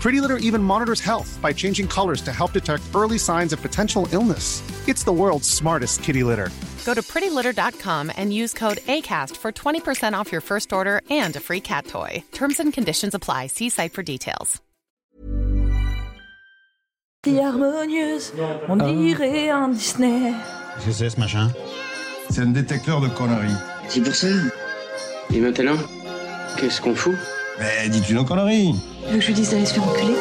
Pretty Litter even monitors health by changing colors to help detect early signs of potential illness. It's the world's smartest kitty litter. Go to prettylitter.com and use code ACAST for 20% off your first order and a free cat toy. Terms and conditions apply. See site for details. harmonieuse, on ah. dirait un Disney. Qu'est-ce que c'est ce machin C'est un détecteur de conneries. C'est pour ça. Et maintenant, qu'est-ce qu'on fout Mais dis-tu nos conneries Tu veux que je lui dise d'aller se faire enculer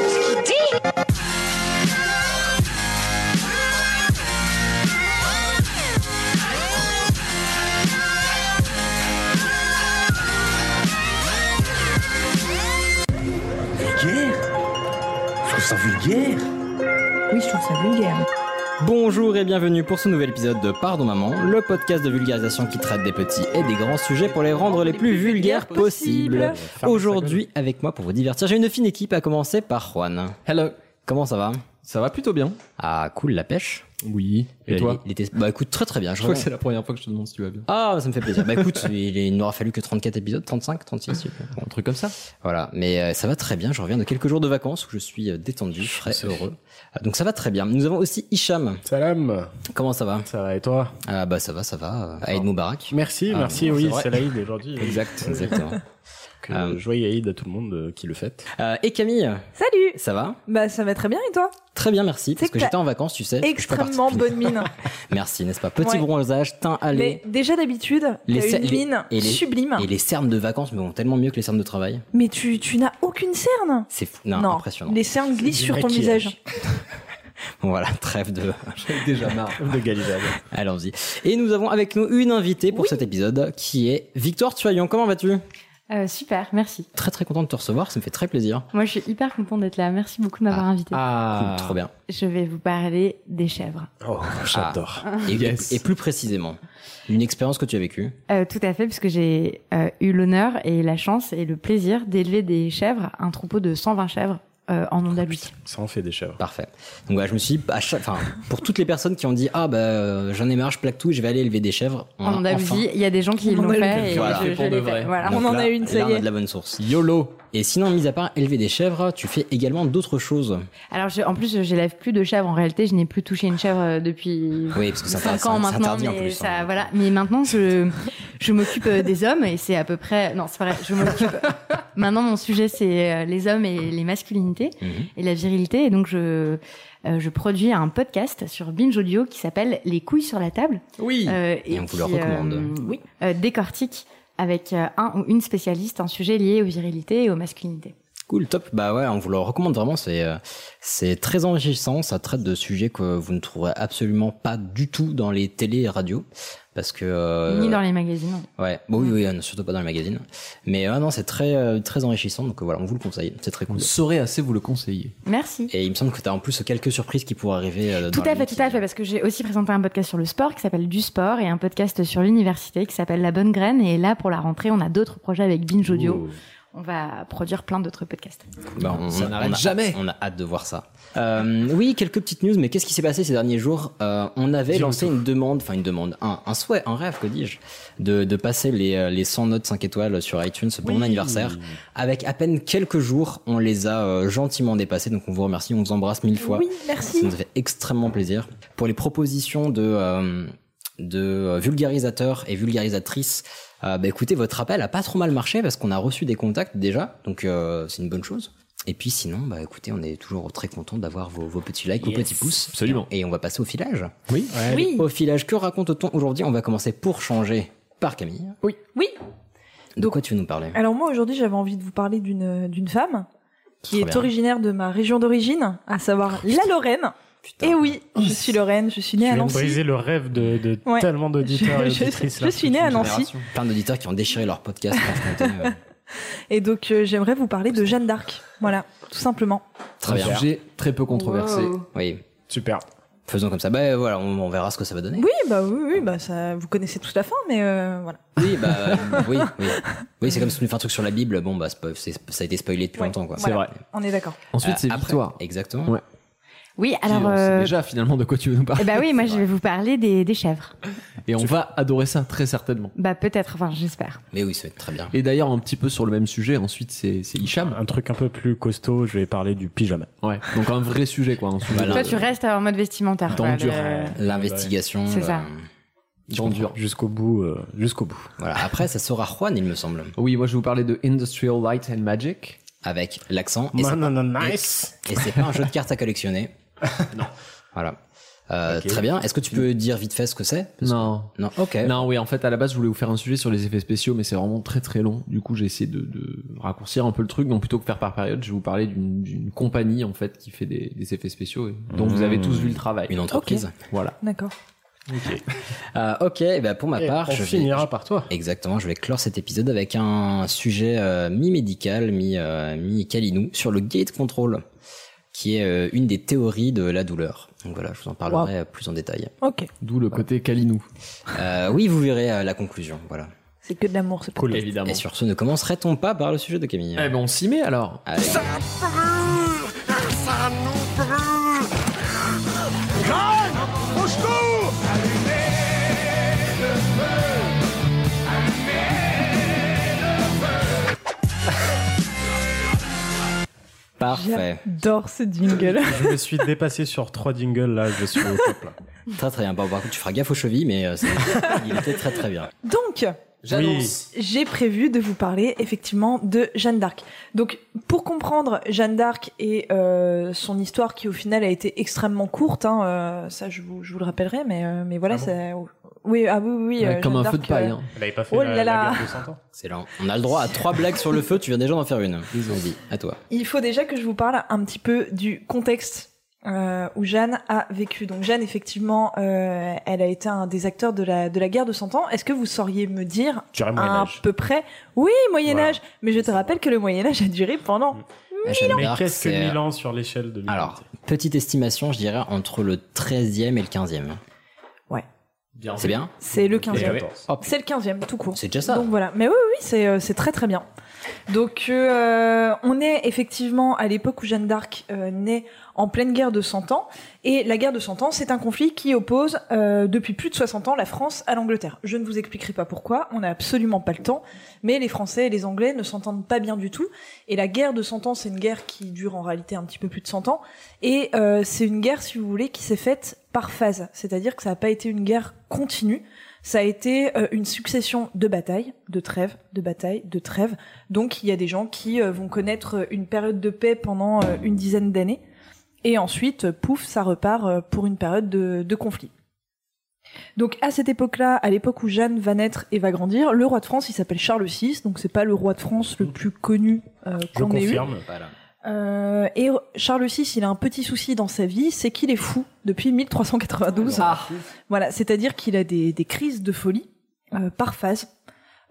Vulgaire? Je trouve ça vulgaire Oui, je trouve ça vulgaire. Bonjour et bienvenue pour ce nouvel épisode de Pardon Maman, le podcast de vulgarisation qui traite des petits et des grands sujets pour les rendre les plus vulgaires possibles. Aujourd'hui, avec moi pour vous divertir, j'ai une fine équipe à commencer par Juan. Hello. Comment ça va? Ça va plutôt bien. Ah, cool, la pêche. Oui. Et Il- toi il était... Bah écoute, très très bien. Je crois que c'est la première fois que je te demande si tu vas bien. Ah, ça me fait plaisir. Bah écoute, il, il n'aura fallu que 34 épisodes, 35, 36. je sais plus. Un truc comme ça. Voilà, mais euh, ça va très bien. Je reviens de quelques jours de vacances où je suis euh, détendu, frais, heureux. Ah, Donc ça va très bien. Nous avons aussi Hicham. Salam, Comment ça va? Ça va et toi? Ah bah ça va, ça va. Aïd Moubarak. Merci, Ah, merci, bon, oui, c'est vrai. c'est l'Aïd aujourd'hui. Exact, exactement. Euh, Joyeux Aïd à tout le monde euh, qui le fête. Euh, et Camille, Salut ça va? Bah ça va très bien et toi? Très bien, merci. Parce C'est que que j'étais en vacances, tu sais. Extrêmement bonne mine. Merci, n'est-ce pas? Petit Ouais. bronzage, teint Mais allé. déjà d'habitude, Les une les- mine et les- sublime. Et les cernes de vacances me vont tellement mieux que les cernes de travail. Mais tu, tu n'as aucune cerne C'est fou. Non, impressionnant. les cernes glissent sur ton visage. Bon, voilà, trêve de. J'avais déjà marre. De Galilade. Allons-y. Et nous avons avec nous une invitée pour Oui. cet épisode qui est Victoire Tuaillon. Comment vas-tu? Euh, super, merci. Très très content de te recevoir, ça me fait très plaisir. Moi, je suis hyper contente d'être là. Merci beaucoup de m'avoir invité. Ah, trop bien. Je vais vous parler des chèvres. Oh, j'adore. Et, Yes. et plus précisément, une expérience que tu as vécue. Euh, tout à fait, puisque j'ai euh, eu l'honneur et la chance et le plaisir d'élever des chèvres, un troupeau de 120 chèvres euh, en Andalousie. Ça en fait des chèvres. Parfait. Donc voilà, je me suis dit, à chaque, enfin, pour toutes les personnes qui ont dit, ah bah euh, j'en ai marre, je plaque tout, je vais aller élever des chèvres. on En Andalousie, enfin- il y a des gens qui l'ont fait et Voilà. je, je Pour de l'ai vrai. fait. Voilà. On en là- a une, ça là, on y a est. de la bonne source. YOLO. Et sinon, mis à part élever des chèvres, tu fais également d'autres choses. Alors, je- en plus, j'élève plus de chèvres. En réalité, je n'ai plus touché une chèvre euh, depuis Oui, parce que ça 5 c'est ans maintenant. en mais plus. ça, hein. voilà. Mais maintenant, je, je m'occupe euh, des hommes et c'est à peu près. Non, c'est vrai. Je m'occupe. maintenant, mon sujet, c'est euh, les hommes et les masculinités Mhm. et la virilité. Et donc, je, euh, je produis un podcast sur Binge Audio qui s'appelle Les couilles sur la table. Oui. Euh, Et on vous le recommande. euh, oui. décortique avec euh, un ou une spécialiste un sujet lié aux virilités et aux masculinités. Cool, top. Bah ouais, on vous le recommande vraiment. C'est euh, c'est très enrichissant. Ça traite de sujets que vous ne trouverez absolument pas du tout dans les télé et radios. Parce que. euh, Ni dans les magazines. Ouais, bon, oui, oui, euh, surtout pas dans les magazines. Mais euh, non, c'est très, euh, très enrichissant. Donc voilà, on vous le conseille. C'est très Vous cool. saurez assez vous le conseiller. Merci. Et il me semble que tu as en plus quelques surprises qui pourraient arriver. euh, Tout dans à fait, tout à fait, parce que j'ai aussi présenté un podcast sur le sport qui s'appelle Du Sport et un podcast sur l'université qui s'appelle La Bonne Graine. Et là, pour la rentrée, on a d'autres projets avec Binge Audio. On va produire plein d'autres podcasts. Bah, on, Ça n'arrête jamais. On a hâte de voir ça. Euh, oui, quelques petites news, mais qu'est-ce qui s'est passé ces derniers jours? Euh, On avait lancé une demande, enfin une demande, un, un souhait, un rêve, que dis-je, de, de passer les, euh, les 100 notes 5 étoiles sur iTunes pour mon anniversaire. Avec à peine quelques jours, on les a euh, gentiment dépassés, donc on vous remercie, on vous embrasse mille fois. Oui, Ça merci. nous fait extrêmement plaisir. Pour les propositions de, euh, de euh, vulgarisateurs et vulgarisatrices, euh, bah écoutez, votre appel a pas trop mal marché parce qu'on a reçu des contacts déjà, donc euh, c'est une bonne chose. Et puis sinon, bah écoutez, on est toujours très content d'avoir vos, vos petits likes, vos petits pouces. Absolument. Et on va passer au filage. Oui. Oui. Au filage, que raconte-t-on aujourd'hui? On va commencer pour changer par Camille. Oui. De quoi tu veux nous parler? Alors moi aujourd'hui j'avais envie de vous parler d'une d'une femme qui Trop est bien. originaire de ma région d'origine, à savoir la Lorraine. Putain. Et oui, je suis Lorraine, je suis née Tu à Nancy. briser le rêve de, de Ouais. tellement d'auditeurs et Je- je- auditrices. je suis née à Nancy. Génération. Plein d'auditeurs qui ont déchiré leur podcast. Et donc euh, j'aimerais vous parler de Jeanne d'Arc. Voilà, tout simplement. Très un bien. sujet très peu controversé. Wow. Oui. Super. Faisons comme ça. Bah voilà, on, on verra ce que ça va donner. Oui, bah oui, oui, bah ça, vous connaissez toute la fin, mais euh, voilà. Oui, bah oui, oui. Oui, c'est comme si tu nous fais un truc sur la Bible. Bon, bah c'est c'est- ça a été spoilé depuis Ouais, longtemps, quoi. voilà. vrai. On est d'accord. Ensuite, Euh, c'est après- Victoire. Exactement. Ouais. Oui, alors. on sait euh, déjà finalement de quoi tu veux nous parler. eh bah oui, moi je vais vous parler des, des chèvres. Et on va adorer ça très certainement. Bah peut-être, enfin j'espère. Mais oui, ça va être très bien. Et d'ailleurs, un petit peu sur le même sujet, ensuite c'est c'est Hicham. Un truc un peu plus costaud, je vais parler du pyjama. Ouais. Donc un vrai sujet quoi. Un sujet Voilà. Toi tu restes en mode vestimentaire. Quoi, dur. le- L'investigation. C'est ça. euh, dans dur. Jusqu'au bout, euh, jusqu'au bout. Voilà. Après, ça sera Juan, il me semble, Oui, moi je vais vous parler de Industrial Light and Magic. avec l'accent. Et, Non, c'est- non, non, nice. et c'est pas un jeu de cartes à collectionner. non. Voilà. Euh. Très bien. Est-ce que tu peux dire vite fait ce que c'est? Non. Non. Ok. Non, oui, en fait, à la base, je voulais vous faire un sujet sur les effets spéciaux, mais c'est vraiment très très long. Du coup, j'ai essayé de, de raccourcir un peu le truc. Donc, plutôt que faire par période, je vais vous parler d'une compagnie, en fait, qui fait des, des effets spéciaux et dont vous avez tous vu le travail. Une entreprise. Voilà. D'accord. Ok. Euh, ok. ben, pour ma Et part, on je vais. finira par toi. Exactement, je vais clore cet épisode avec un sujet euh, mi-médical, mi, euh, mi-calinou sur le gate control, qui est euh, une des théories de la douleur. Donc voilà, je vous en parlerai euh, plus en détail. Ok. D'où le côté Kalinou. Euh, oui, vous verrez euh, la conclusion. Voilà. C'est que de l'amour, c'est pas. Cool. Évidemment. Et sur ce, ne commencerait-on pas par le sujet de Camille? Eh ben, on s'y met alors. Allez. Parfait. J'adore ce jingle. Je me suis dépassé sur trois jingles, là, je suis au top, là. Très très bien. Bon, par contre, tu feras gaffe aux chevilles, mais euh, c'est- il était très très bien. Donc, J'annonce. j'ai prévu de vous parler effectivement de Jeanne d'Arc. Donc, pour comprendre Jeanne d'Arc et euh, son histoire qui au final a été extrêmement courte, hein, euh, ça je vous, je vous le rappellerai, mais mais Ah voilà, ça, oui, ah oui, oui, Ouais, euh, comme un feu de paille. hein. Elle avait pas fait Oh la, guerre de 100 ans? Excellent. On a le droit à trois blagues sur le feu. Tu viens déjà d'en faire une. Vas-y, à toi. Il faut déjà que je vous parle un petit peu du contexte euh, où Jeanne a vécu. Donc Jeanne, effectivement, euh, elle a été un des acteurs de la de la guerre de Cent Ans. Est-ce que vous sauriez me dire à Moyen Âge. peu près? Oui, Moyen Voilà. Âge. Mais je te rappelle que le Moyen Âge a duré pendant. Ah, Jeanne Mais d'Arc, qu'est-ce que c'est- 1000 ans sur l'échelle de l'humanité? Alors, petite estimation, je dirais entre le 13e et le 15e. C'est bien C'est le Et 15e. 14. Oh, C'est le 15e, tout court. C'est déjà ça. Donc voilà. Mais oui, oui, c'est euh, c'est très très bien. Donc euh, on est effectivement à l'époque où Jeanne d'Arc euh, naît en pleine guerre de 100 ans. Et la guerre de 100 ans, c'est un conflit qui oppose euh, depuis plus de 60 ans la France à l'Angleterre. Je ne vous expliquerai pas pourquoi, on n'a absolument pas le temps. Mais les Français et les Anglais ne s'entendent pas bien du tout. Et la guerre de 100 ans, c'est une guerre qui dure en réalité un petit peu plus de 100 ans. Et euh, c'est une guerre, si vous voulez, qui s'est faite par phase. C'est-à-dire que ça n'a pas été une guerre continue. Ça a été euh, une succession de batailles, de trêves, de batailles, de trêves. Donc il y a des gens qui euh, vont connaître une période de paix pendant euh, une dizaine d'années. Et ensuite, euh, pouf, ça repart euh, pour une période de, de conflit. Donc à cette époque-là, à l'époque où Jeanne va naître et va grandir, le roi de France, il s'appelle Charles VI, donc c'est pas le roi de France le plus connu euh, qu'on ait eu. Voilà. Euh, et Charles VI, il a un petit souci dans sa vie, c'est qu'il est fou depuis 1392. Voilà, c'est-à-dire qu'il a des, des crises de folie euh, par phase.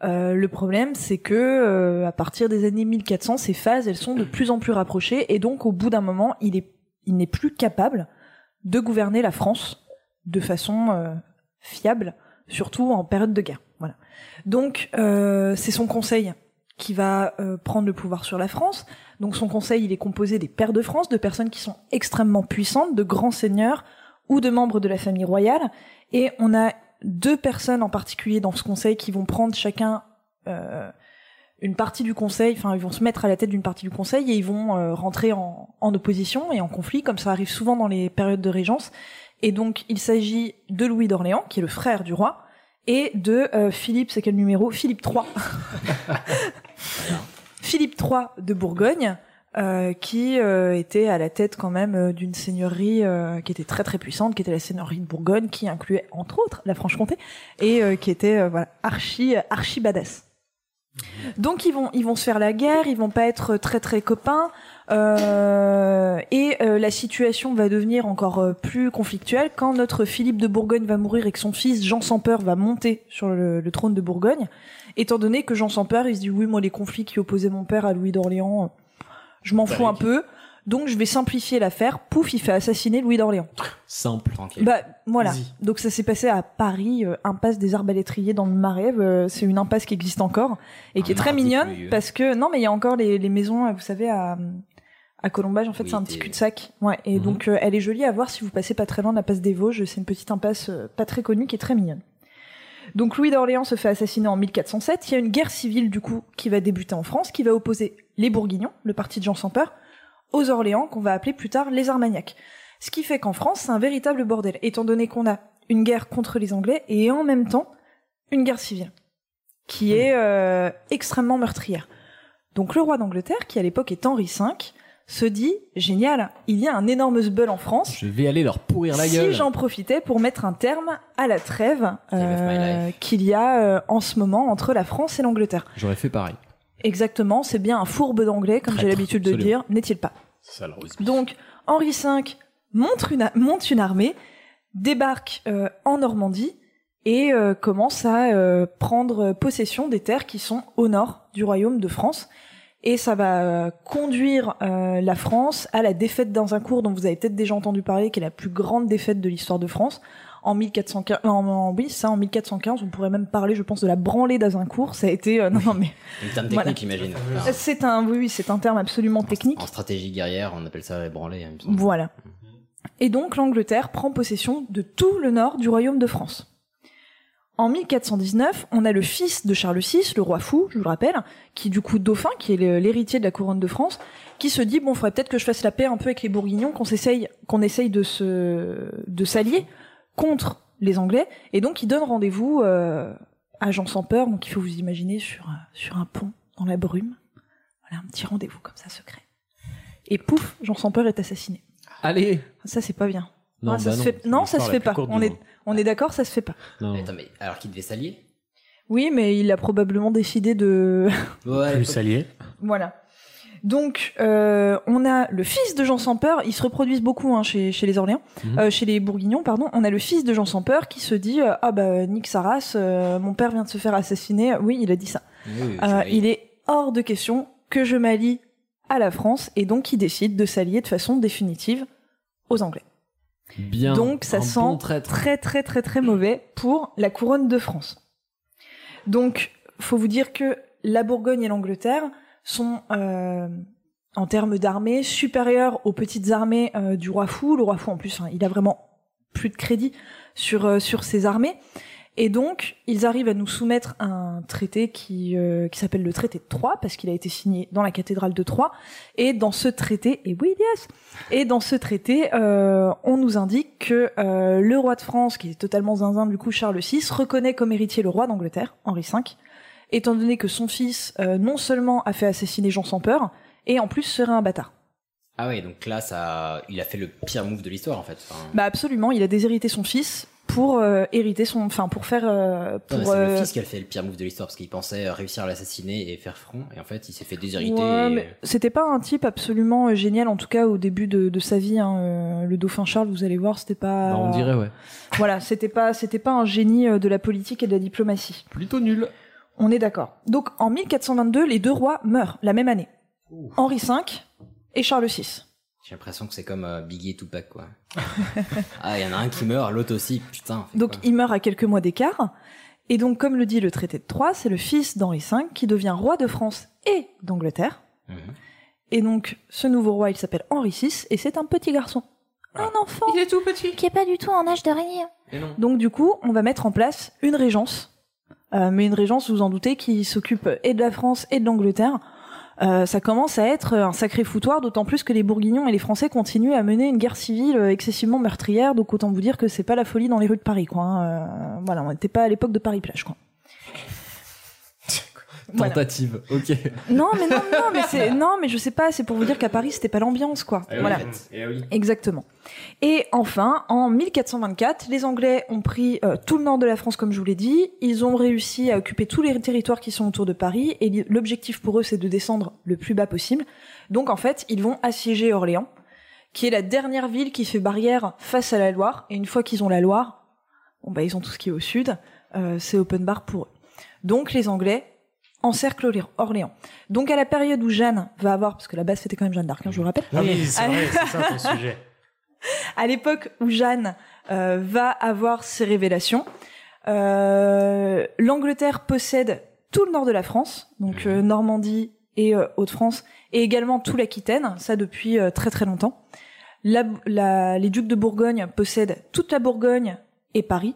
Euh, le problème, c'est que euh, à partir des années 1400, ces phases, elles sont de plus en plus rapprochées, et donc au bout d'un moment, il est, il n'est plus capable de gouverner la France de façon euh, fiable, surtout en période de guerre. Voilà. Donc, euh, c'est son conseil qui va euh, prendre le pouvoir sur la France. Donc, son conseil, il est composé des pairs de France, de personnes qui sont extrêmement puissantes, de grands seigneurs ou de membres de la famille royale. Et on a deux personnes en particulier dans ce conseil qui vont prendre chacun euh, une partie du conseil, enfin ils vont se mettre à la tête d'une partie du conseil et ils vont euh, rentrer en, en opposition et en conflit, comme ça arrive souvent dans les périodes de régence. Et donc il s'agit de Louis d'Orléans, qui est le frère du roi, et de euh, Philippe, c'est quel numéro? Philippe III. Philippe III de Bourgogne, euh, qui euh, était à la tête quand même euh, d'une seigneurie euh, qui était très très puissante, qui était la seigneurie de Bourgogne, qui incluait entre autres la Franche-Comté, et euh, qui était voilà, archi archi badass. Donc ils vont ils vont se faire la guerre, ils vont pas être très très copains, et la situation va devenir encore plus conflictuelle quand notre Philippe de Bourgogne va mourir et que son fils Jean sans peur va monter sur le, le trône de Bourgogne, étant donné que Jean sans peur il se dit oui moi les conflits qui opposaient mon père à Louis d'Orléans, euh, je m'en fous un peu. Donc je vais simplifier l'affaire. Pouf, il fait assassiner Louis d'Orléans. Simple. Tranquille. Bah voilà. Easy. Donc ça s'est passé à Paris, euh, impasse des Arbalétriers dans le Marais. Euh, c'est une impasse qui existe encore et qui Un est très mardi mignonne parce que non mais il y a encore les, les maisons, vous savez à à Colombage en fait Oui, c'est un petit cul-de-sac. Ouais et Mhm. donc euh, elle est jolie à voir si vous passez pas très loin de la passe des Vosges. C'est une petite impasse pas très connue qui est très mignonne. Donc Louis d'Orléans se fait assassiner en 1407. Il y a une guerre civile du coup qui va débuter en France, qui va opposer les Bourguignons, le parti de Jean sans peur, aux Orléans qu'on va appeler plus tard les Armagnacs. Ce qui fait qu'en France c'est un véritable bordel, étant donné qu'on a une guerre contre les Anglais et en même temps une guerre civile qui est euh, extrêmement meurtrière. Donc le roi d'Angleterre, qui à l'époque est Henri V, se dit génial, il y a un énorme sbeul en France Je vais aller leur pourrir la si gueule. j'en profitais pour mettre un terme à la trêve euh, qu'il y a euh, en ce moment entre la France et l'Angleterre. J'aurais fait pareil. Exactement, c'est bien un fourbe d'anglais, comme j'ai l'habitude de absolument. dire, n'est-il pas? Ça. Donc Henri V monte une, monte une armée, débarque euh, en Normandie et euh, commence à euh, prendre possession des terres qui sont au nord du royaume de France. Et ça va euh, conduire euh, la France à la défaite d'Azincourt, dont vous avez peut-être déjà entendu parler, qui est la plus grande défaite de l'histoire de France. En 1415, en, en- oui, ça, en 1415, on pourrait même parler, je pense, de la branlée d'Azincourt. Ça a été, euh, non, non, mais Une terme Voilà. technique, imagine. Enfin, c'est un, oui, oui, c'est un terme absolument technique. en stratégie guerrière, on appelle ça hein, me semble. Voilà. Et donc l'Angleterre prend possession de tout le nord du royaume de France. En 1419, on a le fils de Charles VI, le roi fou, je vous le rappelle, qui du coup dauphin, qui est l'héritier de la couronne de France, qui se dit bon, faudrait peut-être que je fasse la paix un peu avec les Bourguignons, qu'on s'essaye, qu'on essaye de se, de s'allier contre les Anglais, et donc il donne rendez-vous euh, à Jean sans peur. Donc il faut vous imaginer sur un- sur un pont dans la brume, voilà un petit rendez-vous comme ça secret. Et pouf, Jean sans peur est assassiné. Allez. Ça c'est pas bien. Non, Ah, ça bah se non. fait... non, ça se fait pas. On est. on est d'accord, ça se fait pas. Non. Mais attends, mais alors qu'il devait s'allier Oui, mais il a probablement décidé de. Ouais, Plus allié. voilà. Donc, euh, on a le fils de Jean sans peur. Ils se reproduisent beaucoup hein, chez, chez les Orléans, Mhm. euh, chez les Bourguignons, pardon. On a le fils de Jean sans peur qui se dit euh, ah bah Nick Saras, euh, mon père vient de se faire assassiner. Oui, il a dit ça. Oui, Euh, il est hors de question que je m'allie à la France et donc il décide de s'allier de façon définitive aux Anglais. Bien. Donc ça sent bon très très très très mauvais pour la couronne de France. Donc faut vous dire que la Bourgogne et l'Angleterre sont euh, en termes d'armée supérieures aux petites armées euh, du roi fou. Le roi fou en plus, hein, il a vraiment plus de crédit sur euh, sur ses armées. Et donc, ils arrivent à nous soumettre un traité qui, euh, qui s'appelle le traité de Troyes, parce qu'il a été signé dans la cathédrale de Troyes. Et dans ce traité, et oui, yes, et dans ce traité, euh, on nous indique que euh, le roi de France, qui est totalement zinzin du coup, Charles VI, reconnaît comme héritier le roi d'Angleterre, Henri V, étant donné que son fils non seulement a fait assassiner Jean sans peur, et en plus serait un bâtard. Ah ouais, donc là, ça, il a fait le pire move de l'histoire en fait. Enfin, Bah absolument, il a déshérité son fils pour euh, hériter son, enfin pour faire, euh, pour. c'est euh, le fils qui a fait le pire move de l'histoire parce qu'il pensait réussir à l'assassiner et faire front, et en fait, il s'est fait déshériter. Ouais, et- c'était pas un type absolument euh, génial, en tout cas au début de, de sa vie. hein, euh, le dauphin Charles, vous allez voir, c'était pas. Bah, on dirait, ouais. Voilà, c'était pas, c'était pas un génie euh, de la politique et de la diplomatie. Plutôt nul. On est d'accord. Donc en 1422, les deux rois meurent la même année. Henri V et Charles VI. J'ai l'impression que c'est comme euh, Biggie et Tupac, quoi. ah, il y en a un qui meurt, l'autre aussi, putain. Donc quoi il meurt à quelques mois d'écart. Et donc, comme le dit le traité de Troyes, c'est le fils d'Henri V qui devient roi de France et d'Angleterre. Mhm. Et donc, ce nouveau roi, il s'appelle Henri VI, et c'est un petit garçon. Un enfant. Il est tout petit. Qui est pas du tout en âge de régner. Et non. Donc, du coup, on va mettre en place une régence. Euh, mais une régence, vous vous en doutez, qui s'occupe et de la France et de l'Angleterre. Euh, ça commence à être un sacré foutoir, d'autant plus que les Bourguignons et les Français continuent à mener une guerre civile euh, excessivement meurtrière. Donc, autant vous dire que c'est pas la folie dans les rues de Paris, quoi. hein. Euh, voilà, on n'était pas à l'époque de Paris-Plage, quoi. Voilà. Tentative. Ok. Non, mais non, non, mais c'est non, mais je sais pas. C'est pour vous dire qu'à Paris, c'était pas l'ambiance, quoi. voilà. Exactement. Et enfin, en 1424, les Anglais ont pris euh, tout le nord de la France, comme je vous l'ai dit. Ils ont réussi à occuper tous les territoires qui sont autour de Paris. Et l'objectif pour eux, c'est de descendre le plus bas possible. Donc, en fait, ils vont assiéger Orléans, qui est la dernière ville qui fait barrière face à la Loire. Et une fois qu'ils ont la Loire, bon bah ils ont tout ce qui est au sud. euh, c'est open bar pour eux. Donc, les Anglais encercle Orlé- Orléans. Donc à la période où Jeanne va avoir, parce que la base c'était quand même Jeanne d'Arc, hein, je vous le rappelle. Oui, c'est À- vrai, c'est ça ton sujet. à l'époque où Jeanne euh, va avoir ses révélations, euh, l'Angleterre possède tout le nord de la France, donc euh, Normandie et euh, Hauts-de-France, et également tout l'Aquitaine, ça depuis euh, très très longtemps. La- la- les ducs de Bourgogne possèdent toute la Bourgogne et Paris.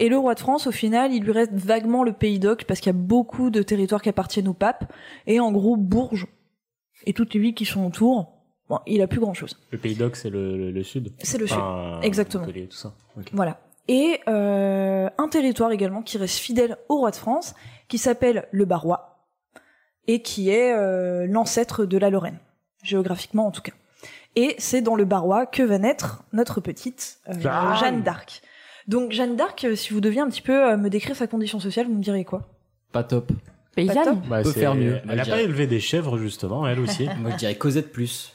Et le roi de France, au final, il lui reste vaguement le Pays d'Oc, parce qu'il y a beaucoup de territoires qui appartiennent au pape, et en gros Bourges, et toutes les villes qui sont autour. Bon, il a plus grand-chose. Le Pays d'Oc, c'est le, le, le sud. C'est le Enfin, sud, exactement. Tout ça. Ok. Voilà. Et euh, un territoire également qui reste fidèle au roi de France, qui s'appelle le Barrois, et qui est euh, l'ancêtre de la Lorraine, géographiquement en tout cas. Et c'est dans le Barrois que va naître notre petite euh. Jeanne d'Arc. Donc Jeanne d'Arc, euh, si vous deviez un petit peu euh, me décrire sa condition sociale, vous me diriez quoi? Pas top. Paysanne Bah, peut c'est- faire mieux, Elle a je pas élevé des chèvres, justement, elle aussi. Moi, je dirais Cosette plus.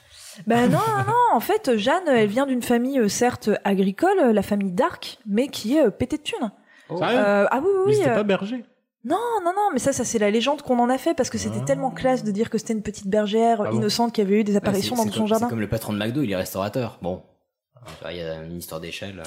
Ben non, non, non, en fait, Jeanne, elle vient d'une famille euh, certes agricole, la famille d'Arc, mais qui est pétée de thunes. Sérieux? Euh, ah oui, oui, Mais oui. c'était euh, pas berger. Non, non, non, mais ça, ça c'est la légende qu'on en a fait parce que c'était Ah. tellement classe de dire que c'était une petite bergère Ah bon innocente qui avait eu des apparitions Ouais, dans c'est son comme- jardin. C'est comme le patron de McDo, il est restaurateur. Bon. Il y a une histoire d'échelle.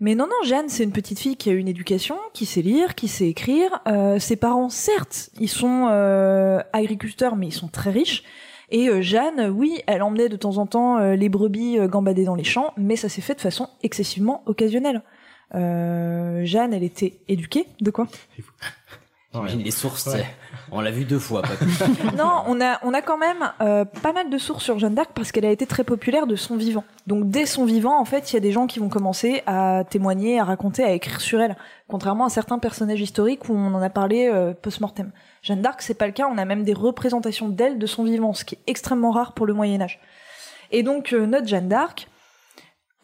Mais non, non, Jeanne, c'est une petite fille qui a une éducation, qui sait lire, qui sait écrire. Euh, ses parents, certes, ils sont euh, agriculteurs, mais ils sont très riches. Et euh, Jeanne, oui, elle emmenait de temps en temps euh, les brebis gambader dans les champs, mais ça s'est fait de façon excessivement occasionnelle. Jeanne, elle était éduquée, de quoi? J'imagine les sources, Ouais. on l'a vu deux fois, pas plus. Non, on a, on a quand même euh, pas mal de sources sur Jeanne d'Arc parce qu'elle a été très populaire de son vivant. Donc dès son vivant, en fait, il y a des gens qui vont commencer à témoigner, à raconter, à écrire sur elle. Contrairement à certains personnages historiques où on en a parlé euh, post-mortem. Jeanne d'Arc, c'est pas le cas. On a même des représentations d'elle de son vivant, ce qui est extrêmement rare pour le Moyen Âge. Et donc euh, notre Jeanne d'Arc,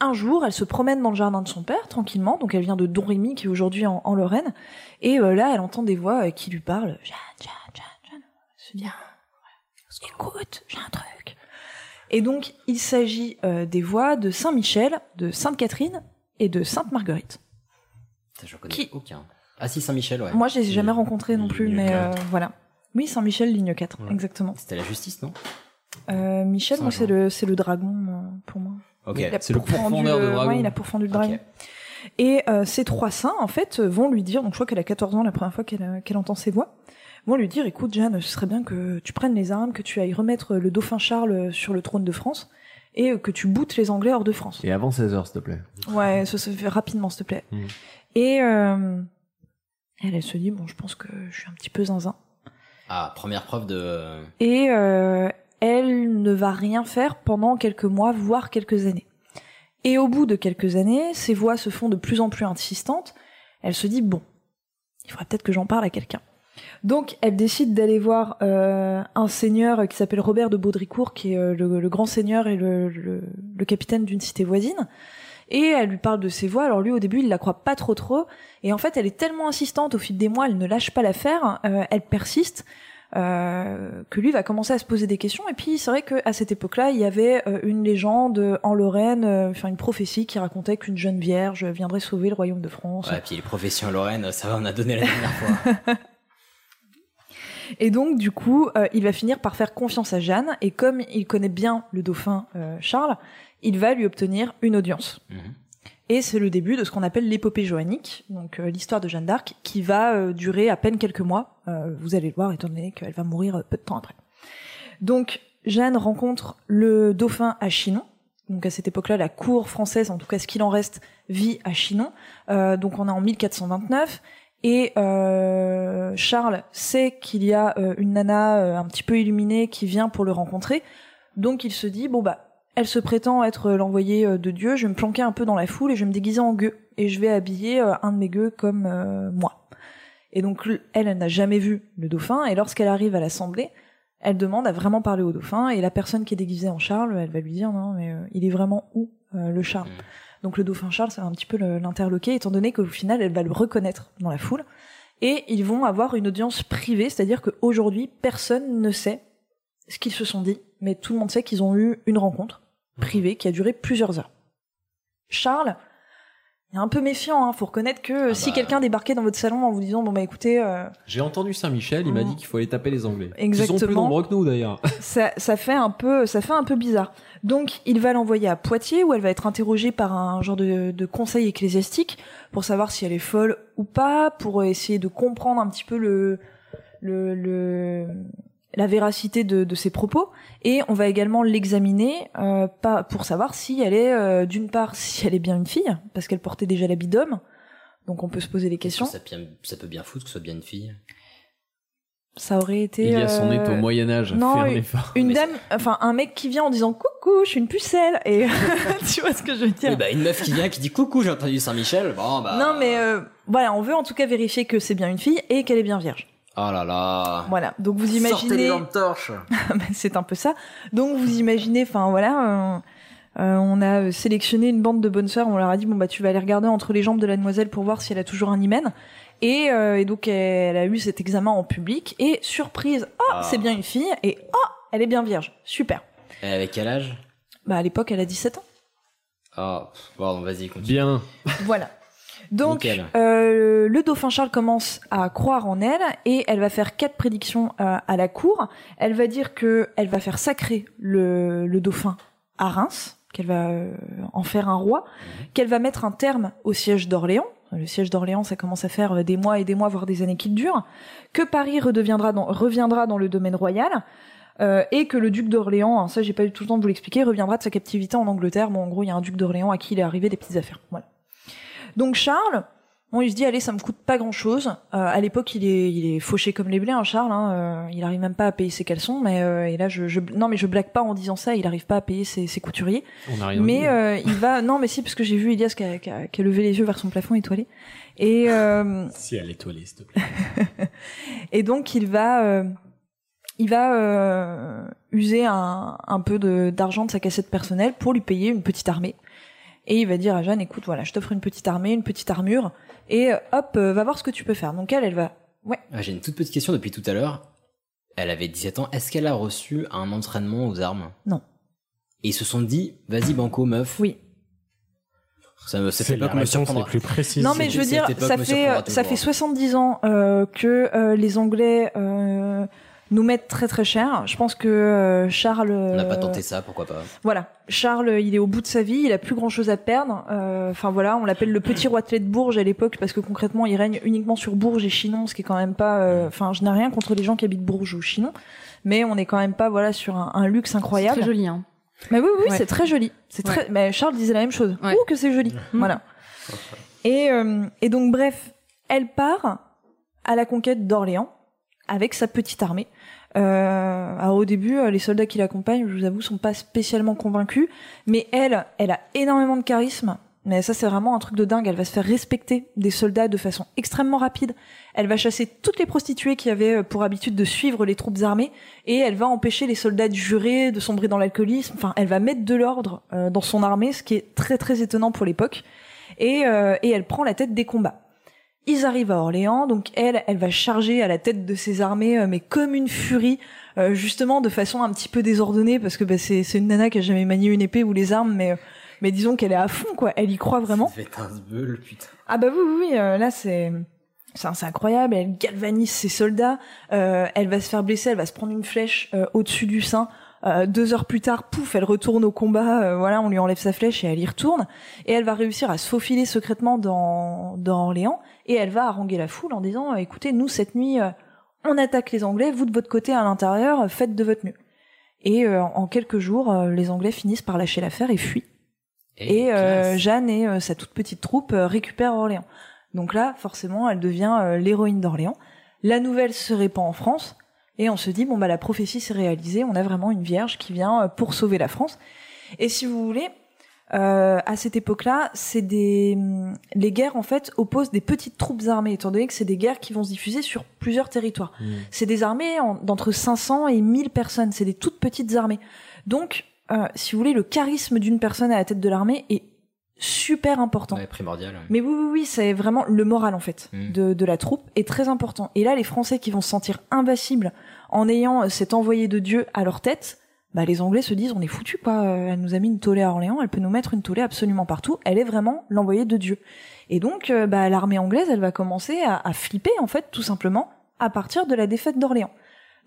un jour, elle se promène dans le jardin de son père tranquillement. Donc elle vient de Domrémy, qui est aujourd'hui en, en Lorraine. Et euh, là, elle entend des voix euh, qui lui parlent. Jeanne, Jeanne, Jeanne, Jeanne. Elle se dit, ah, écoute, j'ai un truc. Et donc, il s'agit euh, des voix de Saint-Michel, de Sainte-Catherine et de Sainte-Marguerite. Ça, je connais Qui aucun. Ah si, Saint-Michel, ouais. Moi, je les ai jamais rencontrés non plus, mais euh, 4. voilà. Oui, Saint-Michel, ligne 4, Ouais. exactement. C'était la justice, non? Euh, Michel, moi, c'est le, dragon, euh, pour moi. Ok. Il a c'est le de dragon. Ouais, il a pourfendu le dragon. Et euh, ces trois saints, en fait, vont lui dire, donc je crois qu'elle a 14 ans la première fois qu'elle euh, qu'elle entend ces voix, vont lui dire, écoute Jeanne, ce serait bien que tu prennes les armes, que tu ailles remettre le dauphin Charles sur le trône de France, et euh, que tu boutes les Anglais hors de France. Et avant 16h, s'il te plaît. Ouais, ça se fait rapidement, s'il te plaît. Mm. Et euh, elle, elle se dit, bon, je pense que je suis un petit peu zinzin. Ah, première preuve de. Et euh, elle ne va rien faire pendant quelques mois, voire quelques années. Et au bout de quelques années, ses voix se font de plus en plus insistantes. Elle se dit, bon, il faudrait peut-être que j'en parle à quelqu'un. Donc, elle décide d'aller voir euh, un seigneur qui s'appelle Robert de Baudricourt, qui est euh, le, grand seigneur et le capitaine d'une cité voisine. Et elle lui parle de ses voix. Alors lui, au début, il la croit pas trop trop. Et en fait, elle est tellement insistante au fil des mois, elle ne lâche pas l'affaire, euh, elle persiste, euh, que lui va commencer à se poser des questions. Et puis, c'est vrai qu'à cette époque-là, il y avait euh, une légende en Lorraine, euh, enfin une prophétie qui racontait qu'une jeune vierge viendrait sauver le royaume de France. Ouais, puis les professions Lorraine, ça va, on a donné la dernière fois. Et donc, du coup, euh, il va finir par faire confiance à Jeanne, et comme il connaît bien le dauphin euh, Charles, il va lui obtenir une audience. Mhm. Et c'est le début de ce qu'on appelle l'épopée joannique, donc euh, l'histoire de Jeanne d'Arc, qui va euh, durer à peine quelques mois. Euh, vous allez le voir, étant donné qu'elle va mourir euh, peu de temps après. Donc, Jeanne rencontre le dauphin à Chinon. Donc à cette époque-là, la cour française, en tout cas ce qu'il en reste, vit à Chinon. Donc on est en 1429. Et Charles sait qu'il y a une nana un petit peu illuminée qui vient pour le rencontrer. Donc il se dit, bon bah, elle se prétend être l'envoyée euh, de Dieu, je vais me planquer un peu dans la foule et je vais me déguiser en gueux. Et je vais habiller euh, un de mes gueux comme euh, moi. Et donc elle, elle n'a jamais vu le dauphin, et lorsqu'elle arrive à l'assemblée, elle demande à vraiment parler au dauphin, et la personne qui est déguisée en Charles, elle va lui dire, non, mais euh, il est vraiment où euh, le Charles? Mm. Donc le dauphin Charles, ça va un petit peu l'interloquer, étant donné qu'au final, elle va le reconnaître dans la foule. Et ils vont avoir une audience privée, c'est-à-dire qu'aujourd'hui, personne ne sait ce qu'ils se sont dit, mais tout le monde sait qu'ils ont eu une rencontre privée qui a duré plusieurs heures. Charles, il est un peu méfiant. Hein. Faut reconnaître que Ah si bah. quelqu'un débarquait dans votre salon en vous disant bon bah écoutez, euh, J'ai entendu Saint-Michel, il m'a Mm. dit qu'il faut aller taper les Anglais. Ils sont Exactement. plus nombreux que nous d'ailleurs. ça, ça fait un peu, ça fait un peu bizarre. Donc, il va l'envoyer à Poitiers où elle va être interrogée par un genre de, de conseil ecclésiastique pour savoir si elle est folle ou pas, pour essayer de comprendre un petit peu le, le, le la véracité de, de ses propos. Et on va également l'examiner euh, pas pour savoir si elle est, euh, d'une part, si elle est bien une fille, parce qu'elle portait déjà l'habit d'homme. Donc, on peut se poser des questions. Ça, peut- ça peut bien foutre que ce soit bien une fille. Ça aurait été. Il y a son euh, au Moyen Âge. non, une- une dame, enfin un mec qui vient en disant coucou, je suis une pucelle et tu vois ce que je veux dire. Oui, bah, une meuf qui vient qui dit coucou, j'ai entendu Saint-Michel. Bon, bah. Non mais euh, voilà, on veut en tout cas vérifier que c'est bien une fille et qu'elle est bien vierge. Oh là là. Voilà, donc vous Sortez les imaginez, lampes torches. c'est un peu ça. Donc vous imaginez, enfin voilà, euh, euh, on a sélectionné une bande de bonnes sœurs, on leur a dit bon bah tu vas aller regarder entre les jambes de la demoiselle pour voir si elle a toujours un hymen. Et, euh, et donc elle a eu cet examen en public et surprise, oh Ah. c'est bien une fille et oh elle est bien vierge, super. Et avec quel âge? Bah à l'époque elle a 17 ans. Oh, pff, bon, vas-y, continue. Bien. Voilà. Donc, euh, le dauphin Charles commence à croire en elle et elle va faire quatre prédictions euh, à la cour. Elle va dire que elle va faire sacrer le, le dauphin à Reims, qu'elle va euh, en faire un roi, qu'elle va mettre un terme au siège d'Orléans. Le siège d'Orléans, ça commence à faire euh, des mois et des mois, voire des années qu'il dure. Que Paris redeviendra dans, reviendra dans le domaine royal. euh, et que le duc d'Orléans, hein, ça j'ai pas eu tout le temps de vous l'expliquer, reviendra de sa captivité en Angleterre. Bon, en gros, il y a un duc d'Orléans à qui il est arrivé des petites affaires. Voilà. Donc Charles, bon, il se dit allez, ça me coûte pas grand chose. à l'époque, il est, il est fauché comme les blés, hein, Charles. Hein, euh, il arrive même pas à payer ses caleçons, mais euh, et là, je, je, non, mais je blague pas en disant ça. Il arrive pas à payer ses, ses couturiers. On n'a rien Mais euh, il va, non, mais si, parce que j'ai vu Elias qui a, qui a- qui a levé les yeux vers son plafond étoilé. Et euh, Si elle est étoilée, s'il te plaît. et donc il va, euh, il va euh, user un, un peu de- d'argent de sa cassette personnelle pour lui payer une petite armée. Et il va dire à Jeanne, écoute, voilà, je t'offre une petite armée, une petite armure, et euh, hop, euh, va voir ce que tu peux faire. Donc elle, elle va, ouais, Ah, J'ai une toute petite question depuis tout à l'heure. Elle avait 17 ans. Est-ce qu'elle a reçu un entraînement aux armes? Non. Et ils se sont dit, vas-y, banco, meuf. Oui. Ça me, ça C'est fait pas que me la plus précise. Non mais je veux dire, ça fait ça fait 70 ans euh, que euh, les Anglais euh, nous mettent très très cher. Je pense que euh, Charles. On n'a pas euh, tenté ça, pourquoi pas. Voilà, Charles, il est au bout de sa vie, il a plus grand chose à perdre. Euh, Enfin voilà, on l'appelle le petit roitelet de Bourges à l'époque parce que concrètement, il règne uniquement sur Bourges et Chinon, ce qui est quand même pas. euh, Enfin, je n'ai rien contre les gens qui habitent Bourges ou Chinon, mais on est quand même pas voilà sur un, un luxe incroyable. Très joli, hein. Mais oui, oui, Ouais. c'est très joli. C'est très. Mais Charles disait la même chose. Ouais. Ouh que c'est joli. Mm. Voilà. Et euh, et donc bref, elle part à la conquête d'Orléans avec sa petite armée. Euh, alors au début, euh, les soldats qui l'accompagnent, je vous avoue, sont pas spécialement convaincus, mais elle, elle a énormément de charisme. Mais ça, c'est vraiment un truc de dingue. Elle va se faire respecter des soldats de façon extrêmement rapide. Elle va chasser toutes les prostituées qui avaient euh, pour habitude de suivre les troupes armées et elle va empêcher les soldats de jurer, de sombrer dans l'alcoolisme. Enfin, elle va mettre de l'ordre euh, dans son armée, ce qui est très très étonnant pour l'époque. Et, et elle prend la tête des combats. Ils arrivent à Orléans, donc elle, elle va charger à la tête de ses armées, euh, mais comme une furie, euh, justement de façon un petit peu désordonnée, parce que bah, c'est c'est une nana qui a jamais manié une épée ou les armes, mais euh, mais disons qu'elle est à fond, quoi. Elle y croit vraiment. Ça fait putain. Ah bah oui, oui, oui, euh, là c'est c'est incroyable. Elle galvanise ses soldats. euh, elle va se faire blesser. Elle va se prendre une flèche euh, au-dessus du sein. Euh, deux heures plus tard, pouf, elle retourne au combat. euh, voilà, on lui enlève sa flèche et elle y retourne. Et elle va réussir à se faufiler secrètement dans dans Orléans. Et elle va haranguer la foule en disant "Écoutez, nous cette nuit, euh, on attaque les Anglais. Vous de votre côté à l'intérieur, euh, faites de votre mieux." Et euh, en quelques jours, euh, les Anglais finissent par lâcher l'affaire et fuient. Et euh. Jeanne et euh, sa toute petite troupe euh, récupèrent Orléans. Donc là, forcément, elle devient euh, l'héroïne d'Orléans. La nouvelle se répand en France et on se dit bon bah la prophétie s'est réalisée. On a vraiment une vierge qui vient euh, pour sauver la France. Et si vous voulez, euh, à cette époque-là, c'est des hum, les guerres en fait opposent des petites troupes armées, étant donné que c'est des guerres qui vont se diffuser sur plusieurs territoires. C'est des armées en- d'entre 500 et 1000 personnes. C'est des toutes petites armées. Donc, euh, si vous voulez, le charisme d'une personne à la tête de l'armée est super important. Ouais, primordial. Mais oui, oui, oui, c'est vraiment le moral en fait Mm. de, de la troupe est très important. Et là, les Français qui vont se sentir invincibles en ayant euh, cet envoyé de Dieu à leur tête, bah les Anglais se disent on est foutu quoi. Euh, Elle nous a mis une tollée à Orléans, elle peut nous mettre une tollée absolument partout. Elle est vraiment l'envoyée de Dieu. Et donc euh, bah, l'armée anglaise, elle va commencer à, à flipper en fait tout simplement à partir de la défaite d'Orléans.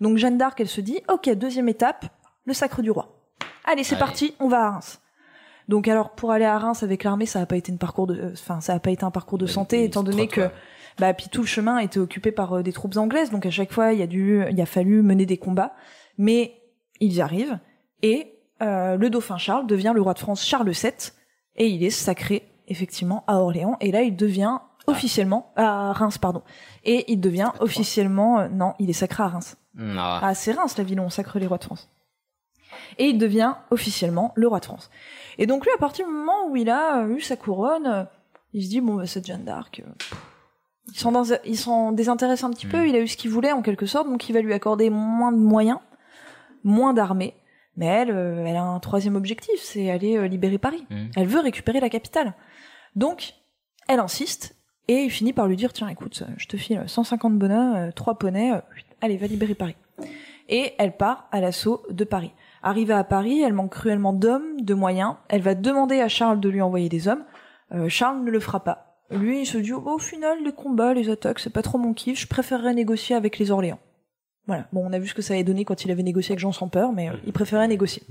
Donc Jeanne d'Arc, elle se dit ok deuxième étape, le sacre du roi. Allez c'est parti, on va à Reims. Donc alors pour aller à Reims avec l'armée, ça n'a pas été une parcours de, euh, enfin ça n'a pas été un parcours de santé étant donné que bah puis tout le chemin était occupé par euh, des troupes anglaises, donc à chaque fois il y a dû, il a fallu mener des combats, mais ils y arrivent. Et euh, le dauphin Charles devient le roi de France Charles VII et il est sacré effectivement à Orléans. Et là il devient officiellement à Reims pardon. Et il devient officiellement euh, non il est sacré à Reims. Mm, ah. ah c'est Reims la ville où on sacre les rois de France et il devient officiellement le roi de France et donc lui à partir du moment où il a euh, eu sa couronne euh, il se dit bon bah, cette Jeanne d'Arc euh, ils s'en désintéressent un petit peu il a eu ce qu'il voulait en quelque sorte donc il va lui accorder moins de moyens moins d'armée mais elle, elle a un troisième objectif, c'est aller libérer Paris. Mhm. Elle veut récupérer la capitale. Donc, elle insiste, et il finit par lui dire, tiens, écoute, je te file 150 bonheurs, euh, trois poneys, allez, va libérer Paris. Et elle part à l'assaut de Paris. Arrivée à Paris, elle manque cruellement d'hommes, de moyens. Elle va demander à Charles de lui envoyer des hommes. Euh, Charles ne le fera pas. Lui, il se dit, oh, au final, les combats, les attaques, c'est pas trop mon kiff, je préférerais négocier avec les Orléans. Voilà. Bon, on a vu ce que ça avait donné quand il avait négocié avec Jean sans peur, mais euh, il préférait négocier.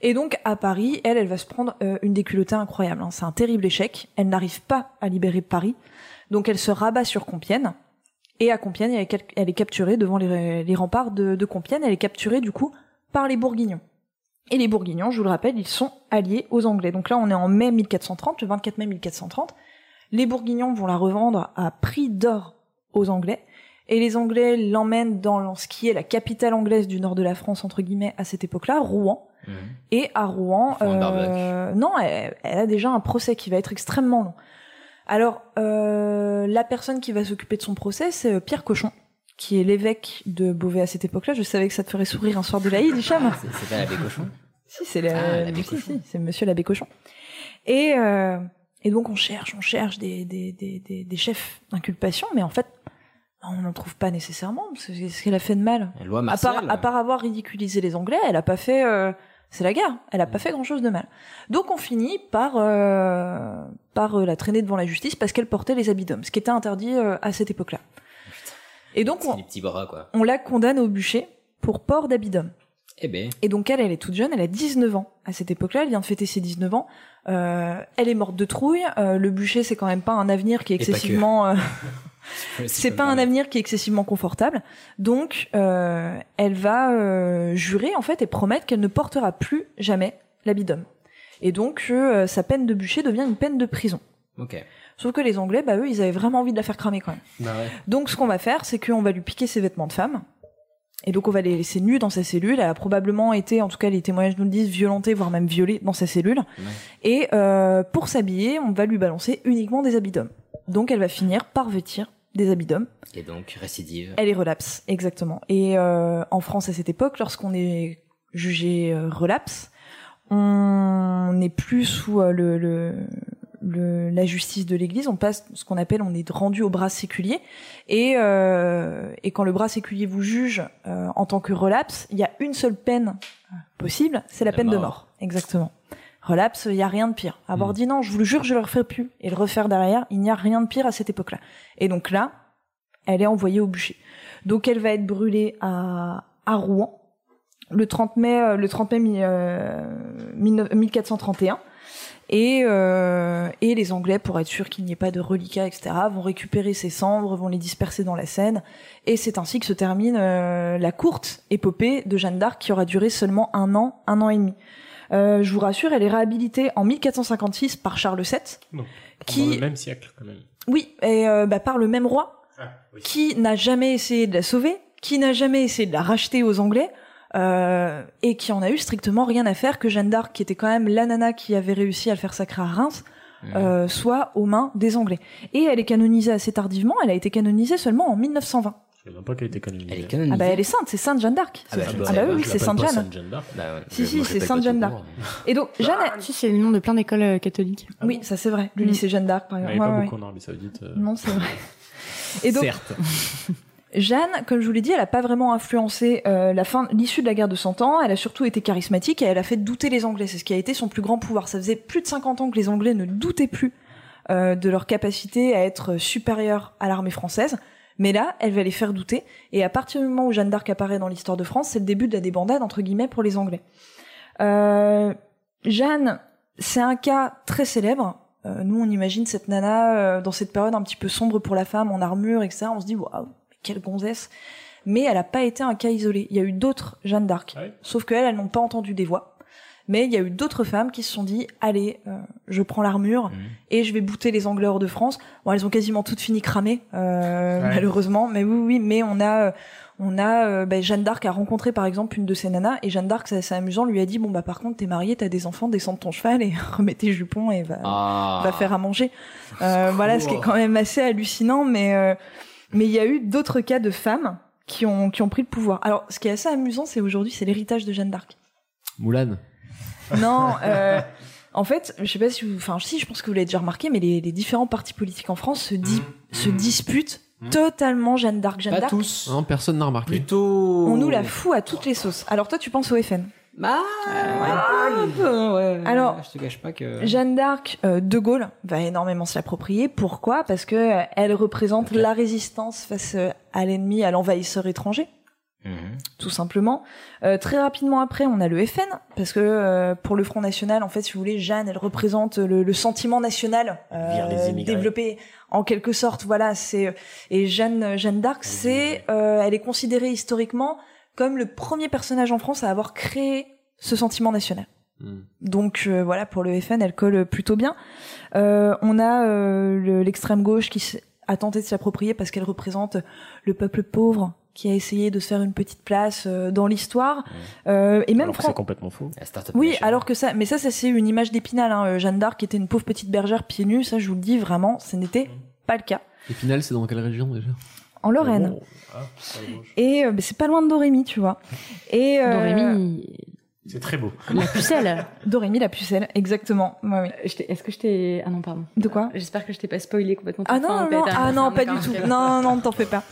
Et donc, à Paris, elle, elle va se prendre euh, une déculottée incroyable. hein. C'est un terrible échec. Elle n'arrive pas à libérer Paris. Donc, elle se rabat sur Compiègne. Et à Compiègne, elle est, cal- elle est capturée devant les, les remparts de, de Compiègne. Elle est capturée, du coup, par les Bourguignons. Et les Bourguignons, je vous le rappelle, ils sont alliés aux Anglais. Donc là, on est en mai 1430, le 24 mai 1430. Les Bourguignons vont la revendre à prix d'or aux Anglais. Et les Anglais l'emmènent dans ce qui est la capitale anglaise du nord de la France, entre guillemets, à cette époque-là, Rouen. Mhm. Et à Rouen, euh, non, elle, elle a déjà un procès qui va être extrêmement long. Alors, euh, la personne qui va s'occuper de son procès, c'est euh, Pierre Cochon, qui est l'évêque de Beauvais à cette époque-là. Je savais que ça te ferait sourire un soir de l'Aïd, Hicham. C'est c'est pas l'abbé cochon Si, c'est Ah, si, Cochon. si, c'est Monsieur l'abbé Cochon. Et euh, et donc on cherche, on cherche des des des des, des chefs d'inculpation, mais en fait on n'en trouve pas nécessairement. C'est ce qu'elle a fait de mal. La loi À part à part avoir ridiculisé les Anglais, elle a pas fait. euh, c'est la guerre. Elle a pas fait grand chose de mal. Donc on finit par euh, par la traîner devant la justice parce qu'elle portait les habits d'homme, ce qui était interdit euh, à cette époque-là. Et donc on, des petits bras, quoi. on la condamne au bûcher pour port d'homme. Eh ben, Et donc elle, elle est toute jeune, elle a 19 ans à cette époque-là, elle vient de fêter ses 19 ans. Euh, elle est morte de trouille. Euh, le bûcher, c'est quand même pas un avenir qui est excessivement. euh, c'est pas un avenir qui est excessivement confortable. Donc, euh, elle va euh, jurer en fait et promettre qu'elle ne portera plus jamais l'habit d'homme. Et donc, euh, sa peine de bûcher devient une peine de prison. Ok. Sauf que les Anglais, bah eux, ils avaient vraiment envie de la faire cramer quand même. Bah ouais. Donc ce qu'on va faire, c'est qu'on va lui piquer ses vêtements de femme. Et donc on va les laisser nus dans sa cellule. Elle a probablement été, en tout cas les témoignages nous le disent, violentée, voire même violée dans sa cellule. Et euh, pour s'habiller, on va lui balancer uniquement des habits d'homme. Donc elle va finir par vêtir des habits d'homme. Et donc, récidive. Elle est relapse, exactement. Et euh, en France à cette époque, lorsqu'on est jugé euh, relapse, on n'est plus sous euh, le, le, le- la justice de l'Église, on passe ce qu'on appelle, on est rendu au bras séculier. Et, euh, et quand le bras séculier vous juge euh, en tant que relapse, il y a une seule peine possible, c'est la, La peine de mort. Exactement. Relapse, il y a rien de pire. Avoir dit non, je vous le jure, je le referai plus, et le refaire derrière, il n'y a rien de pire à cette époque-là. Et donc là, elle est envoyée au bûcher. Donc elle va être brûlée à, à Rouen le 30 mai, euh, le 30 mai mi- euh, 19- 1431. Et, euh, et les Anglais, pour être sûr qu'il n'y ait pas de reliquats, etc., vont récupérer ses cendres, vont les disperser dans la Seine. Et c'est ainsi que se termine euh, la courte épopée de Jeanne d'Arc qui aura duré seulement un an, un an et demi. Euh, je vous rassure, elle est réhabilitée en 1456 par Charles VII, Qui- Pendant le même siècle, quand même. oui, et bah, par le même roi, Ah, oui. qui n'a jamais essayé de la sauver, qui n'a jamais essayé de la racheter aux Anglais, euh, et qui en a eu strictement rien à faire que Jeanne d'Arc, qui était quand même la nana qui avait réussi à le faire sacrer à Reims, euh, soit aux mains des Anglais. Et elle est canonisée assez tardivement, elle a été canonisée seulement en 1920. Je sais même pas qu'elle était canonisée. Elle est canonisée. Ah bah elle est sainte, c'est Sainte Jeanne d'Arc. Ah bah, je le Ah bah oui, Je c'est Sainte Jeanne. Sainte Jeanne d'Arc. Bah ouais. Si, si, c'est Sainte Jeanne d'Arc. Et donc, Jeanne, Ah, si, c'est le nom de plein d'écoles euh, catholiques. oui, ça c'est vrai, le Mm. lycée Jeanne d'Arc par Il n'y exemple. Ouais, pas ouais. beaucoup en Arabie Saoudite. euh. Non, c'est vrai. Et donc, Certes. Jeanne, comme je vous l'ai dit, elle a pas vraiment influencé euh, la fin, l'issue de la guerre de Cent Ans. Elle a surtout été charismatique et elle a fait douter les Anglais. C'est ce qui a été son plus grand pouvoir. Ça faisait plus de 50 ans que les Anglais ne doutaient plus euh, de leur capacité à être supérieure à l'armée française. Mais là, elle va les faire douter. Et à partir du moment où Jeanne d'Arc apparaît dans l'histoire de France, c'est le début de la débandade entre guillemets pour les Anglais. Euh, Jeanne, c'est un cas très célèbre. Euh, nous, on imagine cette nana euh, dans cette période un petit peu sombre pour la femme, en armure, etc. On se dit waouh, quelle gonzesse. Mais elle n'a pas été un cas isolé. Il y a eu d'autres Jeanne d'Arc. Sauf qu'elles, elles n'ont pas entendu des voix. Mais il y a eu d'autres femmes qui se sont dit, allez, euh, je prends l'armure et je vais bouter les Anglais hors de France. Bon, elles ont quasiment toutes fini cramées, euh, Ouais. malheureusement. Mais oui, oui, mais on a, euh, on a, euh, bah, Jeanne d'Arc a rencontré par exemple une de ces nanas et Jeanne d'Arc, c'est amusant, lui a dit, bon bah par contre t'es mariée, t'as des enfants, descends de ton cheval et remets tes jupons et va, Ah. va faire à manger. Euh, voilà, ce qui est quand même assez hallucinant, mais euh, mais il y a eu d'autres cas de femmes qui ont qui ont pris le pouvoir. Alors, ce qui est assez amusant, c'est aujourd'hui, c'est l'héritage de Jeanne d'Arc. Moulane. Non, euh, en fait, je sais pas si vous, enfin si, je pense que vous l'avez déjà remarqué, mais les, les différents partis politiques en France se, dis- se disputent totalement Jeanne d'Arc. Jeanne Pas d'Arc, tous. Non, personne n'a remarqué. Plutôt. on nous la fout à toutes les sauces. Alors toi, tu penses au FN Bah, un peu, ouais. Alors, je te cache pas que. Jeanne d'Arc, euh, De Gaulle va énormément se l'approprier. Pourquoi? Parce que euh, elle représente la résistance face euh, à l'ennemi, à l'envahisseur étranger. Mhm. tout simplement. Euh, très rapidement après, on a le FN, parce que euh, pour le Front National, en fait, si vous voulez, Jeanne, elle représente le, le sentiment national euh, développé en quelque sorte. Voilà, c'est et Jeanne Jeanne d'Arc, c'est, euh, elle est considérée historiquement comme le premier personnage en France à avoir créé ce sentiment national. Donc euh, voilà, pour le FN, elle colle plutôt bien. Euh, on a euh, le- l'extrême gauche qui a tenté de s'approprier parce qu'elle représente le peuple pauvre qui a essayé de se faire une petite place euh, dans l'histoire. Euh, et même c'est complètement faux. Oui, nation. alors que ça, mais ça, ça c'est une image d'épinal. Hein. Jeanne d'Arc était une pauvre petite bergère pieds nus. Ça, je vous le dis vraiment, ce n'était pas le cas. Et final, c'est dans quelle région déjà? En Lorraine. Ah, à gauche. Et euh, bah, c'est pas loin de Dorémy, tu vois. Et euh, Dorémy, C'est très beau. la pucelle. Dorémy, la pucelle, exactement. Ouais, oui. Est-ce que je t'ai... Ah non, pardon. De quoi? J'espère que je t'ai pas spoilé complètement. Ah non, non, ah non, pas du tout. Non, non, ne t'en fais pas.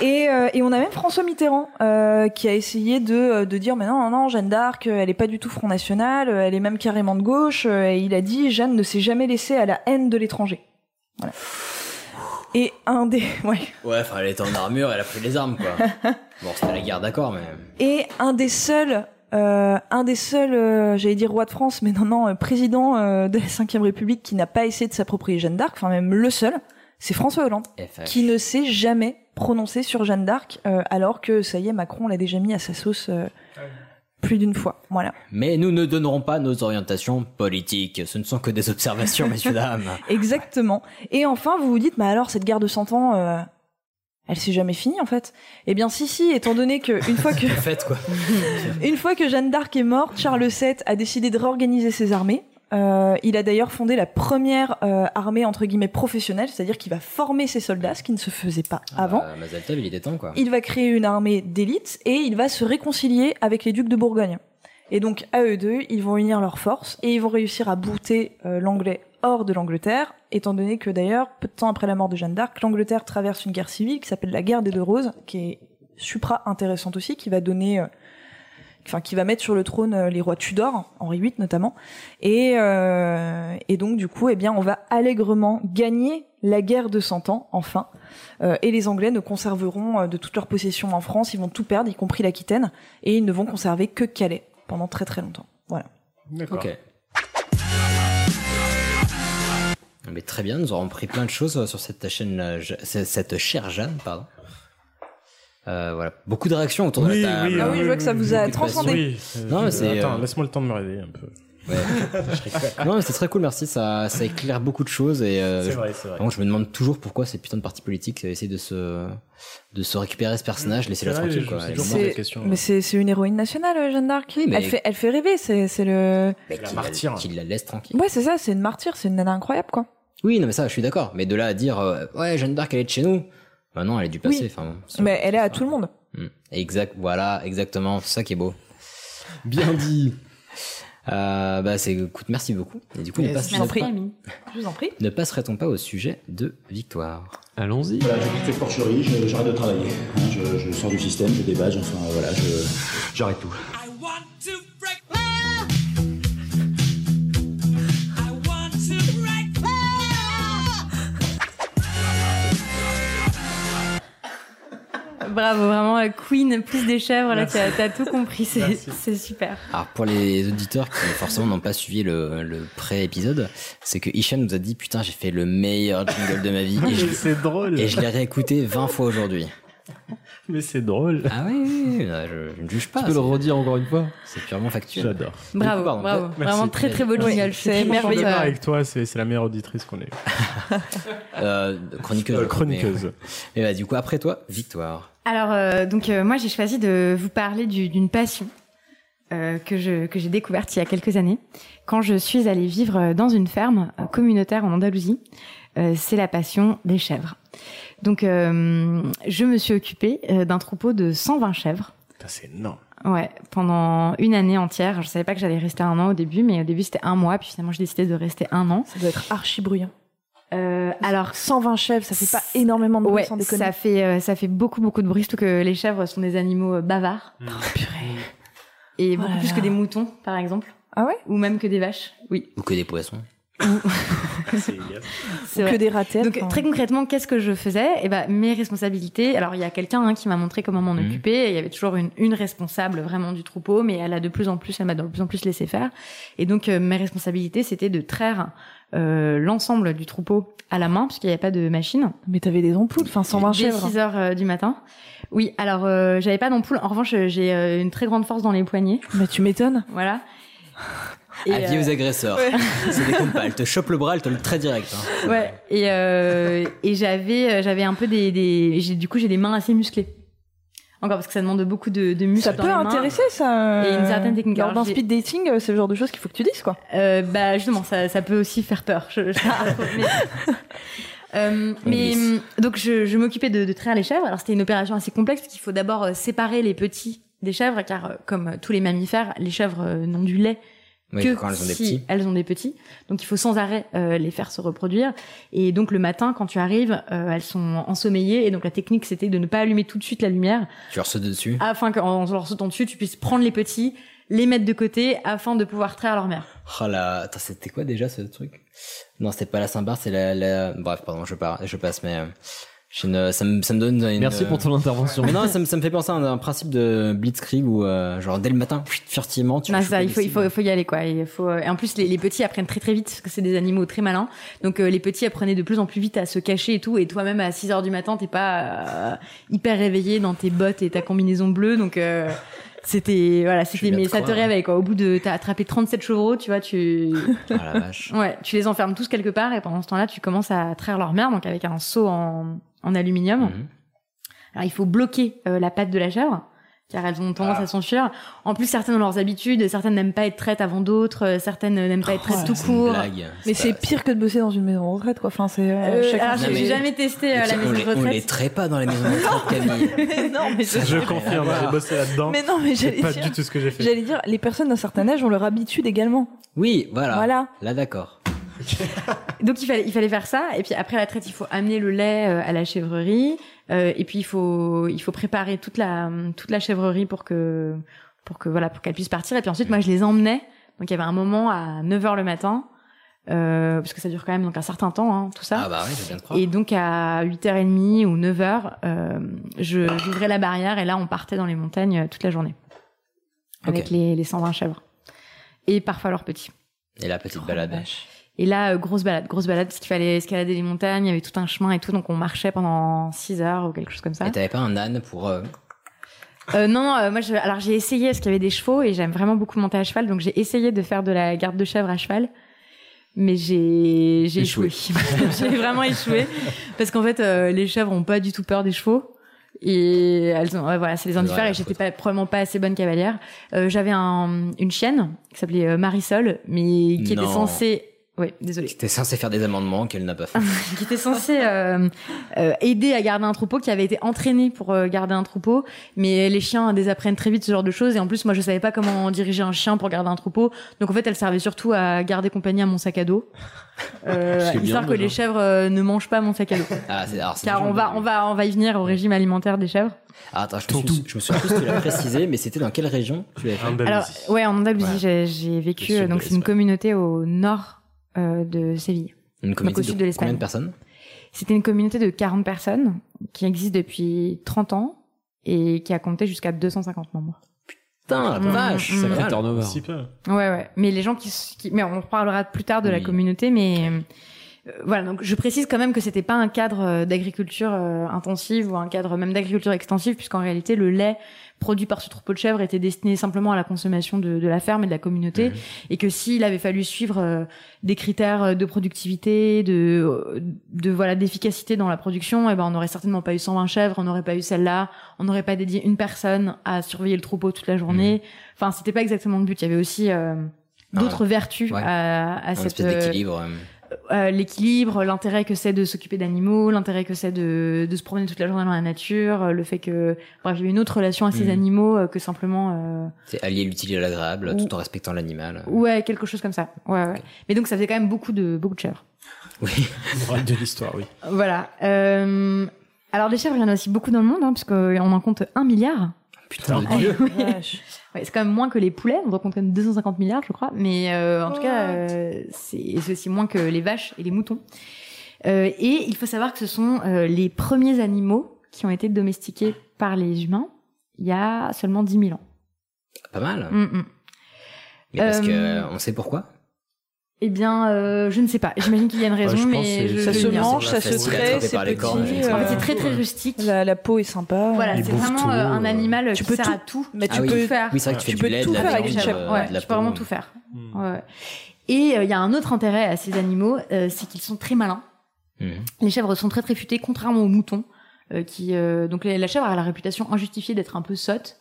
Et, euh, et on a même François Mitterrand euh, qui a essayé de, de dire mais non, non, non, Jeanne d'Arc, elle est pas du tout Front National, elle est même carrément de gauche. Et il a dit Jeanne ne s'est jamais laissée à la haine de l'étranger. Voilà. Et un des, ouais, Ouais, enfin, elle était en armure, elle a pris les armes, quoi. bon, c'était la guerre, d'accord, mais. et un des seuls, euh, un des seuls, euh, j'allais dire roi de France, mais non, non, euh, président euh, de la Ve République qui n'a pas essayé de s'approprier Jeanne d'Arc, enfin même le seul, c'est François Hollande. FH. qui ne s'est jamais prononcé sur Jeanne d'Arc, euh, alors que ça y est, Macron l'a déjà mis à sa sauce euh, plus d'une fois. Voilà. Mais nous ne donnerons pas nos orientations politiques. Ce ne sont que des observations, messieurs, dames. Exactement. Et enfin, vous vous dites, mais alors cette guerre de 100 ans, euh, elle s'est jamais finie en fait. Eh bien, si, si, étant donné que une fois que Faites, quoi. une fois que Jeanne d'Arc est morte, Charles VII a décidé de réorganiser ses armées. Euh, il a d'ailleurs fondé la première euh, armée entre guillemets professionnelle, c'est-à-dire qu'il va former ses soldats, ce qui ne se faisait pas avant. Euh, Mazel Tov, il était temps, quoi. il va créer une armée d'élite et il va se réconcilier avec les ducs de Bourgogne. Et donc à eux deux, ils vont unir leurs forces et ils vont réussir à bouter euh, l'anglais hors de l'Angleterre, étant donné que d'ailleurs, peu de temps après la mort de Jeanne d'Arc, l'Angleterre traverse une guerre civile qui s'appelle la guerre des deux roses, qui est supra intéressante aussi, qui va donner, euh, enfin qui va mettre sur le trône euh, les rois Tudor, Henri VIII notamment, et euh, et donc du coup, eh bien, on va allègrement gagner la guerre de Cent Ans, enfin. Euh, et les Anglais ne conserveront de toutes leurs possessions en France, ils vont tout perdre, y compris l'Aquitaine, et ils ne vont conserver que Calais pendant très très longtemps. Voilà. D'accord. Ok. Mais très bien, nous aurons pris plein de choses sur cette chaîne, cette chère Jeanne, pardon. Euh, voilà, beaucoup de réactions autour de Oui, la table. oui, Ah oui, je vois que ça vous a de transcendé. Oui. euh, Non, mais c'est, Attends, euh, laisse-moi le temps de me réveiller un peu. Ouais. non, mais c'est très cool, merci. Ça, ça éclaire beaucoup de choses et euh, C'est je- vrai, vrai. je me demande toujours pourquoi ces putains de partis politiques essayent de se, de se récupérer ce personnage, C'est vrai, tranquille, quoi. la. Mais c'est c'est une héroïne nationale, euh, Jeanne d'Arc. Oui, mais- Elle fait elle fait rêver. C'est c'est le. Mais la qu'il martyre. qu'il la laisse tranquille. Ouais, c'est ça. C'est une martyre. C'est une nana incroyable, quoi. Oui, non, mais ça, je suis d'accord. Mais de là à dire, euh, ouais, Jeanne d'Arc, elle est de chez nous. Bah non, elle est du passé. Oui. Enfin, Mais elle est à tout le monde. Hmm. Exact, voilà, exactement, c'est ça qui est beau. Bien dit. Euh, bah, c'est, écoute, merci beaucoup. Et du coup, ne, Yes, passe- je vous en ne prie, pas- Ami. Je vous en prie. ne passerait-on pas au sujet de Victoire? Allons-y. Voilà, je quitte cette porcherie, je- j'arrête de travailler. je, je sors du système, je badges, enfin voilà, je, j'arrête tout. Bravo, vraiment, euh, Queen plus des chèvres, là, tu as, t'as tout compris, c'est, super. Alors pour les auditeurs qui forcément n'ont pas suivi le, le pré-épisode, c'est que Hicham nous a dit putain j'ai fait le meilleur jingle de ma vie et je, c'est drôle. et je l'ai réécouté 20 fois aujourd'hui. Mais c'est drôle. Ah oui, oui, oui, je, je ne juge pas. Tu peux le redire encore une fois C'est purement factuel. J'adore. Bravo, Du coup, pardon, bravo. merci. Vraiment très très beau Oui, jingle. c'est très Je suis merveilleux. avec toi, c'est c'est la meilleure auditrice qu'on ait. Euh, chroniqueuse. Euh, mais- chroniqueuse. Et bah du coup après toi, Victoire. Alors, euh, donc euh, moi j'ai choisi de vous parler du- d'une passion euh, que je que j'ai découverte il y a quelques années quand je suis allée vivre euh, dans une ferme euh, communautaire en Andalousie. Euh, c'est la passion des chèvres. Donc, euh, je me suis occupée d'un troupeau de 120 chèvres. Putain, C'est énorme. Ouais, pendant une année entière. Je savais pas que j'allais rester un an au début, mais au début c'était un mois, puis finalement j'ai décidé de rester un an. Ça doit être archi bruyant. Euh, alors 120 chèvres, ça fait pas énormément de bruit ouais, sans déconner. ça fait euh, ça fait beaucoup beaucoup de bruit, surtout que les chèvres sont des animaux euh, bavards et Oh beaucoup là plus là. que des moutons, par exemple, Ah ouais? Ou même que des vaches. Oui, Ou que des poissons. C'est Ou que des ratés. Donc très concrètement, qu'est-ce que je faisais? Eh ben mes responsabilités. Alors il y a quelqu'un hein, qui m'a montré comment m'en Mhm. occuper. et Il y avait toujours une, une responsable vraiment du troupeau, mais elle a de plus en plus, elle m'a de plus en plus laissé faire. Et donc euh, mes responsabilités, c'était de traire euh, l'ensemble du troupeau à la main, puisqu'il n'y avait pas de machine. Mais t'avais des ampoules, enfin 120 Dès chèvres. 6 heures euh, du matin. Oui, alors euh, j'avais pas d'ampoule. En revanche, j'ai euh, une très grande force dans les poignets. Mais tu m'étonnes. Voilà. Et, Avis euh, aux agresseurs. C'est des comptes pas. Elle te chope le bras, elle te le très direct. hein. Ouais. Et, euh, et j'avais, j'avais un peu des, des j'ai, du coup, j'ai des mains assez musclées. Encore parce que ça demande beaucoup de, de muscles Ça dans peut les mains. intéresser ça. Et une certaine technique. Lors Alors, j'ai- speed dating, euh, c'est le genre de choses qu'il faut que tu dises quoi. Euh, bah justement, ça, ça peut aussi faire peur. Je, je mais Euh, mais donc je, je m'occupais de, de traire les chèvres. Alors c'était une opération assez complexe parce qu'il faut d'abord euh, séparer les petits des chèvres, car euh, comme euh, tous les mammifères, les chèvres euh, n'ont du lait Oui, que quand elles ont des si petits. elles ont des petits. Donc il faut sans arrêt euh, les faire se reproduire. Et donc le matin, quand tu arrives, euh, elles sont ensommeillées. Et donc la technique, c'était de ne pas allumer tout de suite la lumière, Tu leur sautes dessus. afin qu'en leur sautant dessus, tu puisses prendre les petits, les mettre de côté, afin de pouvoir traire leur mère. Oh là, attends, c'était quoi déjà ce truc? Non, c'était pas la Saint-Barth, c'est la, la... Bref, pardon, je, pars, je passe, mais euh, une- ça, me, ça me donne une... Merci pour ton intervention. Mais non, ça me, ça me fait penser à un, un principe de Blitzkrieg où, euh, genre, dès le matin, furtivement, tu Non, ça, il faut, il faut, cibles. il faut y aller, quoi. Il faut, et en plus, les, les petits apprennent très très vite, parce que c'est des animaux très malins. Donc, euh, les petits apprenaient de plus en plus vite à se cacher et tout. Et toi-même, à 6 heures du matin, t'es pas euh, hyper réveillé dans tes bottes et ta combinaison bleue. Donc, euh, c'était, voilà, c'était, mais ça te croire. réveille, quoi. Au bout de, t'as attrapé 37 chevreaux, tu vois, tu, Ah la vache. ouais, tu les enfermes tous quelque part et pendant ce temps-là, tu commences à traire leur mère, donc avec un seau en, en aluminium. Mhm. Alors, il faut bloquer euh, la patte de la chèvre, car elles ont tendance Ah. à s'enfuir. En plus, certaines ont leurs habitudes, certaines n'aiment pas être traites avant d'autres, euh, certaines n'aiment pas être traites Oh, tout C'est une court. blague. Mais c'est pire que de bosser dans une maison de retraite quoi. Enfin c'est. euh, Euh, alors, j'ai mais- jamais testé euh, la on, maison de les, on les retraite. traite pas dans les maisons de retraite, Camille. non mais je- Je confirme, j'ai bossé là-dedans. Mais non mais j'allais pas dire. du tout ce que j'ai fait. J'allais dire, les personnes d'un certain âge ont leur habitude également. Oui, voilà. Voilà. Là, d'accord. Donc il fallait, il fallait faire ça. Et puis après la traite, il faut amener le lait euh, à la chèvrerie. Euh, et puis il faut, il faut préparer toute la, toute la chèvrerie pour que, pour que voilà, pour qu'elle puisse partir. Et puis ensuite, moi, je les emmenais. Donc il y avait un moment à 9 heures le matin, euh, parce que ça dure quand même donc un certain temps, hein, tout ça. Ah bah oui, de. Et donc à 8h30 ou 9h, euh, je j'ouvrais la barrière et là on partait dans les montagnes toute la journée. Avec les, les 120 chèvres. Et parfois leurs petits. Et la petite balade. Et là, euh, grosse balade, grosse balade, parce qu'il fallait escalader les montagnes, il y avait tout un chemin et tout, donc on marchait pendant 6 heures ou quelque chose comme ça. Et t'avais pas un âne pour... euh, Euh, non, euh, moi, je, alors j'ai essayé, parce qu'il y avait des chevaux, et j'aime vraiment beaucoup monter à cheval, donc j'ai essayé de faire de la garde de chèvre à cheval, mais j'ai j'ai échoué. j'ai vraiment échoué, parce qu'en fait, les chèvres ont pas du tout peur des chevaux. Et elles ont, ouais, voilà, c'est les la et j'étais pas, probablement pas assez bonne cavalière. Euh, j'avais un, une chienne qui s'appelait Marisol, mais qui était censée Oui, désolé. Qui était censé faire des amendements qu'elle n'a pas fait. qui était censé euh, euh, aider à garder un troupeau, qui avait été entraîné pour euh, garder un troupeau, mais les chiens désapprennent très vite ce genre de choses. Et en plus, moi, je savais pas comment diriger un chien pour garder un troupeau. Donc en fait, elle servait surtout à garder compagnie à mon sac à dos, euh, histoire que les chèvres euh, ne mangent pas mon sac à dos. Ah, c'est, alors, c'est Car on va, on va, on va y venir au régime alimentaire des chèvres. Ah, attends, je me, suis, je me souviens plus si tu l'as précisé, mais c'était dans quelle région tu l'avais fait? Alors, ouais, en Andalousie, Ouais. j'ai, j'ai vécu. Euh, donc c'est une communauté au nord de Séville. Une Donc, au communauté sud de de l'Espagne. combien de personnes C'était une communauté de 40 personnes qui existe depuis 30 ans et qui a compté jusqu'à 250 membres. Putain, la Mmh, vache, mmh, ça mmh. va. turnover. Si peu. Ouais, ouais. Mais les gens qui, mais on reparlera plus tard de la communauté, mais euh, voilà. Donc, je précise quand même que c'était pas un cadre euh, d'agriculture euh, intensive ou un cadre même d'agriculture extensive, puisqu'en réalité, le lait produit par ce troupeau de chèvres était destiné simplement à la consommation de, de la ferme et de la communauté, Mmh. et que s'il avait fallu suivre euh, des critères de productivité, de, euh, de voilà, d'efficacité dans la production, eh ben, on n'aurait certainement pas eu 120 chèvres, on n'aurait pas eu celle-là, on n'aurait pas dédié une personne à surveiller le troupeau toute la journée. Enfin, c'était pas exactement le but. Il y avait aussi euh, d'autres Ah, vertus ouais. à, à Un cette espèce d'équilibre. Euh. euh, l'équilibre, l'intérêt que c'est de s'occuper d'animaux, l'intérêt que c'est de, de se promener toute la journée dans la nature, euh, le fait que bref, il y a une autre relation à ces Mhm. animaux que simplement euh, C'est allier l'utile à l'agréable, Ou- tout en respectant l'animal. ouais quelque chose comme ça. Ouais, ouais. Mais donc ça faisait quand même beaucoup de beaucoup de chèvres. Oui. Morale de l'histoire, oui. Voilà. Euh, alors des chèvres, il y en a aussi beaucoup dans le monde, hein, parce qu'on en compte un milliard. Putain de Ouais. Dieu. Ouais, c'est quand même moins que les poulets, on doit compter quand même 250 milliards, je crois. Mais euh, en tout cas, euh, c'est c'est aussi moins que les vaches et les moutons. Euh, et il faut savoir que ce sont euh, les premiers animaux qui ont été domestiqués par les humains il y a seulement 10 000 ans. Pas mal. Mm, mm. Mais parce que on sait pourquoi? Eh bien, euh, je ne sais pas. j'imagine qu'il y a une raison, je pense mais je, Ça se mange, ça se attraper c'est cornes, petit. En fait, euh, c'est très très rustique. La, la peau est sympa. Voilà, Il c'est vraiment tout, euh, un euh, animal tu qui peux sert tout. à tout. Mais Ah tu oui. peux faire. Oui, c'est vrai que tu fais Tu du peux lait, tout faire avec une chèvre. euh, Ouais, tu peux vraiment tout faire. Hmm. Ouais. Et euh, il y a un autre intérêt à ces animaux, euh, c'est qu'ils sont très malins. Mhm. Les chèvres sont très très futées, contrairement aux moutons, euh, qui euh, donc la chèvre a la réputation injustifiée d'être un peu sotte,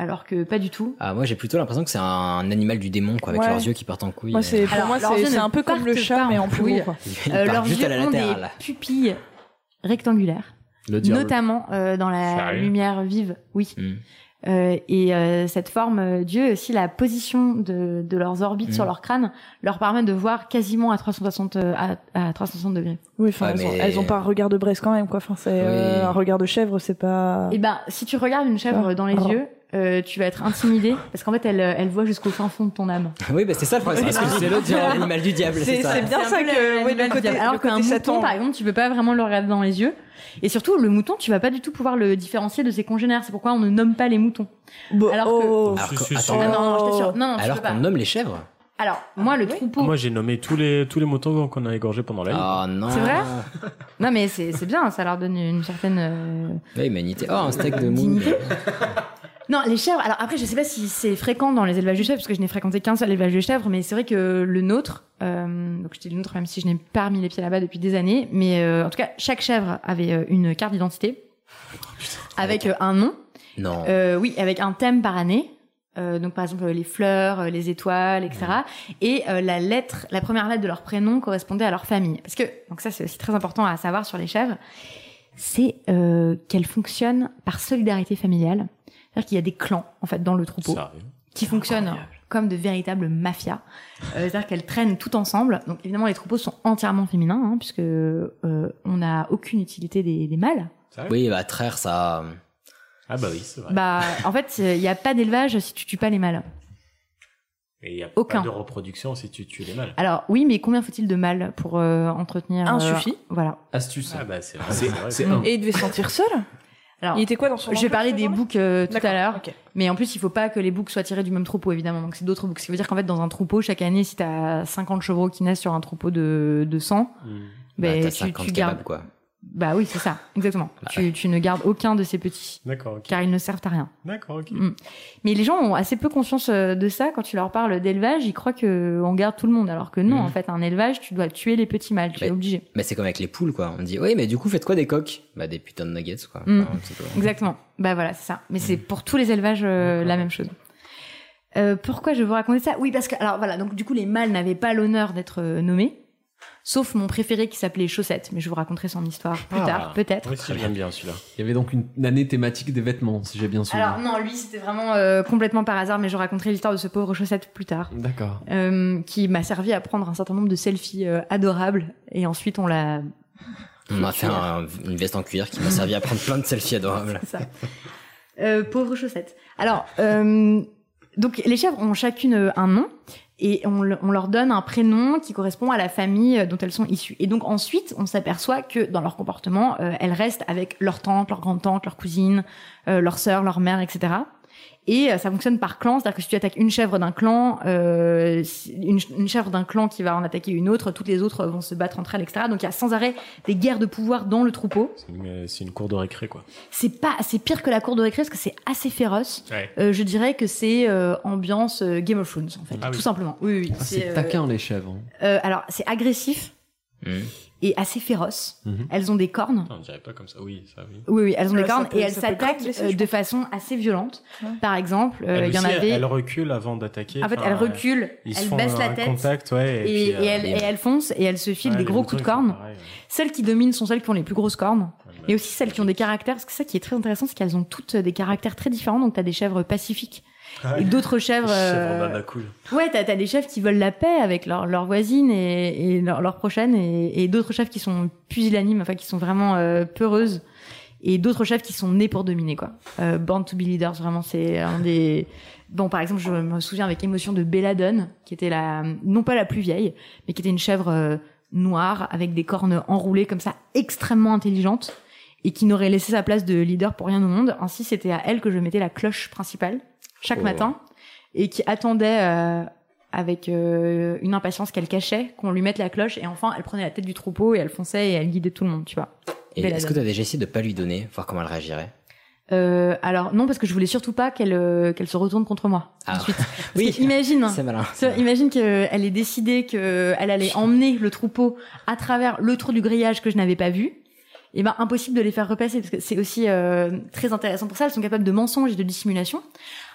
alors que pas du tout. Ah, moi j'ai plutôt l'impression que c'est un animal du démon, quoi, avec Ouais. leurs yeux qui partent en couille. Moi, c'est, pour Alors, moi, c'est, un peu comme le chat, mais en plus couille. gros, Euh, leurs juste yeux à la ont des pupilles rectangulaires, Le notamment euh, dans la Sérieux lumière vive. Oui. Mhm. Euh, et euh, cette forme euh, d'yeux, et aussi la position de, de leurs orbites Mhm. sur leur crâne, leur permet de voir quasiment à 360 euh, à, à 360 degrés. Oui, enfin, elles, ont, mais- elles ont pas un regard de Brest quand même, quoi. Enfin, c'est euh, Oui. un regard de chèvre, c'est pas. Et ben, si tu regardes une chèvre Ah. dans les Ah. yeux, euh, tu vas être intimidé parce qu'en fait, elle, elle voit jusqu'au fin fond de ton âme. Oui, bah c'est ça le problème. Ouais, Parce que c'est c'est l'autre diable, l'animal du diable, c'est C'est- ça. c'est bien ça que- le- oui, le côté- du diable. alors le qu'un mouton, Satan. par exemple, tu peux pas vraiment le regarder dans les yeux. Et surtout, le mouton, tu vas pas du tout pouvoir le différencier de ses congénères. C'est pourquoi on ne nomme pas les moutons. Bon, alors que- oh. Que- attends, Ah non, non, je t'assure. Non, non, tu alors qu'on nomme les chèvres Alors, moi, le troupeau. Moi, j'ai nommé tous les, tous les moutons qu'on a égorgés pendant la nuit. Oh non. C'est vrai? Non, mais c'est c'est bien, ça leur donne une certaine. euh, Ouais, humanité. Oh, un steak de moule. Non, les chèvres. Alors après, je sais pas si c'est fréquent dans les élevages de chèvres, parce que je n'ai fréquenté qu'un seul élevage de chèvres, mais c'est vrai que le nôtre, euh, donc je dis le nôtre même si je n'ai pas remis les pieds là-bas depuis des années, mais euh, en tout cas, chaque chèvre avait euh, une carte d'identité avec euh, un nom, Non. euh, oui, avec un thème par année. Euh, donc par exemple les fleurs, euh, les étoiles, etc. Et euh, la lettre, la première lettre de leur prénom correspondait à leur famille. Parce que donc ça c'est aussi très important à savoir sur les chèvres, c'est euh, qu'elles fonctionnent par solidarité familiale. C'est-à-dire qu'il y a des clans en fait dans le troupeau Sérieux qui fonctionnent comme de véritables mafias. Euh, C'est-à-dire qu'elles traînent tout ensemble. Donc évidemment les troupeaux sont entièrement féminins hein, puisque euh, on n'a aucune utilité des, des mâles. Oui, bah traire, ça. Ah bah oui, c'est vrai. Bah en fait il n'y a pas d'élevage si tu tues pas les mâles. Et il y a aucun. pas de reproduction si tu tues les mâles. Alors oui, mais combien faut-il de mâles pour euh, entretenir Un euh, suffit. Voilà. Astuce. Ah bah c'est vrai. C'est- c'est vrai. c'est un. Et il devait se sentir seul Alors, Il était quoi dans son je vais parler des boucs euh, tout à l'heure, ok. mais en plus il faut pas que les boucs soient tirés du même troupeau évidemment. Donc c'est d'autres boucs. Ce qui veut dire qu'en fait dans un troupeau chaque année, si t'as 50 chevreaux qui naissent sur un troupeau de, de 100, Hmm. Bah, ben, t'as tu, 50 tu kebabs, gardes. quoi. Bah oui, c'est ça, exactement. Bah tu, tu ne gardes aucun de ces petits, D'accord, ok. car ils ne servent à rien. D'accord, ok. Mm. Mais les gens ont assez peu conscience euh, de ça quand tu leur parles d'élevage. Ils croient que on garde tout le monde, alors que non. Mhm. En fait, un élevage, tu dois tuer les petits mâles. Tu es Mais- obligé. Mais c'est comme avec les poules, quoi. On dit, oui, mais du coup, faites quoi des coques? Bah, des putains de nuggets, quoi. Mm. Enfin, Exactement. Bah voilà, c'est ça. Mais c'est pour tous les élevages euh, la même chose. Euh, pourquoi je vais vous raconter ça? Oui, parce que alors voilà, donc du coup les mâles n'avaient pas l'honneur d'être euh, nommés, sauf mon préféré qui s'appelait Chaussette, mais je vous raconterai son histoire plus Ah. tard, peut-être. Oui, si, j'aime bien celui-là. Il y avait donc une, une année thématique des vêtements, si j'ai bien suivi. Alors non, lui c'était vraiment euh, complètement par hasard, mais je raconterai l'histoire de ce pauvre Chaussette plus tard. D'accord. Euh, qui m'a servi à prendre un certain nombre de selfies euh, adorables et ensuite on l'a On m'a fait un- une veste en cuir qui m'a servi à prendre plein de selfies adorables. C'est ça. Euh, pauvre chaussette. Alors, euh, donc les chèvres ont chacune un nom et on, le- on leur donne un prénom qui correspond à la famille euh, dont elles sont issues. Et donc ensuite, on s'aperçoit que dans leur comportement, euh, elles restent avec leur tante, leur grande-tante, leur cousine, euh, leur sœur, leur mère, etc. Et euh, ça fonctionne par clan, c'est-à-dire que si tu attaques une chèvre d'un clan, euh, une, une chèvre d'un clan qui va en attaquer une autre, toutes les autres vont se battre entre elles, etc. Donc il y a sans arrêt des guerres de pouvoir dans le troupeau. C'est une, c'est une cour de récré, quoi. C'est pas, c'est pire que la cour de récré parce que c'est assez féroce. Ouais. Euh, je dirais que c'est euh, ambiance euh, Game of Thrones en fait, Ah oui. tout simplement. Oui, oui. Ah, c'est euh, taquin les chèvres. hein. euh, alors c'est agressif Mhm. Et assez féroce. Mhm. Elles ont des cornes. Non, on dirait pas comme ça. Oui, ça, oui. Oui, oui, elles ont des cornes peut- et elles s'attaquent euh, de façon assez violente. Ouais. Par exemple, euh, il y en avait. Elle recule avant d'attaquer. En fait, enfin, elle recule, ils se elle font baisse la un tête. Contact, ouais, Et, puis, et euh, elle, et elle fonce et elle se file ouais, des gros coups de cornes. pareil. Celles qui dominent sont celles qui ont les plus grosses cornes. Et aussi celles qui ont des caractères. Parce que ça qui est très intéressant, c'est qu'elles ont toutes des caractères très différents. Donc t'as des chèvres pacifiques et d'autres chèvres. Chèvre euh, cool. Ouais, t'as as des chefs qui veulent la paix avec leurs leurs voisines et, et leurs leurs prochaines, et, et d'autres chefs qui sont pusillanimes, enfin qui sont vraiment euh, peureuses, et d'autres chefs qui sont nés pour dominer, quoi. Euh, Born to be leaders, vraiment, c'est un des... Bon, par exemple, je me souviens avec émotion de Belladone, qui était la, non pas la plus vieille, mais qui était une chèvre euh, noire, avec des cornes enroulées comme ça, extrêmement intelligente, et qui n'aurait laissé sa place de leader pour rien au monde. Ainsi, c'était à elle que je mettais la cloche principale, chaque Oh. matin, et qui attendait euh, avec euh, une impatience qu'elle cachait, qu'on lui mette la cloche, et enfin, elle prenait la tête du troupeau, et elle fonçait, et elle guidait tout le monde, tu vois. Et est-ce que tu as déjà essayé de pas lui donner, voir comment elle réagirait? Euh, alors non parce que je voulais surtout pas qu'elle euh, qu'elle se retourne contre moi Ah. ensuite. Parce Oui. que imagine, C'est malin. imagine qu'elle ait décidé qu'elle allait emmener le troupeau à travers le trou du grillage que je n'avais pas vu. Et ben impossible de les faire repasser parce que c'est aussi euh, très intéressant pour ça. Elles sont capables de mensonges et de dissimulation.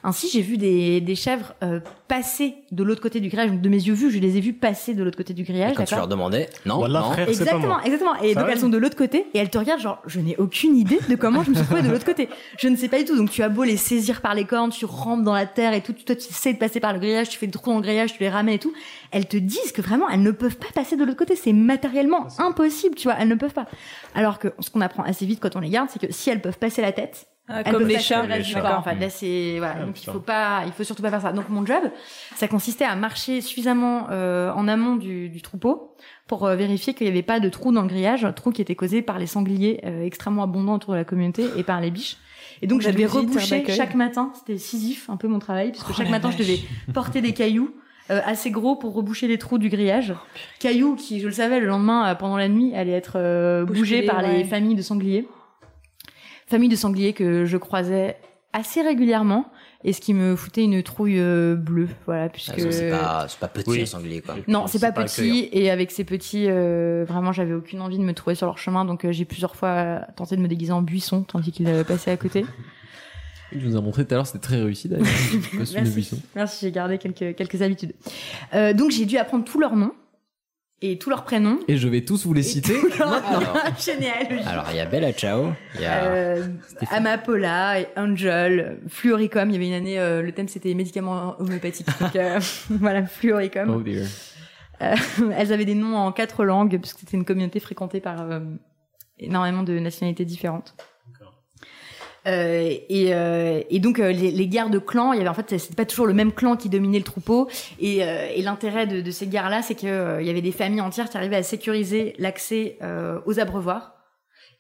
Ainsi, j'ai vu des, des chèvres euh, passer de l'autre côté du grillage. Donc, de mes yeux vus, je les ai vus passer de l'autre côté du grillage. Et quand tu leur demandais, non, Voilà, non. frère, pas Exactement, moi. exactement. Et Ça donc elles sont de l'autre côté et elles te regardent genre je n'ai aucune idée de comment je me suis retrouvée de l'autre côté. Je ne sais pas du tout. Donc tu as beau les saisir par les cornes, tu rampes dans la terre et tout, toi tu essaies de passer par le grillage, tu fais le trou dans le grillage, tu les ramènes et tout. Elles te disent que vraiment elles ne peuvent pas passer de l'autre côté, c'est matériellement impossible, tu vois, elles ne peuvent pas. Alors que ce qu'on apprend assez vite quand on les garde, c'est que si elles peuvent passer la tête, Ah, comme les chats. le reste du D'accord. corps. Enfin, là, c'est voilà. Ah, donc il faut pas, il faut surtout pas faire ça. Donc mon job, ça consistait à marcher suffisamment euh, en amont du, du troupeau pour euh, vérifier qu'il n'y avait pas de trou dans le grillage, trou qui était causé par les sangliers euh, extrêmement abondants autour de la communauté et par les biches. Et donc je devais reboucher d'accueil. chaque matin. C'était Sisyphe, un peu mon travail, puisque Oh chaque matin je devais porter des cailloux. euh, assez gros pour reboucher les trous du grillage. Cailloux qui, je le savais, le lendemain, euh, pendant la nuit, allaient être euh, bougés Bousculés, par ouais. les familles de sangliers famille de sangliers que je croisais assez régulièrement et ce qui me foutait une trouille euh, bleue voilà puisque Ah, C'est pas, c'est pas petit Oui. un sanglier quoi. non c'est pas pas petit et avec ces petits euh, vraiment j'avais aucune envie de me trouver sur leur chemin donc euh, j'ai plusieurs fois tenté de me déguiser en buisson tandis qu'ils passaient à côté Tu nous as montré tout à l'heure, c'était très réussi d'ailleurs. Merci merci j'ai gardé quelques quelques habitudes euh, donc j'ai dû apprendre tous leurs noms et tous leurs prénoms Et je vais tous vous les citer. Généalogie alors, il y a Bella Ciao, il y a Euh, Amapola et Angel, Fluoricum. Il y avait une année, euh, le thème c'était médicaments homéopathiques. Donc euh, voilà, Fluoricum. Oh dear. Euh, elles avaient des noms en quatre langues parce que c'était une communauté fréquentée par euh, énormément de nationalités différentes. Euh, et, euh, et donc euh, les, les guerres de clans, il y avait en fait c'était pas toujours le même clan qui dominait le troupeau. Et, euh, et l'intérêt de, de ces guerres-là, c'est que euh, y avait des familles entières qui arrivaient à sécuriser l'accès aux abreuvoirs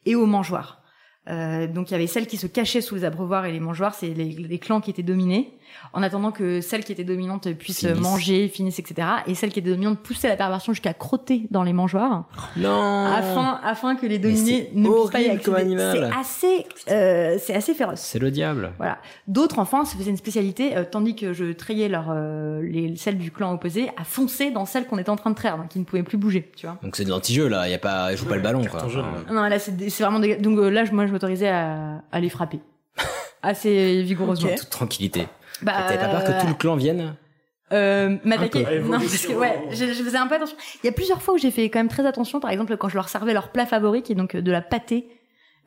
et aux mangeoires. Donc il y avait celles qui se cachaient sous les abreuvoirs et les mangeoires, c'est les, les clans qui étaient dominés, en attendant que celles qui étaient dominantes puissent Finissent. manger, finissent, etc. Et celles qui étaient dominantes poussaient la perversion jusqu'à crotter dans les mangeoires, non. afin afin que les dominés ne puissent pas y accéder. C'est assez euh, c'est assez féroce. C'est le diable. Voilà. D'autres, enfin, se faisaient une spécialité, euh, tandis que je trayais leur, euh, les, celles du clan opposé, à foncer dans celles qu'on était en train de traire, donc qui ne pouvaient plus bouger, tu vois. Donc c'est de l'anti-jeu là, il y a pas, il joue pas le ballon quoi. jaune, Non, là, c'est vraiment des... Donc euh, là, je- moi, je m'autorisais à, à les frapper. Assez vigoureusement. Ok. toute tranquillité. Bah, T'avais pas peur que tout le clan vienne Euh, m'attaquer. Un peu. Non, parce que ouais, je, je faisais un peu attention. Il y a plusieurs fois où j'ai fait quand même très attention. Par exemple, quand je leur servais leur plat favori, qui est donc euh, de la pâtée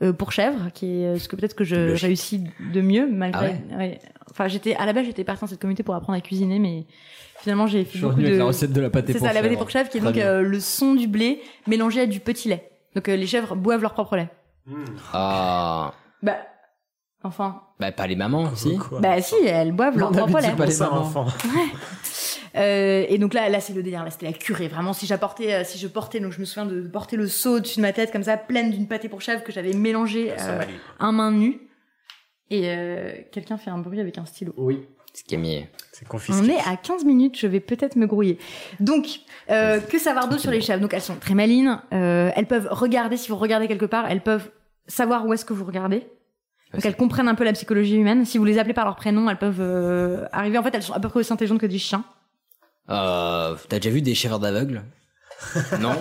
euh, pour chèvre, qui est euh, ce que peut-être que je Le réussis de mieux, malgré. Ah ouais. Enfin, j'étais à la base, j'étais partie dans cette communauté pour apprendre à cuisiner, mais finalement, j'ai fait beaucoup de. la recette de la pâtée C'est pour ça, la pâtée pour chèvre, qui est Très donc euh, le son du blé mélangé à du petit lait. Donc euh, les chèvres boivent leur propre lait. Ah. Bah, enfin. Bah, pas les mamans, si. Bah si, elles boivent leur propre lait. pas les mamans. Euh, et donc là, là c'est le délire, là c'était la curée. Vraiment, si j'apportais, euh, si je portais, donc je me souviens de porter le seau au-dessus de ma tête comme ça, pleine d'une pâtée pour chèvre que j'avais mélangée Ça euh, un main nue. Et euh, quelqu'un fait un bruit avec un stylo. Oui. C'est Camille. C'est On est à 15 minutes, je vais peut-être me grouiller. Donc, euh, que savoir d'autre sur les chèvres? Donc, elles sont très malines. euh, elles peuvent regarder, si vous regardez quelque part, elles peuvent savoir où est-ce que vous regardez. Donc, elles comprennent un peu la psychologie humaine. Si vous les appelez par leur prénom, elles peuvent euh, arriver. En fait, elles sont à peu près aussi intelligentes que des chiens. Euh, T'as déjà vu des chèvres d'aveugles? Non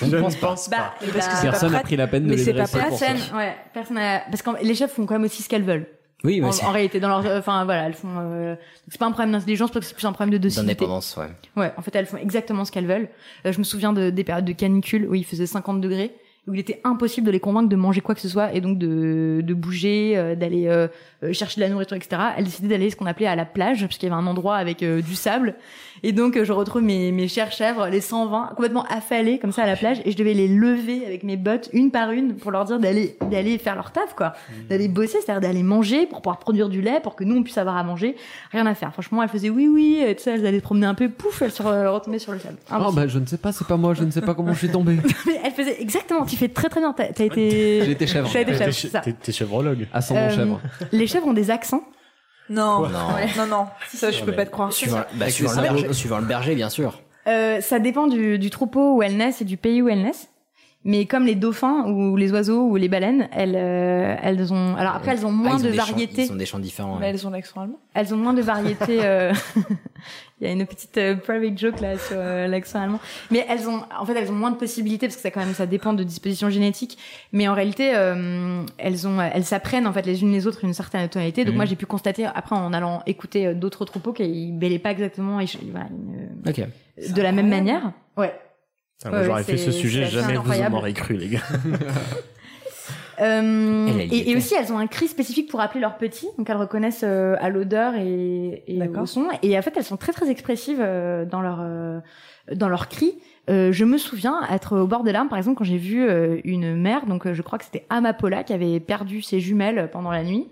Je ne pense pas. Bah, Parce que bah, personne n'a pris la peine de mais les c'est pas dresser pour ça. personne, ouais, personne a- parce que les chefs font quand même aussi ce qu'elles veulent. Oui, mais en, c'est- en réalité, dans leur, enfin voilà, elles font. euh, c'est pas un problème d'intelligence, parce que c'est plus un problème de docilité. D'indépendance, ouais. Ouais, en fait, elles font exactement ce qu'elles veulent. Euh, je me souviens de, des périodes de canicule où il faisait 50 degrés, où il était impossible de les convaincre de manger quoi que ce soit et donc de, de bouger, euh, d'aller euh, euh, chercher de la nourriture, etc. Elles décidaient d'aller ce qu'on appelait à la plage, parce qu'il y avait un endroit avec euh, du sable. Et donc, euh, je retrouve mes, mes chères chèvres, les 120, complètement affalées comme ça à la plage, et je devais les lever avec mes bottes une par une pour leur dire d'aller d'aller faire leur taf, quoi, d'aller bosser, c'est-à-dire d'aller manger pour pouvoir produire du lait, pour que nous on puisse avoir à manger. Rien à faire. Franchement, elles faisaient oui, oui, et tu sais, elles allaient se promener un peu, pouf, elles se re- retombaient sur le sable. Oh Impossible. bah je ne sais pas, c'est pas moi, je ne sais pas comment je suis tombé. Mais elle faisait exactement. Tu fais très très bien. T'as t'as été. J'ai été chèvre. T'as été chèvre. ça. T'es t'es Euh, chèvre. Les chèvres ont des accents. Non, Non. non, non, ça je peux pas te croire. Suivant, bah, le sabots. berger, suivant le berger, bien sûr. Euh, ça dépend du, du troupeau où elles naissent et du pays où elles naissent. Mais comme les dauphins ou les oiseaux ou les baleines, elles, euh, elles ont. Alors après, elles ont moins Ah, ils ont de variétés. Ils ont des chants différents. Mais ouais. elles ont l'accent allemand. Elles ont moins de variétés. euh, Il y a une petite euh, private joke là sur euh, l'accent allemand. Mais elles ont, en fait, elles ont moins de possibilités parce que ça quand même, ça dépend de dispositions génétiques. Mais en réalité, euh, elles ont, elles s'apprennent en fait les unes les autres une certaine tonalité. Donc Mhm. moi, j'ai pu constater après en allant écouter d'autres troupeaux qu'ils bêlaient pas exactement et, voilà, une- Ok. de la même manière. Ouais. Ouais, J'aurais fait ce sujet, jamais vous en aurez cru, les gars. Euh, et, aussi, elles ont un cri spécifique pour appeler leurs petits, donc elles reconnaissent euh, à l'odeur et, et au son. Et en fait, elles sont très très expressives euh, dans leur euh, dans leurs cris. Euh, je me souviens être au bord des larmes, par exemple, quand j'ai vu euh, une mère, donc euh, je crois que c'était Amapola, qui avait perdu ses jumelles pendant la nuit.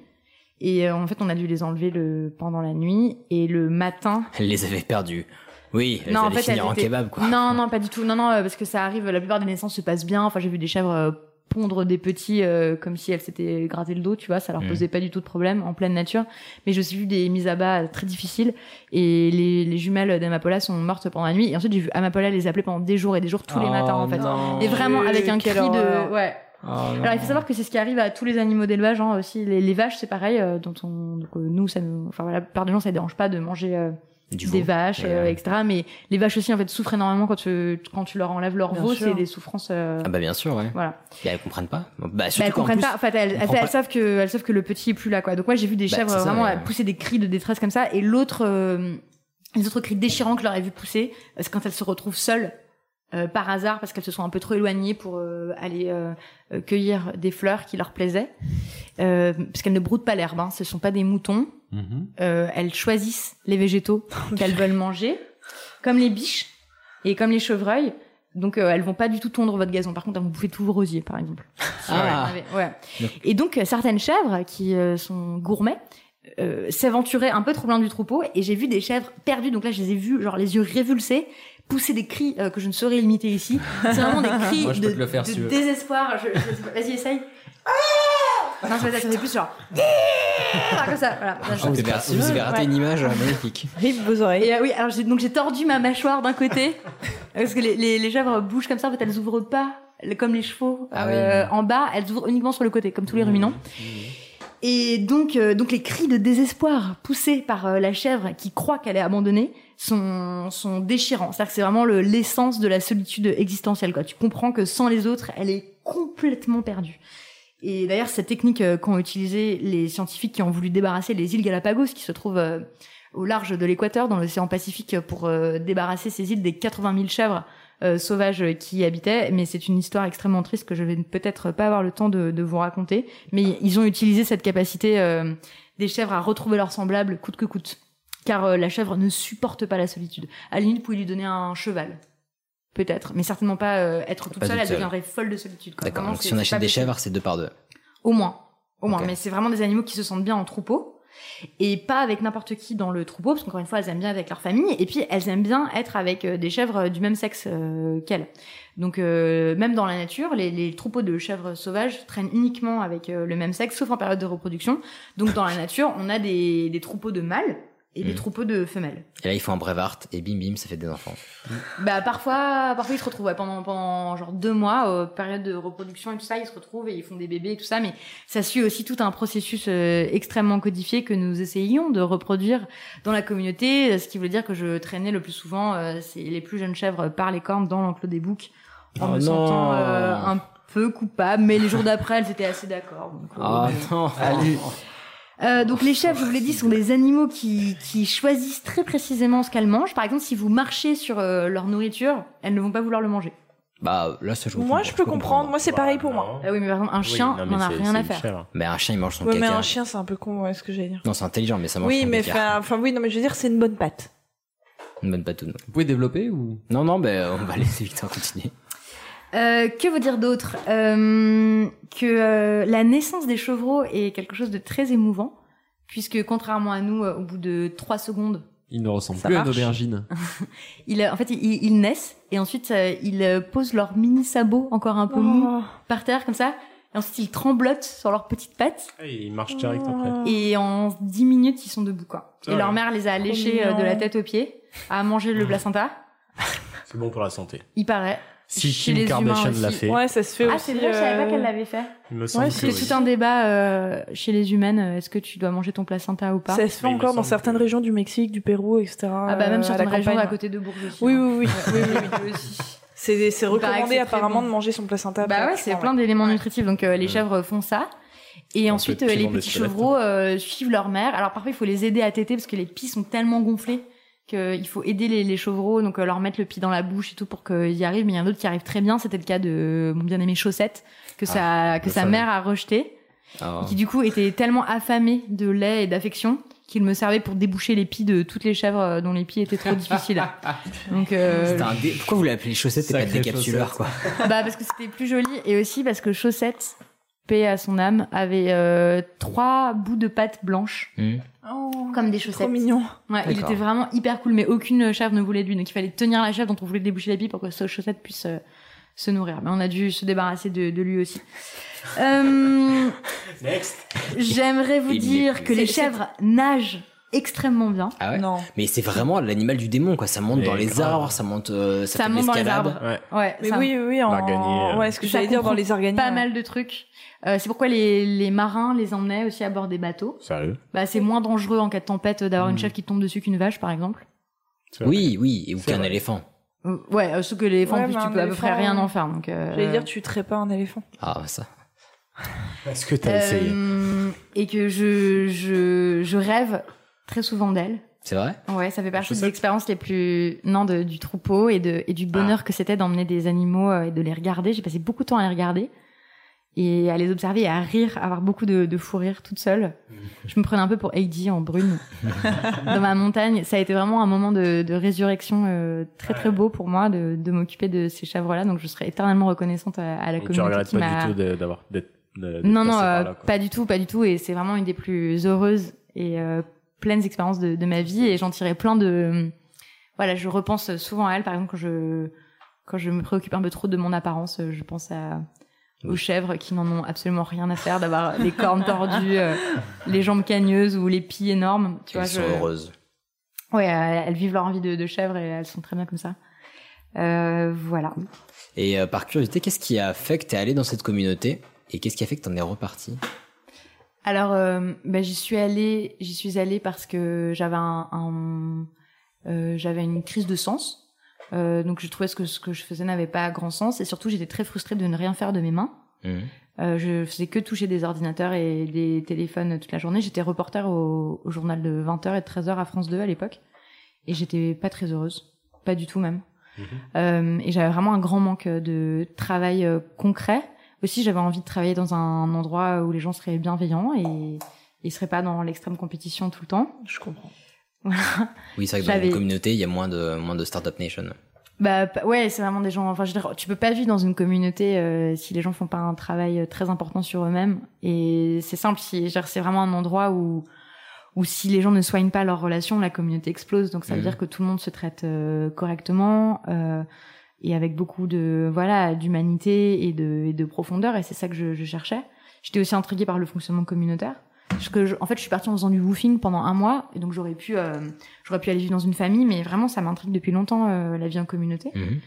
Et euh, en fait, on a dû les enlever le pendant la nuit et le matin. Elle les avait perdus. Oui, elles non, en fait, finir elles en étaient- kebab, quoi. Non, non, pas du tout. Non, non, euh, parce que ça arrive. La plupart des naissances se passent bien. Enfin, j'ai vu des chèvres euh, pondre des petits euh, comme si elles s'étaient gratté le dos, tu vois. Ça leur Mhm. posait pas du tout de problème en pleine nature. Mais j'ai aussi vu des mises à bas très difficiles. Et les, les jumelles d'Amapola sont mortes pendant la nuit. Et ensuite, j'ai vu Amapola les appeler pendant des jours et des jours tous les Oh, matins, en fait. non. Et vraiment avec un cri de, ouais. Oh. Alors il faut savoir que c'est ce qui arrive à tous les animaux d'élevage hein, aussi les, les vaches c'est pareil euh, dont on donc, euh, nous ça nous enfin voilà la plupart des gens ça ne dérange pas de manger euh, Du des veau. vaches Et, euh, euh, etc. Mais les vaches aussi en fait souffrent énormément quand tu quand tu leur enlèves leur Bien veau c'est des souffrances euh, Ah bah bien sûr, ouais. voilà. Et elles comprennent pas. Bah, bah, elles comprennent plus- pas. En fait elles, elles, savent que elles savent que le petit est plus là quoi. Donc moi j'ai vu des Bah, chèvres ça, vraiment ouais. euh, pousser des cris de détresse comme ça. Et l'autre euh, les autres cris déchirants que je leur ai vu pousser c'est quand elles se retrouvent seules euh, par hasard parce qu'elles se sont un peu trop éloignées pour euh, aller euh, euh, cueillir des fleurs qui leur plaisaient. Euh, parce qu'elles ne broutent pas l'herbe hein, ce sont pas des moutons euh, elles choisissent les végétaux qu'elles veulent manger comme les biches et comme les chevreuils. Donc euh, elles vont pas du tout tondre votre gazon. Par contre elles vont bouffer tout vos rosiers par exemple. Ah. ouais. Et donc euh, certaines chèvres qui euh, sont gourmets s'aventuraient un peu trop loin du troupeau et j'ai vu des chèvres perdues. Donc là je les ai vues genre les yeux révulsés pousser des cris que je ne saurais imiter ici. C'est vraiment des cris Moi, de, le faire, si désespoir. Je- je vas-y essaye non ça, ça fait plus genre comme ça voilà Ah, vous, avez, vous avez raté Ouais. une image euh, magnifique. Rive vos oreilles. et euh, oui, alors j'ai, donc j'ai tordu ma mâchoire d'un côté parce que les, les, les chèvres bougent comme ça, en fait elles ouvrent pas comme les chevaux Ah euh, oui. en bas, elles ouvrent uniquement sur le côté comme tous les ruminants. Et donc, euh, donc les cris de désespoir poussés par euh, la chèvre qui croit qu'elle est abandonnée sont, sont déchirants. C'est-à-dire que c'est vraiment le, l'essence de la solitude existentielle. Quoi. Tu comprends que sans les autres, elle est complètement perdue. Et d'ailleurs, cette technique euh, qu'ont utilisé les scientifiques qui ont voulu débarrasser les îles Galapagos, qui se trouvent euh, au large de l'équateur, dans l'océan Pacifique, pour euh, débarrasser ces îles des 80 000 chèvres sauvages qui y habitaient. Mais c'est une histoire extrêmement triste que je vais peut-être pas avoir le temps de, vous raconter. Mais ils ont utilisé cette capacité des chèvres à retrouver leurs semblables coûte que coûte. Car la chèvre ne supporte pas la solitude. À la limite, vous pouvez lui donner un cheval. Peut-être, mais certainement pas euh, être toute Pas seule, toute elle seule. deviendrait folle de solitude. D'accord. Donc si on achète des possible. chèvres, c'est deux par deux. Au moins. Au moins. Mais c'est vraiment des animaux qui se sentent bien en troupeau. Et pas avec n'importe qui dans le troupeau, parce qu'encore une fois, elles aiment bien avec leur famille. Et puis, elles aiment bien être avec euh, des chèvres euh, du même sexe euh, qu'elles. Donc, euh, même dans la nature, les, les troupeaux de chèvres sauvages traînent uniquement avec euh, le même sexe, sauf en période de reproduction. Donc, dans la nature, on a des, des troupeaux de mâles et des Mhm. troupeaux de femelles. Et là, il faut un brevard et bim bim, ça fait des enfants. Bah parfois, parfois ils se retrouvent ouais, pendant pendant genre deux mois, euh, période de reproduction et tout ça, ils se retrouvent et ils font des bébés et tout ça, mais ça suit aussi tout un processus euh, extrêmement codifié que nous essayons de reproduire dans la communauté, ce qui veut dire que je traînais le plus souvent, euh, c'est les plus jeunes chèvres par les cornes dans l'enclos des boucs, en Oh me non. sentant euh, un peu coupable, mais les jours d'après elles étaient assez d'accord. donc, euh, Ah non. Allez. euh, donc les chèvres, je vous l'ai dit, sont des animaux qui, qui choisissent très précisément ce qu'elles mangent. Par exemple, si vous marchez sur euh, leur nourriture, elles ne vont pas vouloir le manger. Bah là, ça je Moi, comprends, je peux comprendre. Moi, c'est pareil pour moi. Ah oui, mais par exemple, un chien non, mais n'en a c'est- rien c'est à une faire. chèvre. Mais un chien, il mange son Ouais, mais caca. un chien, c'est un peu con, ouais, ce que j'allais dire. Non, c'est intelligent, mais ça mange Oui, son mais caca. enfin, enfin, oui, non, mais je veux dire, c'est une bonne patte. Une bonne patoune. Vous pouvez développer ou? Non, non, ben on va laisser Victor continuer. Euh, que vous dire d'autre? Euh, Que euh, la naissance des chevreaux est quelque chose de très émouvant, puisque contrairement à nous, euh, au bout de trois secondes, il ne ressemble Ça plus à une aubergine ils, euh, en fait, ils, ils naissent et ensuite euh, ils posent leurs mini sabots encore un peu mous Oh. par terre comme ça. Et ensuite ils tremblotent sur leurs petites pattes. Et il marche direct après. Et en 10 minutes, ils sont debout, quoi. Et leur mère les a léchés de la tête aux pieds, à manger le placenta. C'est bon pour la santé. Il paraît. Si Chez Kim les humains Kardashian l'a fait, Ouais, ça se fait Ah, aussi. c'est vrai, je savais pas euh, qu'elle l'avait fait. il me semble Ouais, que C'est oui. tout un débat euh, chez les humaines. euh, Est-ce que tu dois manger ton placenta ou pas? Ça se fait encore dans certaines que- régions du Mexique, du Pérou, etc. Ah bah même euh, sur à la certaines régions campagne. à côté de Bourges aussi. Oui, hein. oui, oui. oui, oui, oui. aussi. C'est recommandé apparemment bon. de manger son placenta. Bah ouais, c'est plein d'éléments nutritifs. Donc euh, les chèvres font ça. Et ensuite, les petits chevreaux euh, suivent leur mère. Alors parfois, il faut les aider à téter parce que les pieds sont tellement gonflés qu'il faut aider les, les chevreaux, donc euh, leur mettre le pied dans la bouche et tout pour qu'ils y arrivent. Mais il y en a d'autres qui arrivent très bien. C'était le cas de mon bien-aimé Chaussette que sa que le sa fameux. mère a rejeté, Ah. qui du coup était tellement affamé de lait et d'affection qu'il me servait pour déboucher les pieds de toutes les chèvres euh, dont les pieds étaient trop difficiles. Donc euh, C'était un dé- Pourquoi vous l'appelez chaussettes et pas décapsuleur, quoi? Bah parce que c'était plus joli et aussi parce que Chaussette, paix à son âme, avait euh, trois bouts de pâte blanches Hmm. Oh, comme des trop chaussettes. mignon. Ouais, il était vraiment hyper cool, mais aucune chèvre ne voulait de lui, donc il fallait tenir la chèvre dont on voulait déboucher la pipe pour que ce Chaussette puisse euh, se nourrir. Mais on a dû se débarrasser de, de lui aussi. Euh, J'aimerais vous Il dire que les chèvres nagent extrêmement bien. Ah ouais Non. Mais c'est vraiment l'animal du démon, quoi. Ça monte Mais dans les grave. arbres, ça monte, euh, ça, Ça fait de monte dans les arbres. Ouais. Ouais, Mais ça- oui, oui, oui, en... Ouais, ce que j'allais dire dans les araignées. pas mal de trucs. Euh, c'est pourquoi les, les marins les emmenaient aussi à bord des bateaux. Sérieux Bah, c'est moins dangereux en cas de tempête d'avoir une chèvre qui tombe dessus qu'une vache, par exemple. Oui, oui, et ou qu'un éléphant. Euh, Ouais, euh, sauf que l'éléphant, Ouais, en plus, tu peux à peu près rien en faire. Donc, euh, J'allais dire, tu traites pas un éléphant. Ah, ça. Est-ce que t'as essayé? Euh, et que je, je, je rêve très souvent d'elle. C'est vrai? Ouais, ça fait partie des expériences les plus non de, du troupeau et de et du bonheur que c'était d'emmener des animaux et de les regarder. J'ai passé beaucoup de temps à les regarder et à les observer et à rire, à avoir beaucoup de, de fou rire toute seule. Je me prenais un peu pour Heidi en brune dans ma montagne. Ça a été vraiment un moment de, de résurrection euh, très très beau pour moi de, de m'occuper de ces chèvres-là. Donc je serai éternellement reconnaissante à, à la Donc tu communauté regrettes pas du tout d'avoir d'être non, non, euh, là, pas du tout, pas du tout. Et c'est vraiment une des plus heureuses et euh, pleines expériences de, de ma vie. Et j'en tirais plein de. Voilà, je repense souvent à elle. Par exemple, quand je quand je me préoccupe un peu trop de mon apparence, je pense à aux chèvres qui n'en ont absolument rien à faire d'avoir les cornes tordues, euh, les jambes cagneuses ou les pieds énormes. Tu vois, Elles sont je- heureuses. Ouais, elles, elles vivent leur vie de, de chèvre et elles sont très bien comme ça. Euh, voilà. Et euh, par curiosité, qu'est-ce qui a fait que t'es allé dans cette communauté et qu'est-ce qui a fait que t'en es reparti Alors, euh, bah, j'y suis allée, j'y suis allée parce que j'avais un, un- euh, j'avais une crise de sens. Euh, donc, je trouvais que ce que je faisais n'avait pas grand sens et surtout, j'étais très frustrée de ne rien faire de mes mains. Mhm. Euh, je faisais que toucher des ordinateurs et des téléphones toute la journée. J'étais reporter au, au journal de 20h et de 13h à France 2 à l'époque. Et j'étais pas très heureuse. Pas du tout même. Euh, et j'avais vraiment un grand manque de travail euh, concret. Aussi, j'avais envie de travailler dans un endroit où les gens seraient bienveillants et ils seraient pas dans l'extrême compétition tout le temps. Je comprends. Voilà. Oui, c'est vrai que dans une communauté, il y a moins de, moins de Startup Nation. Bah ouais, c'est vraiment des gens. Enfin, je veux dire, tu peux pas vivre dans une communauté euh, si les gens font pas un travail euh, très important sur eux-mêmes. Et c'est simple, si, c'est vraiment un endroit où où si les gens ne soignent pas leurs relations, la communauté explose. Donc ça veut Mhm. dire que tout le monde se traite euh, correctement euh, et avec beaucoup de voilà d'humanité et de et de profondeur. Et c'est ça que je, je cherchais. J'étais aussi intriguée par le fonctionnement communautaire. Parce que je- en fait, je suis partie en faisant du woofing pendant un mois, et donc j'aurais pu, euh, j'aurais pu aller vivre dans une famille, mais vraiment, ça m'intrigue depuis longtemps euh, la vie en communauté. Mhm.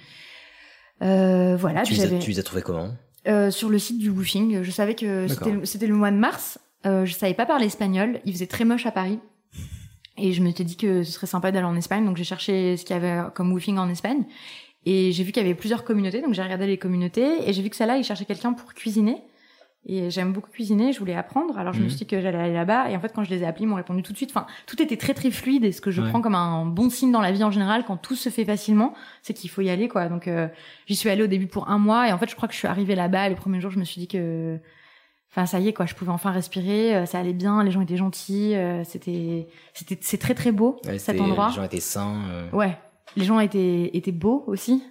Euh, voilà. tu, les as, j'avais- tu les as trouvés comment? Euh, sur le site du woofing, je savais que c'était le mois de mars. Euh, je savais pas parler espagnol. Il faisait très moche à Paris. Et je m'étais dit que ce serait sympa d'aller en Espagne, donc j'ai cherché ce qu'il y avait comme woofing en Espagne. Et j'ai vu qu'il y avait plusieurs communautés, donc j'ai regardé les communautés, et j'ai vu que celle-là, il cherchait quelqu'un pour cuisiner. Et j'aime beaucoup cuisiner, je voulais apprendre, alors je me Mhm. suis dit que j'allais aller là-bas, et en fait quand je les ai appelés, ils m'ont répondu tout de suite. Enfin, tout était très très fluide, et ce que je Ouais. prends comme un bon signe dans la vie en général, quand tout se fait facilement, c'est qu'il faut y aller, quoi. Donc euh, j'y suis allée au début pour un mois, et en fait je crois que je suis arrivée là-bas, les premiers jours, je me suis dit que Enfin, ça y est, quoi. Je pouvais enfin respirer. euh, Ça allait bien. Les gens étaient gentils. euh, C'était, c'était, c'est très très beau Ouais, cet endroit. Les gens étaient sains. euh, Ouais. Les gens étaient étaient beaux aussi.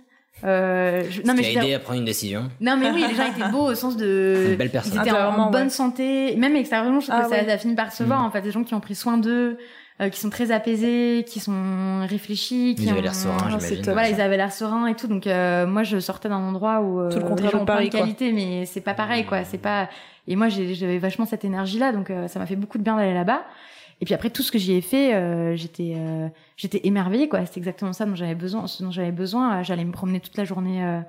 Euh, je- non mais qui a aidé à prendre une décision. non mais oui, les gens étaient beaux au sens de. Une belle personne. Ils étaient Ah, en bonne ouais. santé. Même extérieurement, je trouve Ah, que ça, ouais. ça finit par se voir. Mm. En fait, des gens qui ont pris soin d'eux, euh, qui sont très apaisés, qui sont réfléchis, qui Ils avaient l'air sereins, Ah, voilà, ils avaient l'air seurins et tout. Donc euh, moi, je sortais d'un endroit où euh, Tout le contraire de Paris, quoi. qualité, mais c'est pas pareil, quoi. C'est pas. Et moi, j'ai- j'avais vachement cette énergie-là, donc euh, ça m'a fait beaucoup de bien d'aller là-bas. Et puis après tout ce que j'y ai fait, euh, j'étais euh, j'étais émerveillée, quoi. C'était exactement ça dont j'avais besoin. Ce dont j'avais besoin. Euh, J'allais me promener toute la journée. euh,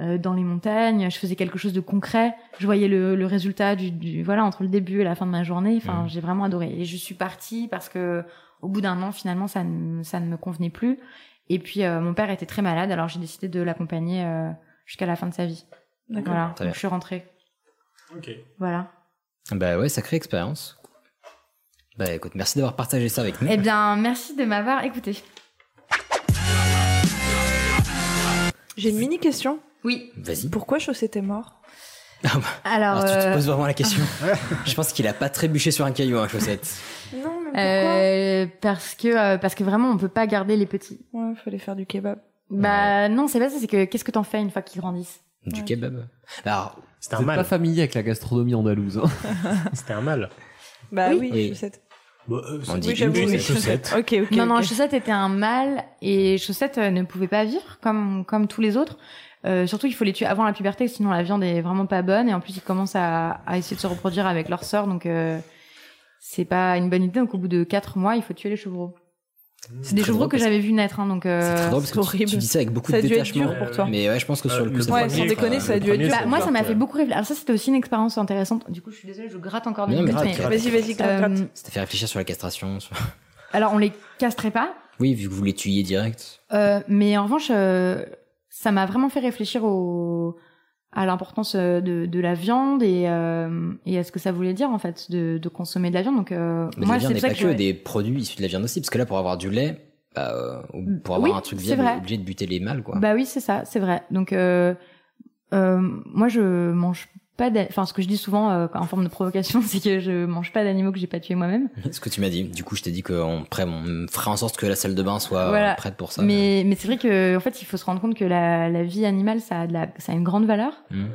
euh, dans les montagnes, je faisais quelque chose de concret, je voyais le, le résultat du, du voilà entre le début et la fin de ma journée. Enfin, Mhm. j'ai vraiment adoré. Et je suis partie parce que au bout d'un an, finalement, ça ne, ça ne me convenait plus. Et puis, euh, mon père était très malade, alors j'ai décidé de l'accompagner euh, jusqu'à la fin de sa vie. D'accord. Voilà, donc je suis rentrée. Ok. Voilà. Bah ouais, sacrée expérience. Bah écoute, merci d'avoir partagé ça avec nous. Eh bien, merci de m'avoir écouté. J'ai une mini question. Oui. Vas-y. Pourquoi Chaussette est mort Alors, Alors, tu te euh, poses vraiment la question. Je pense qu'il a pas trébuché sur un caillou, hein, chaussette. Non, mais euh, parce que euh, parce que vraiment, on peut pas garder les petits. Ouais, fallait faire du kebab. Bah non, c'est pas ça. C'est que qu'est-ce que t'en fais une fois qu'ils grandissent Du Ouais. kebab. Alors, C'était un êtes pas mal. familier avec la gastronomie andalouse. hein. C'était un mal. Bah Oui. oui, Oui. Chaussette. Bah, euh, On c'est- dit Oui, une chaussette. Ok, ok. non, non. Chaussette était un mâle et Chaussette euh, ne pouvait pas vivre comme comme tous les autres. Euh, surtout, il faut les tuer avant la puberté, sinon la viande est vraiment pas bonne. Et en plus, ils commencent à, à essayer de se reproduire avec leur sœur, donc euh, c'est pas une bonne idée. Donc, au bout de quatre mois, il faut tuer les chevreaux. C'est des chevreaux que j'avais vu naître, hein, donc. c'est Euh... très drôle parce que tu, horrible. tu dis ça avec beaucoup Ça a de être détachement. dur pour toi. Mais ouais, je pense que sur le Euh, coup, le ça Ouais, sans déconner, ça a dû être premier, dur. Bah, moi, ça m'a fait beaucoup réfléchir. Alors ça, c'était aussi une expérience intéressante. Du coup, je suis désolée, je gratte encore des mais minutes, gratte, gratte. Vas-y, vas-y, gratte, Euh. Ça t'a fait réfléchir sur la castration. sur- alors, on les castrait pas, Oui, vu que vous les tuiez direct. Euh, mais en revanche, euh, ça m'a vraiment fait réfléchir au, à l'importance euh, de, de la viande et, euh, et à ce que ça voulait dire en fait de, de consommer de la viande. Donc euh, Mais moi, la viande c'est n'est pas que que des produits issus de la viande aussi, parce que là, pour avoir du lait, bah, euh, ou pour avoir Oui, un truc viable, vrai. on est obligé de buter les mâles, quoi. Bah oui, c'est ça, c'est vrai. Donc euh, euh, moi, je mange pas. Enfin, ce que je dis souvent euh, en forme de provocation, c'est que je mange pas d'animaux que j'ai pas tués moi-même. ce que tu m'as dit. Du coup, je t'ai dit qu'on on ferait en sorte que la salle de bain soit Voilà. euh, prête pour ça. Mais mais c'est vrai que en fait, il faut se rendre compte que la, la vie animale, ça a de la, ça a une grande valeur. Hmm.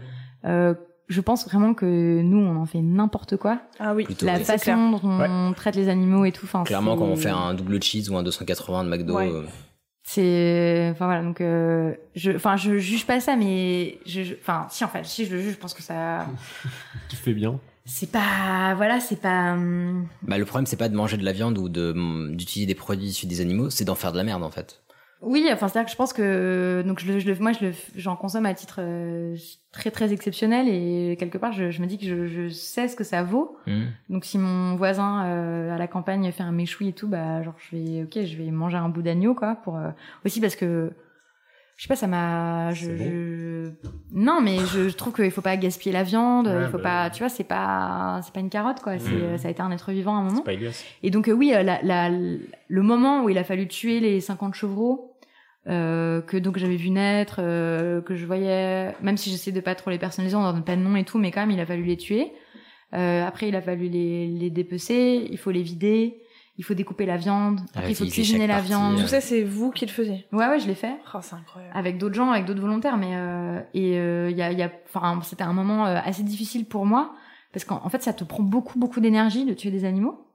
Euh, je pense vraiment que nous, on en fait n'importe quoi. Ah oui. Plutôt, la oui. façon dont on traite les animaux et tout. Enfin, Clairement, quand on fait un double cheese ou un 280 de McDo, Ouais. euh, C'est, enfin voilà, donc euh, je, enfin je juge pas ça, mais je, je- enfin si en fait, si je le juge, je pense que ça, tu fais bien. c'est pas, voilà, c'est pas. hum, bah, le problème, c'est pas de manger de la viande ou de d'utiliser des produits issus des animaux, c'est d'en faire de la merde, en fait. Oui, enfin c'est-à-dire que je pense que donc je, je moi je le, j'en consomme à titre euh, très très exceptionnel et quelque part je, je me dis que je, je sais ce que ça vaut. Hmm. Donc si mon voisin euh, à la campagne fait un méchoui et tout, bah genre je vais ok, je vais manger un bout d'agneau quoi pour euh, aussi parce que je sais pas, ça m'a. Je, je- Non, mais je, trouve qu'il faut pas gaspiller la viande. Ouais, il faut bah pas, tu vois, c'est pas, c'est pas une carotte quoi. C'est, Mm. euh, ça a été un être vivant à un moment. Pas. Et donc euh, oui, euh, la, la- le moment où il a fallu tuer les 50 chevreaux, euh, que donc j'avais vu naître, euh, que je voyais, même si j'essaie de pas trop les personnaliser, on leur donne pas de nom et tout, mais quand même il a fallu les tuer. Euh, après il a fallu les, les dépecer, il faut les vider, il faut découper la viande, après il faut cuisiner la partie, viande. Tout ça, c'est vous qui le faisiez. Ouais ouais, je l'ai fait Oh, c'est incroyable. avec d'autres gens, avec d'autres volontaires, mais euh, et euh, il y a, y a, enfin, c'était un moment euh, assez difficile pour moi parce qu'en en fait, ça te prend beaucoup, beaucoup d'énergie de tuer des animaux,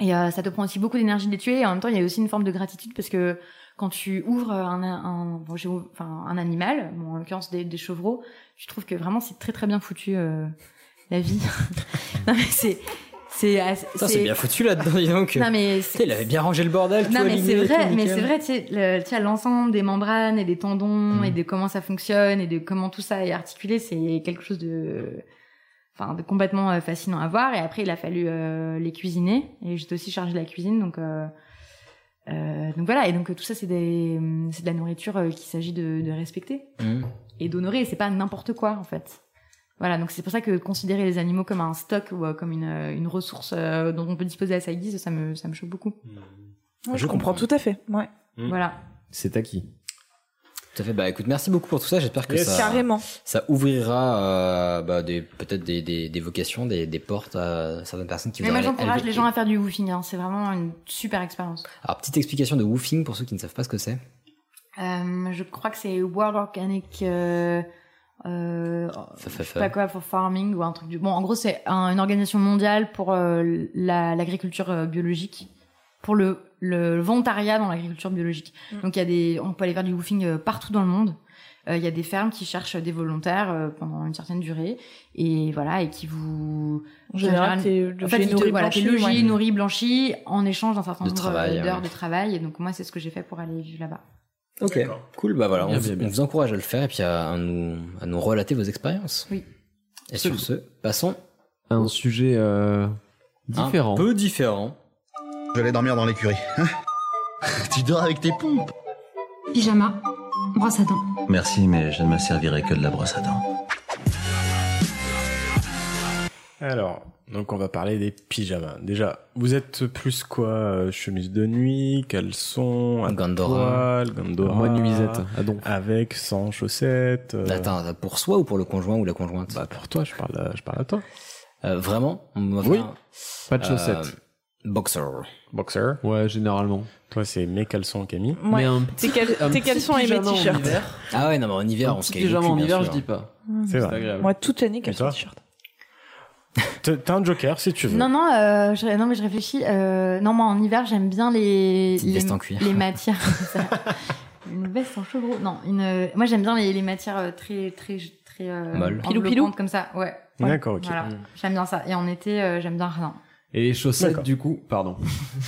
et euh, ça te prend aussi beaucoup d'énergie de les tuer. Et en même temps, il y a aussi une forme de gratitude parce que quand tu ouvres un, un, bon, enfin, un animal, bon, en l'occurrence des, des chevreaux, je trouve que vraiment c'est très, très bien foutu euh, la vie. non mais c'est, c'est, c'est bien foutu là-dedans, dis donc. Non mais il avait bien rangé le bordel, tout non mais c'est vrai, mais c'est vrai, tu sais, l'ensemble des membranes et des tendons et de comment ça fonctionne et de comment tout ça est articulé, c'est quelque chose de, enfin, de complètement euh, fascinant à voir. Et après, il a fallu euh, les cuisiner et j'étais aussi chargée de la cuisine, donc. Euh, euh, donc voilà, et donc euh, tout ça c'est des, c'est de la nourriture euh, qu'il s'agit de, de respecter Mhm. et d'honorer. Et c'est pas n'importe quoi en fait. Voilà, donc c'est pour ça que considérer les animaux comme un stock ou euh, comme une, une ressource euh, dont on peut disposer à sa guise, ça me, ça me choque beaucoup. Ouais, je comprends tout à fait. Ouais. Mm. Voilà. C'est acquis. Tout à fait. Bah écoute, merci beaucoup pour tout ça. J'espère que Yes. ça, Carrément. ça ouvrira euh, bah, des, peut-être des, des, des vocations, des, des portes à certaines personnes qui Mais moi j'encourage les gens à faire du woofing, hein. c'est vraiment une super expérience. Alors petite explication de woofing pour ceux qui ne savent pas ce que c'est. Euh, je crois que c'est World Organic, euh, euh, je sais pas quoi, for farming ou un truc du. Bon, en gros c'est un- une organisation mondiale pour euh, la- l'agriculture euh, biologique, pour le, le volontariat dans l'agriculture biologique. Mm. Donc il y a des, on peut aller faire du woofing euh, partout dans le monde. Euh, Il y a des fermes qui cherchent des volontaires euh, pendant une certaine durée et voilà et qui vous En général, t'es en logé, fait, ils te- nourri, voilà, t'es blanchi, logé, ouais. nourri, blanchi, en échange d'un certain De nombre d'heures ouais. de travail. Et donc, moi, c'est ce que j'ai fait pour aller vivre là-bas. Ok, cool. Bah voilà, on, Bien, vous- bien, bien. on vous encourage à le faire et puis à, à nous, à nous relater vos expériences. Oui. Et sur ce, passons Un sujet euh, différent. un peu différent. Je vais aller dormir dans l'écurie. Hein tu dors avec tes pompes Pyjama, brosse à dents. Merci, mais je ne me servirai que de la brosse à dents. Alors, donc on va parler des pyjamas. Déjà, vous êtes plus quoi euh, Chemise de nuit, caleçon, Gandora. poil, Gandora. Moi, nuisette, à donf. Avec, sans chaussettes. euh, Attends, pour soi ou pour le conjoint ou la conjointe? Bah pour toi, je parle, à- je parle à toi. Euh, Vraiment? On va Oui. faire, Pas de euh, chaussettes. Boxer. Boxer? Ouais, généralement. Toi, c'est mes caleçons, Camille? Ouais. Mais un Tes, cal- un tes petit caleçons et mes t-shirts. Ah ouais, non, mais en hiver, Un on petit se caille le pyjama en hiver, je dis pas. C'est C'est vrai. agréable. Moi, toute l'année, caleçons toi et t-shirts. T'as un joker si tu veux. Non, non, euh, je, non, mais je réfléchis. Euh, non, moi, en hiver, j'aime bien les, les, veste en cuir. les matières. ça. une veste en chevreau. Non, une, moi, j'aime bien les, les matières euh, très, très, très, euh, Molles. Pilou, pilou. comme ça. Ouais. D'accord, ok. Voilà. J'aime bien ça. Et en été, euh, j'aime bien rien. Et les chaussettes, du coup, pardon.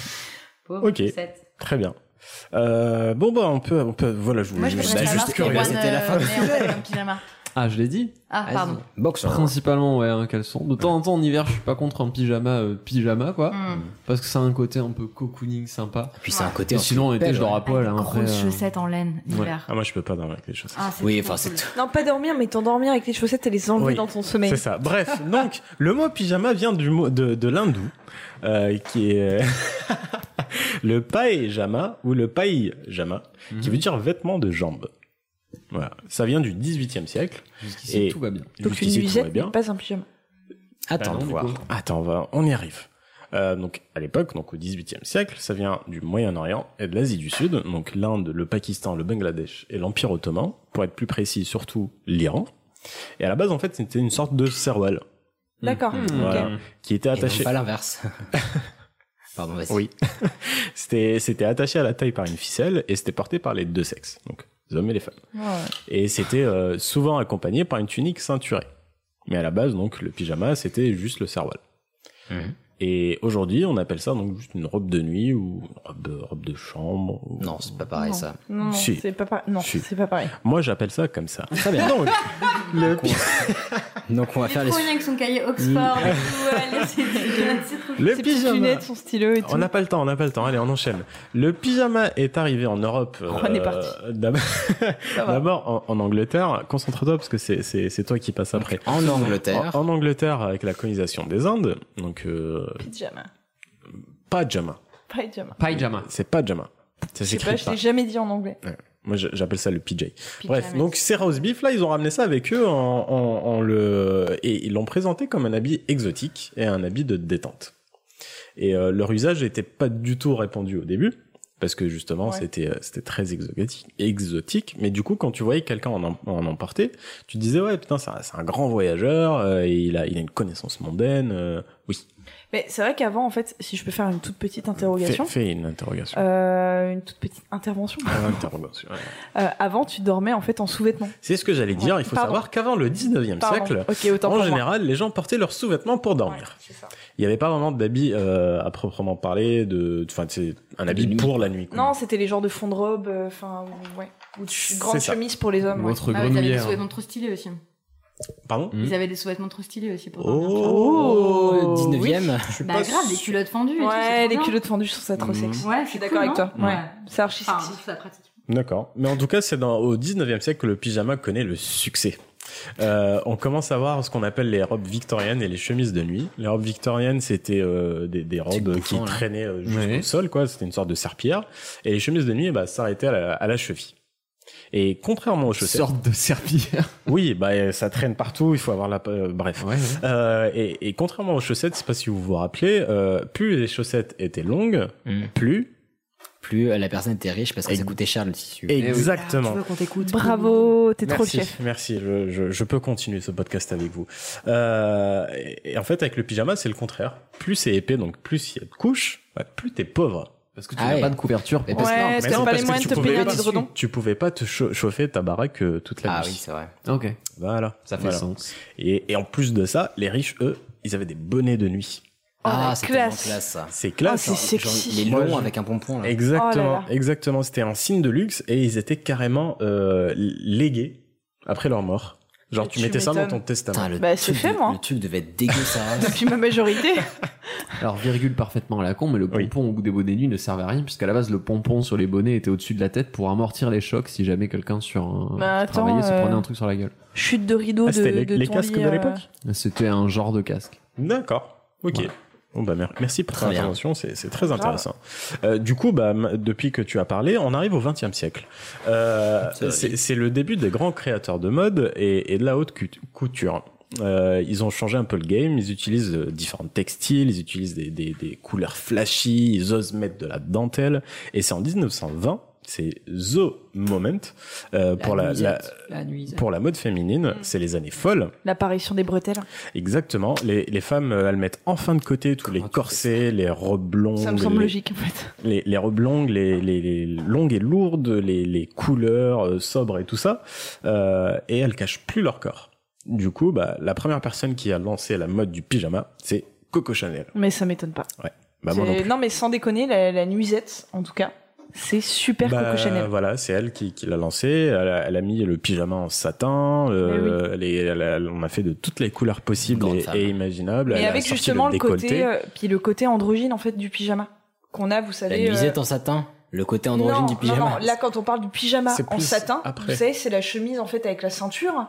Pauvre Ok. Lucette. Très bien. Euh, bon bah on peut, on peut, voilà, je vous. Moi, je bah, juste curieux. C'était la fin Ah, je l'ai dit Ah, Vas-y. pardon. Boxer. Principalement, ouais, un caleçon. De temps en temps, en hiver, je suis pas contre un pyjama, euh, pyjama, quoi. Hmm. Parce que c'est un côté un peu cocooning sympa. Puis c'est un côté. Et sinon, en été, je dors à poil. Avec hein, après, grosses euh, chaussettes en laine l'hiver. Ah moi je peux pas dormir avec les chaussettes. Ah, Oui, enfin, c'est. Non, pas dormir, mais t'endormir avec les chaussettes et les enlever Oui, dans ton sommeil. C'est ça. Bref, donc le mot pyjama vient du mot de, de l'hindou, euh, qui est le paejama ou le païjama, qui veut dire vêtement de jambes. Voilà, ça vient du 18e siècle. Jusqu'ici, tout va bien. Donc une Jusqu'ici, tout va nuisette, bien. mais pas un pyjama. Attends, de voir. Attends, on va, on y arrive. Euh, donc à l'époque, donc au XVIIIe siècle, ça vient du Moyen-Orient et de l'Asie du Sud, donc l'Inde, le Pakistan, le Bangladesh et l'Empire ottoman, pour être plus précis, surtout l'Iran. Et à la base, en fait, c'était une sorte de serwal, D'accord. voilà, Ok. qui était Et non attaché. pas l'inverse. Pardon, vas-y. Oui. c'était c'était attaché à la taille par une ficelle et c'était porté par les deux sexes, donc les hommes et les femmes. Ouais. Et c'était euh, souvent accompagné par une tunique ceinturée. Mais à la base, donc le pyjama, c'était juste le serwal. Mhm. Et aujourd'hui, on appelle ça donc juste une robe de nuit ou une robe de, robe de chambre. ou- Non, c'est pas pareil Non. ça. Non, Si. c'est pas, par- non, Si. c'est pas pareil. Moi, j'appelle ça comme ça. Très bien. Donc, le Donc on va Il faire est les. trop bien avec son cahier Oxford et tout, trop Le Ses pyjama. lunettes, son stylo et tout. On n'a pas le temps, on n'a pas le temps. Allez, on enchaîne. Le pyjama est arrivé en Europe. euh, On est parti. Ça va. D'abord en, en Angleterre. Concentre-toi parce que c'est c'est c'est toi qui passes après. En Angleterre. En, en Angleterre avec la colonisation des Indes. Donc euh, Pyjama. pas jama. Pyjama. Pyjama. C'est pas jama. Ça Je sais pas, je l'ai jamais dit en anglais. Ouais. Moi, j'appelle ça le PJ. Bref, donc ces roast beef là, ils ont ramené ça avec eux en, en, en le et ils l'ont présenté comme un habit exotique et un habit de détente. Et euh, leur usage n'était pas du tout répandu au début parce que justement Ouais. c'était euh, c'était très exotique exotique. Mais du coup, quand tu voyais quelqu'un en, en emporter, tu te disais ouais putain c'est un, grand voyageur, euh, et il a il a une connaissance mondaine. euh. Mais c'est vrai qu'avant, en fait, si je peux faire une toute petite Fais, interrogation, fais une interrogation. euh, une toute petite intervention. Interrogation, ouais. Euh, avant, tu dormais en fait en sous-vêtements. C'est ce que j'allais dire. Ouais, Il faut pardon. savoir qu'avant le 19e Pardon. siècle, en moi. général, les gens portaient leurs sous-vêtements pour dormir. Il n'y avait pas vraiment d'habit euh, à proprement parler, de, enfin, c'est un habit nuit. pour la nuit. quoi. Non, c'était les genres de fonds de robe, euh, enfin, ouais. Ou de grandes chemises pour les hommes. ouais. Votre Ah, ils grenouillère. sous-vêtements trop stylés aussi. Pardon Ils avaient des sous-vêtements trop stylés aussi pour dormir. Oh, 19e. Je suis Bah pas grave, des culottes fendues et tout, c'est Ouais, les bien. culottes fendues, je trouve ça trop Mhm. sexy. Ouais, Je suis d'accord avec toi. Ouais. C'est archi sexy. ça pratique. D'accord. Mais en tout cas, c'est dans, au 19e siècle que le pyjama connaît le succès. Euh, on commence à voir ce qu'on appelle les robes victoriennes et les chemises de nuit. Les robes victoriennes, c'était euh, des, des robes qui bouffant, traînaient euh, jusqu'au Ouais. sol, quoi. C'était une sorte de serpillière. Et les chemises de nuit, bah, s'arrêtaient à la, à la cheville. Et contrairement aux chaussettes, sorte de serpillière. oui, bah ça traîne partout. Il faut avoir la, euh, bref. Ouais, ouais. Euh, et, et contrairement aux chaussettes, je sais pas si vous vous rappelez, euh, plus les chaussettes étaient longues, Mm. plus Plus euh, la personne était riche parce que ça coûtait cher le tissu. exactement. Tu veux qu'on t'écoute Bravo, t'es trop chef. merci. Je, je, je peux continuer ce podcast avec vous. Euh, et, et en fait, avec le pyjama, c'est le contraire. Plus c'est épais, donc plus il y a de couches, bah, plus t'es pauvre. Parce que tu Ah n'as ouais. pas de couverture. Mais pour- parce que- Ouais, non, mais que non, pas parce les que moyens tu de te pouvais payer un Tu pouvais pas te cha- chauffer ta baraque euh, toute la Ah nuit. oui, c'est vrai. Ok. Voilà. Ça fait Voilà. sens. Et, et en plus de ça, les riches, eux, ils avaient des bonnets de nuit. Ah, la c'est tellement classe. classe ça. C'est classe. Oh, c'est hein. sexy. Genre, les longs je- avec un pompon là. Exactement, Oh là là. exactement. C'était un signe de luxe et ils étaient carrément euh, légués après leur mort. Genre, tu tu mettais ça dans ton testament. Bah, c'est truc fait, de- moi. le truc devait être dégueu ça. Depuis ma majorité. Alors, virgule parfaitement à la con, mais le Oui. pompon au bout des bonnets nuit ne servait à rien, puisqu'à la base, le pompon sur les bonnets était au-dessus de la tête pour amortir les chocs si jamais quelqu'un sur un, Bah, attends, travaillait se euh, prenait un truc sur la gueule. Chute de rideau Ah, de, c'était les, de les ton casques lit, de euh, l'époque? C'était un genre de casque. D'accord. Ok. Voilà. Bon, bah, mer- merci pour ton intervention, c'est très intéressant. Euh, du coup, bah, depuis que tu as parlé, on arrive au XXe siècle. Euh, C'est le début des grands créateurs de mode et, et de la haute couture. Euh, ils ont changé un peu le game, ils utilisent euh, différents textiles, ils utilisent des, des, des couleurs flashy, ils osent mettre de la dentelle. Et c'est en 1920, c'est The Moment euh, pour la, pour la mode féminine, c'est les années folles. L'apparition des bretelles. Exactement. Les, les femmes, euh, elles mettent enfin de côté tous les Comment corsets, les robes longues. Ça me semble les, logique, en fait. Les, les robes longues, les, les, les longues et lourdes, les, les couleurs euh, sobres et tout ça. Euh, et elles cachent plus leur corps. Du coup, bah, la première personne qui a lancé la mode du pyjama, c'est Coco Chanel. Mais ça m'étonne pas. Ouais. Bah, moi non non, mais sans déconner, la, la nuisette, en tout cas, c'est super Bah, Coco Chanel. Voilà, c'est elle qui, qui l'a lancé. Elle a, elle a mis le pyjama en satin. euh, elle est- elle a- on a fait de toutes les couleurs possibles et, imaginables. Et avec justement le, côté, euh, puis le côté androgyne en fait du pyjama qu'on a, vous La savez. nuisette euh, en satin. Le côté androgyne non, du pyjama. Non, non, là quand on parle du pyjama en satin, après. vous savez, c'est la chemise en fait avec la ceinture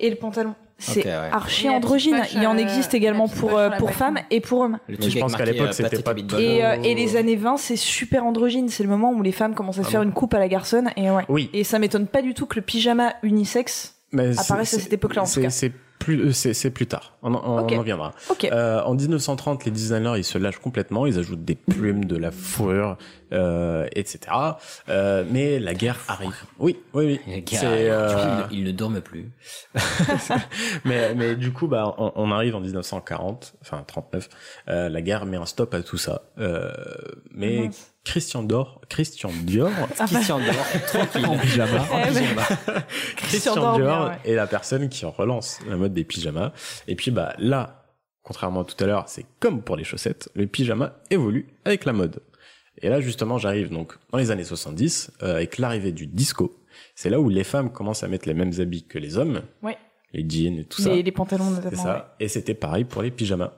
et le pantalon. C'est ouais. archi androgyne. Il en euh, existe également pour euh, pour femmes et pour hommes. Le Mais truc je pense qu'à l'époque, euh, c'était pas-. Et, euh, et les années 20, c'est super androgyne. C'est le moment où les femmes commencent à se Ah faire bon une coupe à la garçonne. Et ouais. Oui. Et ça m'étonne pas du tout que le pyjama unisexe Mais apparaisse c'est- à cette époque-là, en tout cas. C'est plus, euh, c'est c'est plus tard. On, en- on en viendra. Euh, en 1930, les designers ils se lâchent complètement, ils ajoutent des plumes, de la fourrure, euh, etc. Euh, mais la guerre arrive. Oui, oui, oui. Coup, ils, ils ne dorment plus. mais, mais du coup, bah, on, on arrive en 1940, enfin 39. Euh, la guerre met un stop à tout ça. Euh, mais Mince. Christian Dior, Christian Dior, Christian dort tranquille. En pyjama. Eh ben, Christian Dior, Dior bien, ouais. est la personne qui relance la mode des pyjamas. Et puis bah là, contrairement à tout à l'heure, c'est comme pour les chaussettes, le pyjama évolue avec la mode. Et là, justement, j'arrive donc dans les années 70, euh, avec l'arrivée du disco. C'est là où les femmes commencent à mettre les mêmes habits que les hommes, Ouais. les jeans et tout Les- ça. les pantalons, C'est notamment, ça. Et c'était pareil pour les pyjamas.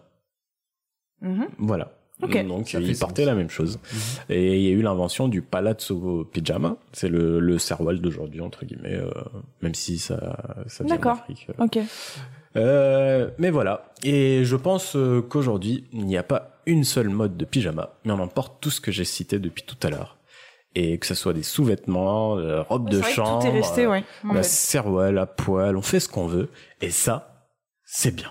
Mhm. Voilà. Ok. Donc Ça ils sens. portaient la même chose. Et il y a eu l'invention du palazzo pyjama. C'est le, le serwal d'aujourd'hui entre guillemets, euh, même si ça, ça vient D'accord. d'Afrique. euh. Ok. Euh, mais voilà. Et je pense euh, qu'aujourd'hui, il n'y a pas une seule mode de pyjama, mais on emporte tout ce que j'ai cité depuis tout à l'heure. Et que ce soit des sous-vêtements, euh, robes de que tout chambre, est resté, ouais, en la fait. serwal, à poil, on fait ce qu'on veut. Et ça, c'est bien.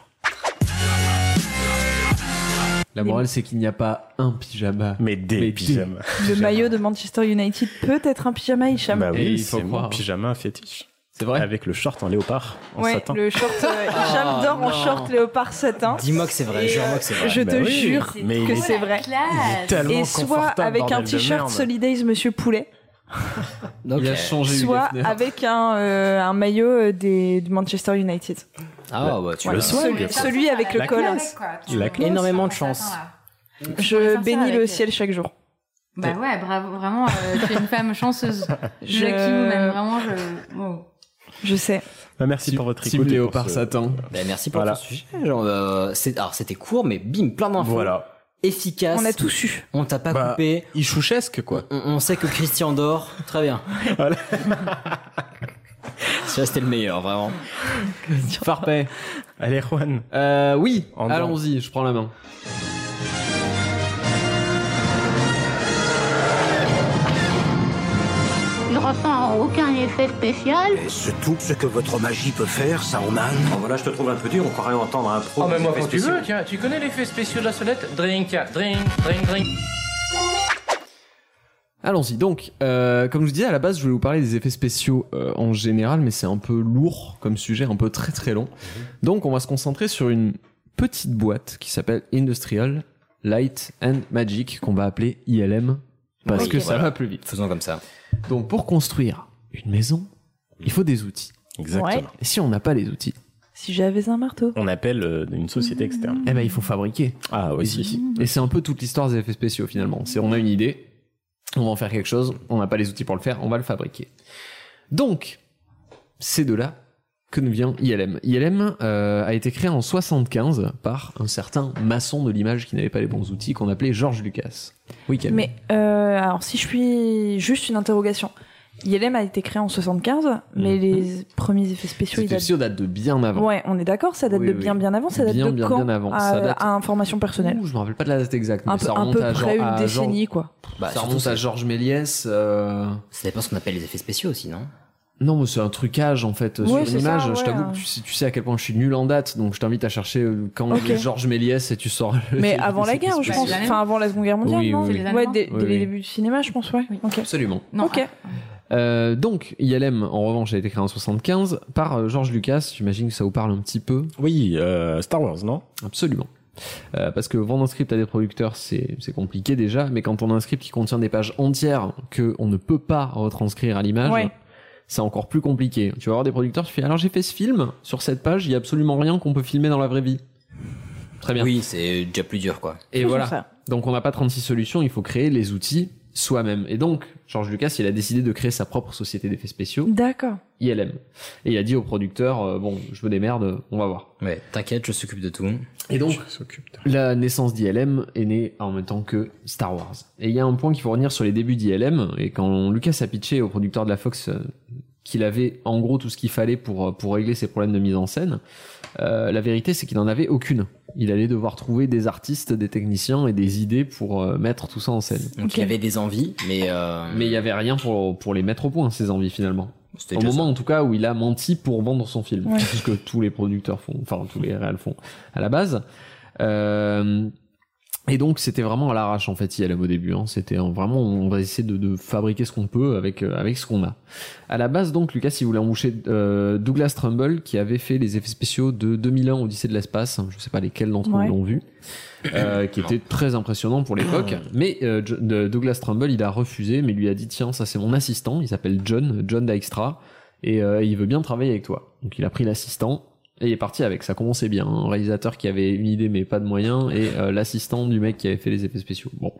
La morale, c'est qu'il n'y a pas un pyjama. Mais des pyjamas. Le maillot de Manchester United peut être un pyjama, Hicham. Bah oui, il faut c'est mon croire. pyjama fétiche. C'est vrai Avec le short en léopard, en ouais, satin. le short euh, Hicham Oh, dort en short léopard satin. Dis-moi que c'est vrai, jure-moi euh, que c'est vrai. Je Bah te oui, jure mais que est- c'est vrai. Il est tellement Et soit confortable, avec un t-shirt. Solidays Monsieur Poulet, Il a changé soit avec un, euh, un maillot euh, des, de Manchester United. Ah bah tu Ouais, vois. celui, celui avec le La col. classe. La classe. Énormément de chance. Je bénis le euh, ciel chaque jour. Bah ouais, bravo, vraiment, euh, tu es une femme chanceuse. Je- Lucky woman, vraiment, je. sais. Bah, merci pour votre écoute. et pour Léopard ce- Satin. Bah, merci pour Voilà. ton sujet. Genre, euh, c'est- alors c'était court, mais bim, plein d'infos. Voilà. Efficace. On a tout su. On t'a pas Bah, coupé. Ichouchesque, quoi. On, on sait que Christian dort. Très bien. Voilà. Ça, c'était le meilleur, vraiment. Farpet. Allez, Juan. Euh, oui, En allons-y, je prends la main. Il ressent aucun effet spécial. C'est tout ce que votre magie peut faire, Saruman Bon, voilà, je te trouve un peu dur, on croirait entendre un pro. Oh, mais moi, quand tu veux, tiens, tu connais l'effet spéciaux de la sonnette? Drink, drink, drink, drink. Allons-y. Donc, euh, comme je vous disais, à la base, je voulais vous parler des effets spéciaux euh, en général, mais c'est un peu lourd comme sujet, un peu très très long. Donc, on va se concentrer sur une petite boîte qui s'appelle Industrial Light and Magic, qu'on va appeler ILM, parce Oui, que ça va plus vite. Faisons comme ça. Donc, pour construire une maison, il faut des outils. Exactement. Ouais. Et si on n'a pas les outils, Si j'avais un marteau. On appelle euh, une société externe. eh ben, il faut fabriquer. Ah, aussi. Et c'est un peu toute l'histoire des effets spéciaux finalement. C'est on a une idée, on va en faire quelque chose, on n'a pas les outils pour le faire, on va le fabriquer. Donc, c'est de là que nous vient ILM. ILM euh, a été créé en 75 par un certain maçon de l'image qui n'avait pas les bons outils qu'on appelait George Lucas. Oui, Camille. Mais euh, alors, si je puis juste une interrogation. ILM a été créé en 75, mais les premiers effets spéciaux, effets spéciaux datent de bien avant. Ouais, on est d'accord, ça date Oui, de oui. bien bien avant, ça date Bien, de bien, quand bien avant. À, Ça date- à information personnelle. Ouh, je me rappelle pas de la date exacte, mais Un peu, ça un remonte peu à près une à décennie, quoi. Bah, ça remonte à Georges Méliès. euh, Ça dépend ce qu'on appelle les effets spéciaux aussi, non? Non, mais c'est un trucage en fait Ouais, sur c'est une image. ça, je ouais, t'avoue hein. que tu sais, tu sais à quel point je suis nul en date, donc je t'invite à chercher euh, quand Ok. est Georges Méliès et tu sors. le- Mais avant la guerre, je pense. Enfin, avant la Seconde Guerre mondiale, Oui, non. Ouais, dès, oui. débuts du cinéma, je pense, ouais. Absolument. Non, Ok. Euh, donc, ILM, en revanche, a été créé en 75 par euh, George Lucas. J'imagine que ça vous parle un petit peu. Oui, euh, Star Wars, non? Absolument. Euh, parce que vendre un script à des producteurs, c'est c'est compliqué déjà, mais quand on a un script qui contient des pages entières que on ne peut pas retranscrire à l'image, Ouais. c'est encore plus compliqué. Tu vas avoir des producteurs, tu fais alors j'ai fait ce film, sur cette page, il y a absolument rien qu'on peut filmer dans la vraie vie. Très bien. Oui, c'est déjà plus dur, quoi. Et voilà. Donc on n'a pas 36 solutions, il faut créer les outils soi-même. Et donc, George Lucas, il a décidé de créer sa propre société d'effets spéciaux, D'accord. ILM. Et il a dit au producteur, euh, bon, je me démerde, on va voir. Ouais, t'inquiète, je s'occupe de tout. Et donc, la naissance d'ILM est née en même temps que Star Wars. Et il y a un point qu'il faut retenir sur les débuts d'ILM, et quand Lucas a pitché au producteur de la Fox euh, qu'il avait en gros tout ce qu'il fallait pour, euh, pour régler ses problèmes de mise en scène, euh, la vérité c'est qu'il n'en avait aucune. Il allait devoir trouver des artistes, des techniciens et des idées pour euh, mettre tout ça en scène. Donc il y avait des envies, mais euh, Mais il y avait rien pour, pour les mettre au point, ces envies finalement. C'était Au moment en tout cas où il a menti pour vendre son film, Ouais. c'est ce que tous les producteurs font, enfin tous les réals font à la base. Euh, et donc c'était vraiment à l'arrache en fait ILM au début. Hein. C'était vraiment on va essayer de, de fabriquer ce qu'on peut avec euh, avec ce qu'on a. À la base donc Lucas il voulait embaucher euh, Douglas Trumbull qui avait fait les effets spéciaux de 2001 Odyssée de l'espace. Je sais pas lesquels d'entre Ouais. vous l'ont vu. Euh, qui était très impressionnant pour l'époque. Mais euh, Douglas Trumbull, il a refusé, mais lui a dit tiens, ça c'est mon assistant, il s'appelle John, John Dykstra, et euh, il veut bien travailler avec toi. Donc il a pris l'assistant, Et il est parti avec, ça commençait bien. Un réalisateur qui avait une idée mais pas de moyens et euh, l'assistant du mec qui avait fait les effets spéciaux. Bon.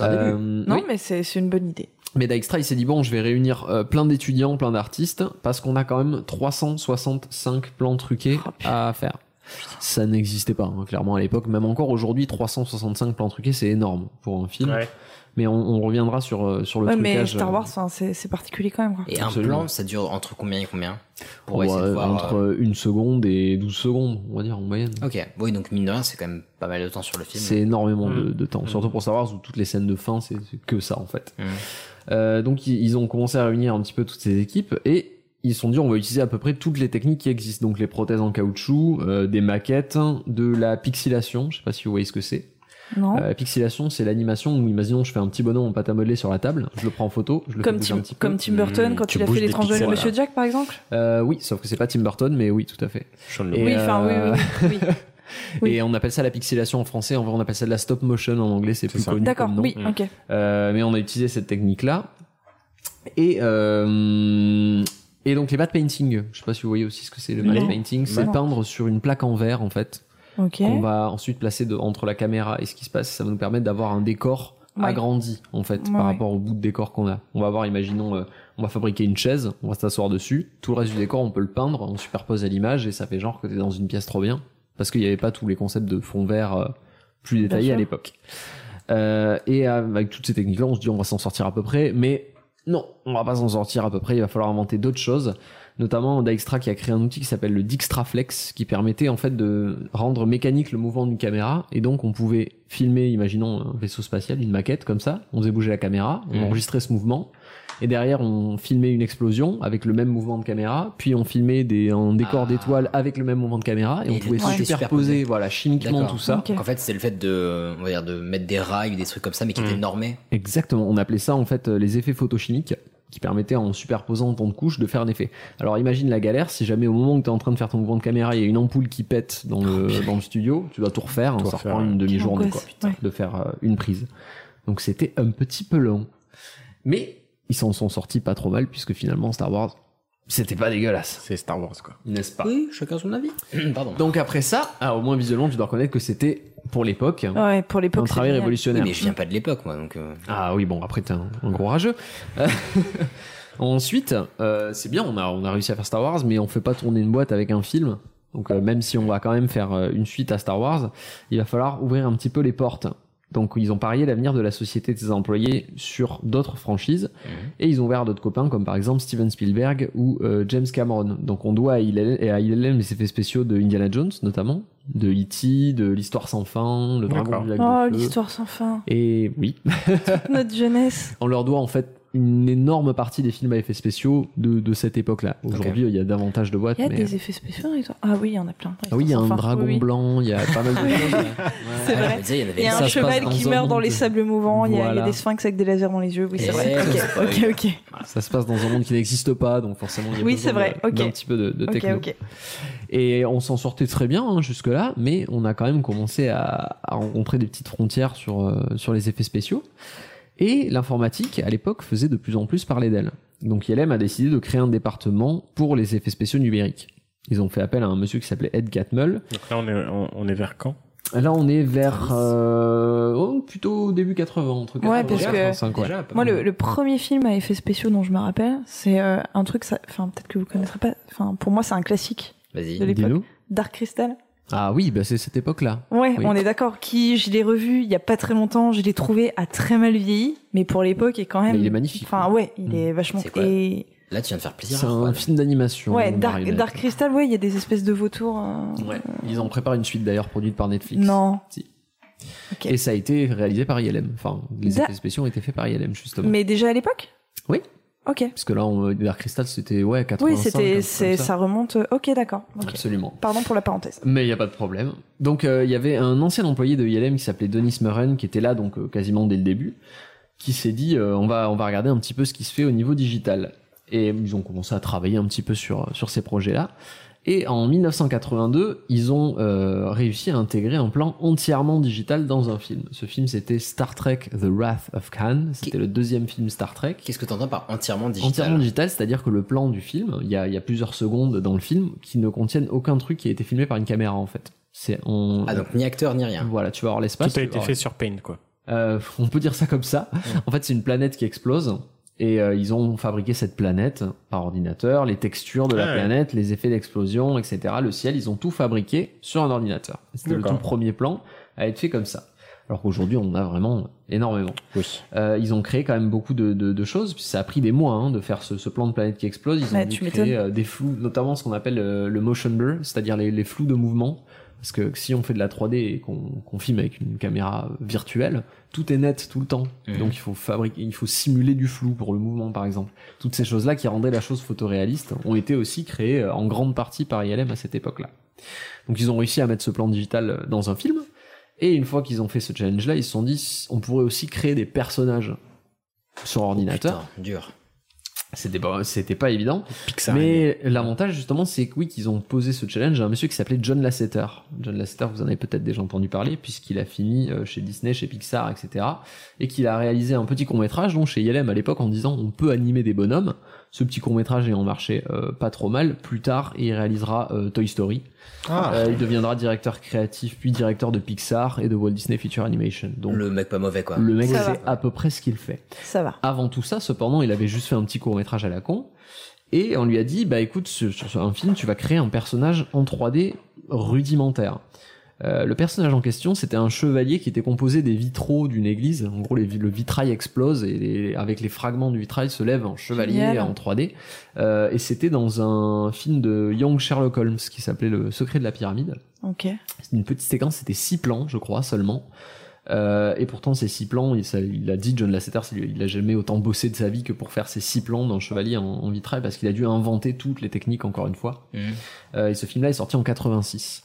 Euh, Non, oui. mais c'est une bonne idée. Mais Dijkstra, il s'est dit bon, je vais réunir euh, plein d'étudiants, plein d'artistes, parce qu'on a quand même 365 plans truqués à faire. Ça n'existait pas, hein, clairement à l'époque. Même encore aujourd'hui, 365 plans truqués, c'est énorme pour un film. Ouais. Mais on, on reviendra sur euh, sur le Ouais, mais trucage. Star euh, Wars, enfin, c'est c'est particulier quand même. Quoi. Et un Absolument. plan, ça dure entre combien et combien Pour ouais, essayer de voir. entre euh, une seconde et 12 secondes, on va dire en moyenne. Ok, oui, donc mine de rien, c'est quand même pas mal de temps sur le film. C'est énormément de, Mm. de temps, surtout pour Star Wars où toutes les scènes de fin, c'est que ça en fait. Mm. Euh, donc ils, ont commencé à réunir un petit peu toutes ces équipes et ils se sont dit on va utiliser à peu près toutes les techniques qui existent, donc les prothèses en caoutchouc, euh, des maquettes, de la pixelation, je sais pas si vous voyez ce que c'est. Non. Euh, la pixelation, c'est l'animation où, imaginons, je fais un petit bonhomme en pâte à modeler sur la table, je le prends en photo, je le Comme fais Tim, un petit peu. comme Tim Burton quand tu il a fait tranches de Monsieur. Jack, par exemple. Euh, oui, sauf que c'est pas Tim Burton, mais oui, tout à fait. Et, Oui, enfin, oui, euh, oui, oui, oui. Et on appelle ça la pixelation en français. En vrai, on appelle ça de la stop motion en anglais. C'est plus connu. D'accord, oui, ok. Euh, mais on a utilisé cette technique-là. Et euh, et donc les matte painting. Je sais pas si vous voyez aussi ce que c'est le matte painting. C'est peindre sur une plaque en verre en fait. Ok. Qu'on va ensuite placer de- entre la caméra et ce qui se passe. Ça va nous permettre d'avoir un décor Ouais. agrandi en fait Ouais, par ouais. rapport au bout de décor qu'on a. On va avoir, imaginons, euh, on va fabriquer une chaise, on va s'asseoir dessus. Tout le reste du décor, on peut le peindre, on superpose à l'image et ça fait genre que t'es dans une pièce trop bien. Parce qu'il n'y avait pas tous les concepts de fond vert euh, plus détaillés à l'époque. Euh, et avec toutes ces techniques-là, on se dit on va s'en sortir à peu près, mais non, on va pas s'en sortir à peu près. Il va falloir inventer d'autres choses. Notamment Dijkstra qui a créé un outil qui s'appelle le Dijkstraflex, qui permettait en fait de rendre mécanique le mouvement d'une caméra. Et donc on pouvait filmer, imaginons un vaisseau spatial, une maquette comme ça. On faisait bouger la caméra, on enregistrait ce mouvement. Et derrière, on filmait une explosion avec le même mouvement de caméra, puis on filmait des, un décor Ah. d'étoiles avec le même mouvement de caméra, et, on pouvait ouais. superposer, voilà, chimiquement tout ça. Donc, En fait, c'est le fait de, on va dire, de mettre des rails ou des trucs comme ça, mais qui étaient normés. Exactement, on appelait ça en fait euh, les effets photochimiques qui permettaient en superposant tant de couches de faire un effet. Alors imagine la galère si jamais au moment où tu es en train de faire ton mouvement de caméra, il y a une ampoule qui pète dans le, dans le studio, tu dois tout refaire, hein, ça reprend une demi-journée quoi, ouais. de faire euh, une prise. Donc c'était un petit peu long. Mais ils s'en sont sortis pas trop mal puisque finalement Star Wars, c'était pas dégueulasse. C'est Star Wars quoi. N'est-ce pas Oui, chacun son avis. Pardon. Donc après ça, ah, au moins visuellement tu dois reconnaître que c'était pour l'époque Ouais, pour un l'époque. c'est travail génial. révolutionnaire. Oui, mais je viens pas de l'époque, moi, donc. euh, Ah oui, bon, après t'es un, un gros rageux. Euh, Ensuite, euh, c'est bien, on a, on a réussi à faire Star Wars, mais on fait pas tourner une boîte avec un film. Donc euh, même si on va quand même faire euh, une suite à Star Wars, il va falloir ouvrir un petit peu les portes. Donc ils ont parié l'avenir de la société de ses employés sur d'autres franchises et ils ont ouvert d'autres copains comme par exemple Steven Spielberg ou euh, James Cameron. Donc on doit à ILM, et à ILM les effets spéciaux de Indiana Jones notamment, de E.T., de l'histoire sans fin, le dragon du lac Oh, l'histoire sans fin. Et oui, Notre jeunesse. on leur doit en fait une énorme partie des films à effets spéciaux de, de cette époque-là. Aujourd'hui, il y a davantage de boîtes. Il y a mais... des effets spéciaux. Ah oui, il y en a plein. Ah oui, il y a un dragon oui, blanc, il y a pas mal de choses. C'est vrai. il y a un cheval qui un meurt dans les sables mouvants. Il y, a, il y a Voilà. des sphinx avec des lasers dans les yeux. Oui, c'est vrai. Ok, ok. Ça se passe dans un monde qui n'existe pas, donc forcément il y a Oui, besoin c'est vrai, de- ok. d'un petit peu de, de Ok, techno. ok. Et on s'en sortait très bien hein, jusque-là, mais on a quand même commencé à, à rencontrer des petites frontières sur, euh, sur les effets spéciaux. Et l'informatique, à l'époque, faisait de plus en plus parler d'elle. Donc ILM a décidé de créer un département pour les effets spéciaux numériques. Ils ont fait appel à un monsieur qui s'appelait Ed Catmull. Donc là on est, on, on est vers quand? Là, on est vers euh, oh, plutôt début 80, entre 80 Ouais, et parce que 85, ouais. Déjà, pas Moi, le, le premier film à effets spéciaux dont je me rappelle, c'est euh, un truc, ça- enfin peut-être que vous connaîtrez pas. Enfin, pour moi, c'est un classique Vas-y. de l'époque. Dis-nous. Dark Crystal. Ah oui, bah c'est cette époque-là. Ouais, Oui. on est d'accord. Qui, je l'ai revu il y a pas très longtemps. Je l'ai trouvé à très mal vieilli, mais pour l'époque, il est quand même. Mais il est magnifique. Enfin, ouais, il Mm. est vachement. C'est quoi Et Là, tu viens de faire plaisir. C'est un film d'animation. ouais, Dark, Crystal, ouais, il y a des espèces de vautours. euh, Ouais. Ils en préparent une suite d'ailleurs produite par Netflix. Non. Si. Ok. Et ça a été réalisé par ILM. Enfin, les Da- effets spéciaux ont été faits par ILM justement. Mais déjà à l'époque? Oui. Ok. Parce que là, on, Dark Crystal, c'était ouais 85. Oui, c'était, ça. ça. remonte. Ok, d'accord. Absolument. Pardon pour la parenthèse. Mais il y a pas de problème. Donc euh, il y avait un ancien employé de ILM qui s'appelait Denis Murren qui était là donc euh, quasiment dès le début, qui s'est dit euh, on va on va regarder un petit peu ce qui se fait au niveau digital. Et ils ont commencé à travailler un petit peu sur sur ces projets-là. Et en 1982, ils ont euh, réussi à intégrer un plan entièrement digital dans un film. Ce film, c'était Star Trek The Wrath of Khan. C'était le deuxième film Star Trek. Qu'est-ce que tu entends par entièrement digital Entièrement digital, c'est-à-dire que le plan du film, il y a, il y a plusieurs secondes dans le film qui ne contiennent aucun truc qui a été filmé par une caméra en fait. C'est on... Ah donc ni acteur ni rien. Voilà, tu vas avoir l'espace. Tout a été avoir- fait sur Paint, quoi. euh, on peut dire ça comme ça. En fait, c'est une planète qui explose. Et euh, ils ont fabriqué cette planète par ordinateur, les textures de la Ah ouais. planète, les effets d'explosion, etc. Le ciel, ils ont tout fabriqué sur un ordinateur. C'était le tout premier plan à être fait comme ça. Alors qu'aujourd'hui, on en a vraiment énormément. Euh, ils ont créé quand même beaucoup de, de, de choses. Puis ça a pris des mois hein, de faire ce, ce plan de planète qui explose. Ils ont Ouais, dû tu créer euh, des flous, notamment ce qu'on appelle euh, le motion blur, c'est-à-dire les, les flous de mouvement. Parce que si on fait de la 3D et qu'on qu'on filme avec une caméra virtuelle, tout est net tout le temps. Donc il faut fabriquer, il faut simuler du flou pour le mouvement par exemple. Toutes ces choses-là qui rendaient la chose photoréaliste ont été aussi créées euh, en grande partie par ILM à cette époque-là. Donc ils ont réussi à mettre ce plan digital euh, dans un film. Et une fois qu'ils ont fait ce challenge-là, ils se sont dit, on pourrait aussi créer des personnages sur ordinateur. Putain, dur. C'était pas, c'était pas évident. Pixar. Mais l'avantage justement, c'est que oui, qu'ils ont posé ce challenge à un monsieur qui s'appelait John Lasseter. John Lasseter, vous en avez peut-être déjà entendu parler, puisqu'il a fini euh, chez Disney, chez Pixar, etc. Et qu'il a réalisé un petit court métrage, donc chez ILM à l'époque, en disant on peut animer des bonhommes. Ce petit court métrage ayant marché euh, pas trop mal. Plus tard, il réalisera euh, Toy Story. Ah. Euh, il deviendra directeur créatif, puis directeur de Pixar et de Walt Disney Feature Animation. Donc Le mec pas mauvais quoi. le mec Ça sait à peu près ce qu'il fait. Ça va. Avant tout ça, cependant, il avait juste fait un petit court métrage à la con. Et on lui a dit, bah écoute, sur, sur un film, tu vas créer un personnage en 3D rudimentaire. Euh, le personnage en question, c'était un chevalier qui était composé des vitraux d'une église. En gros, les, le vitrail explose et les- avec les fragments du vitrail se lève un chevalier Génial. en 3D. Euh, et c'était dans un film de Young Sherlock Holmes qui s'appelait Le secret de la pyramide. Ok. Une petite séquence, c'était six plans, je crois, seulement. Euh, et pourtant, ces six plans, il, ça- il a dit, John Lasseter, il a jamais autant bossé de sa vie que pour faire ces six plans d'un chevalier en, en vitrail, parce qu'il a dû inventer toutes les techniques, encore une fois. Mhm. Euh, et ce film-là est sorti en 86.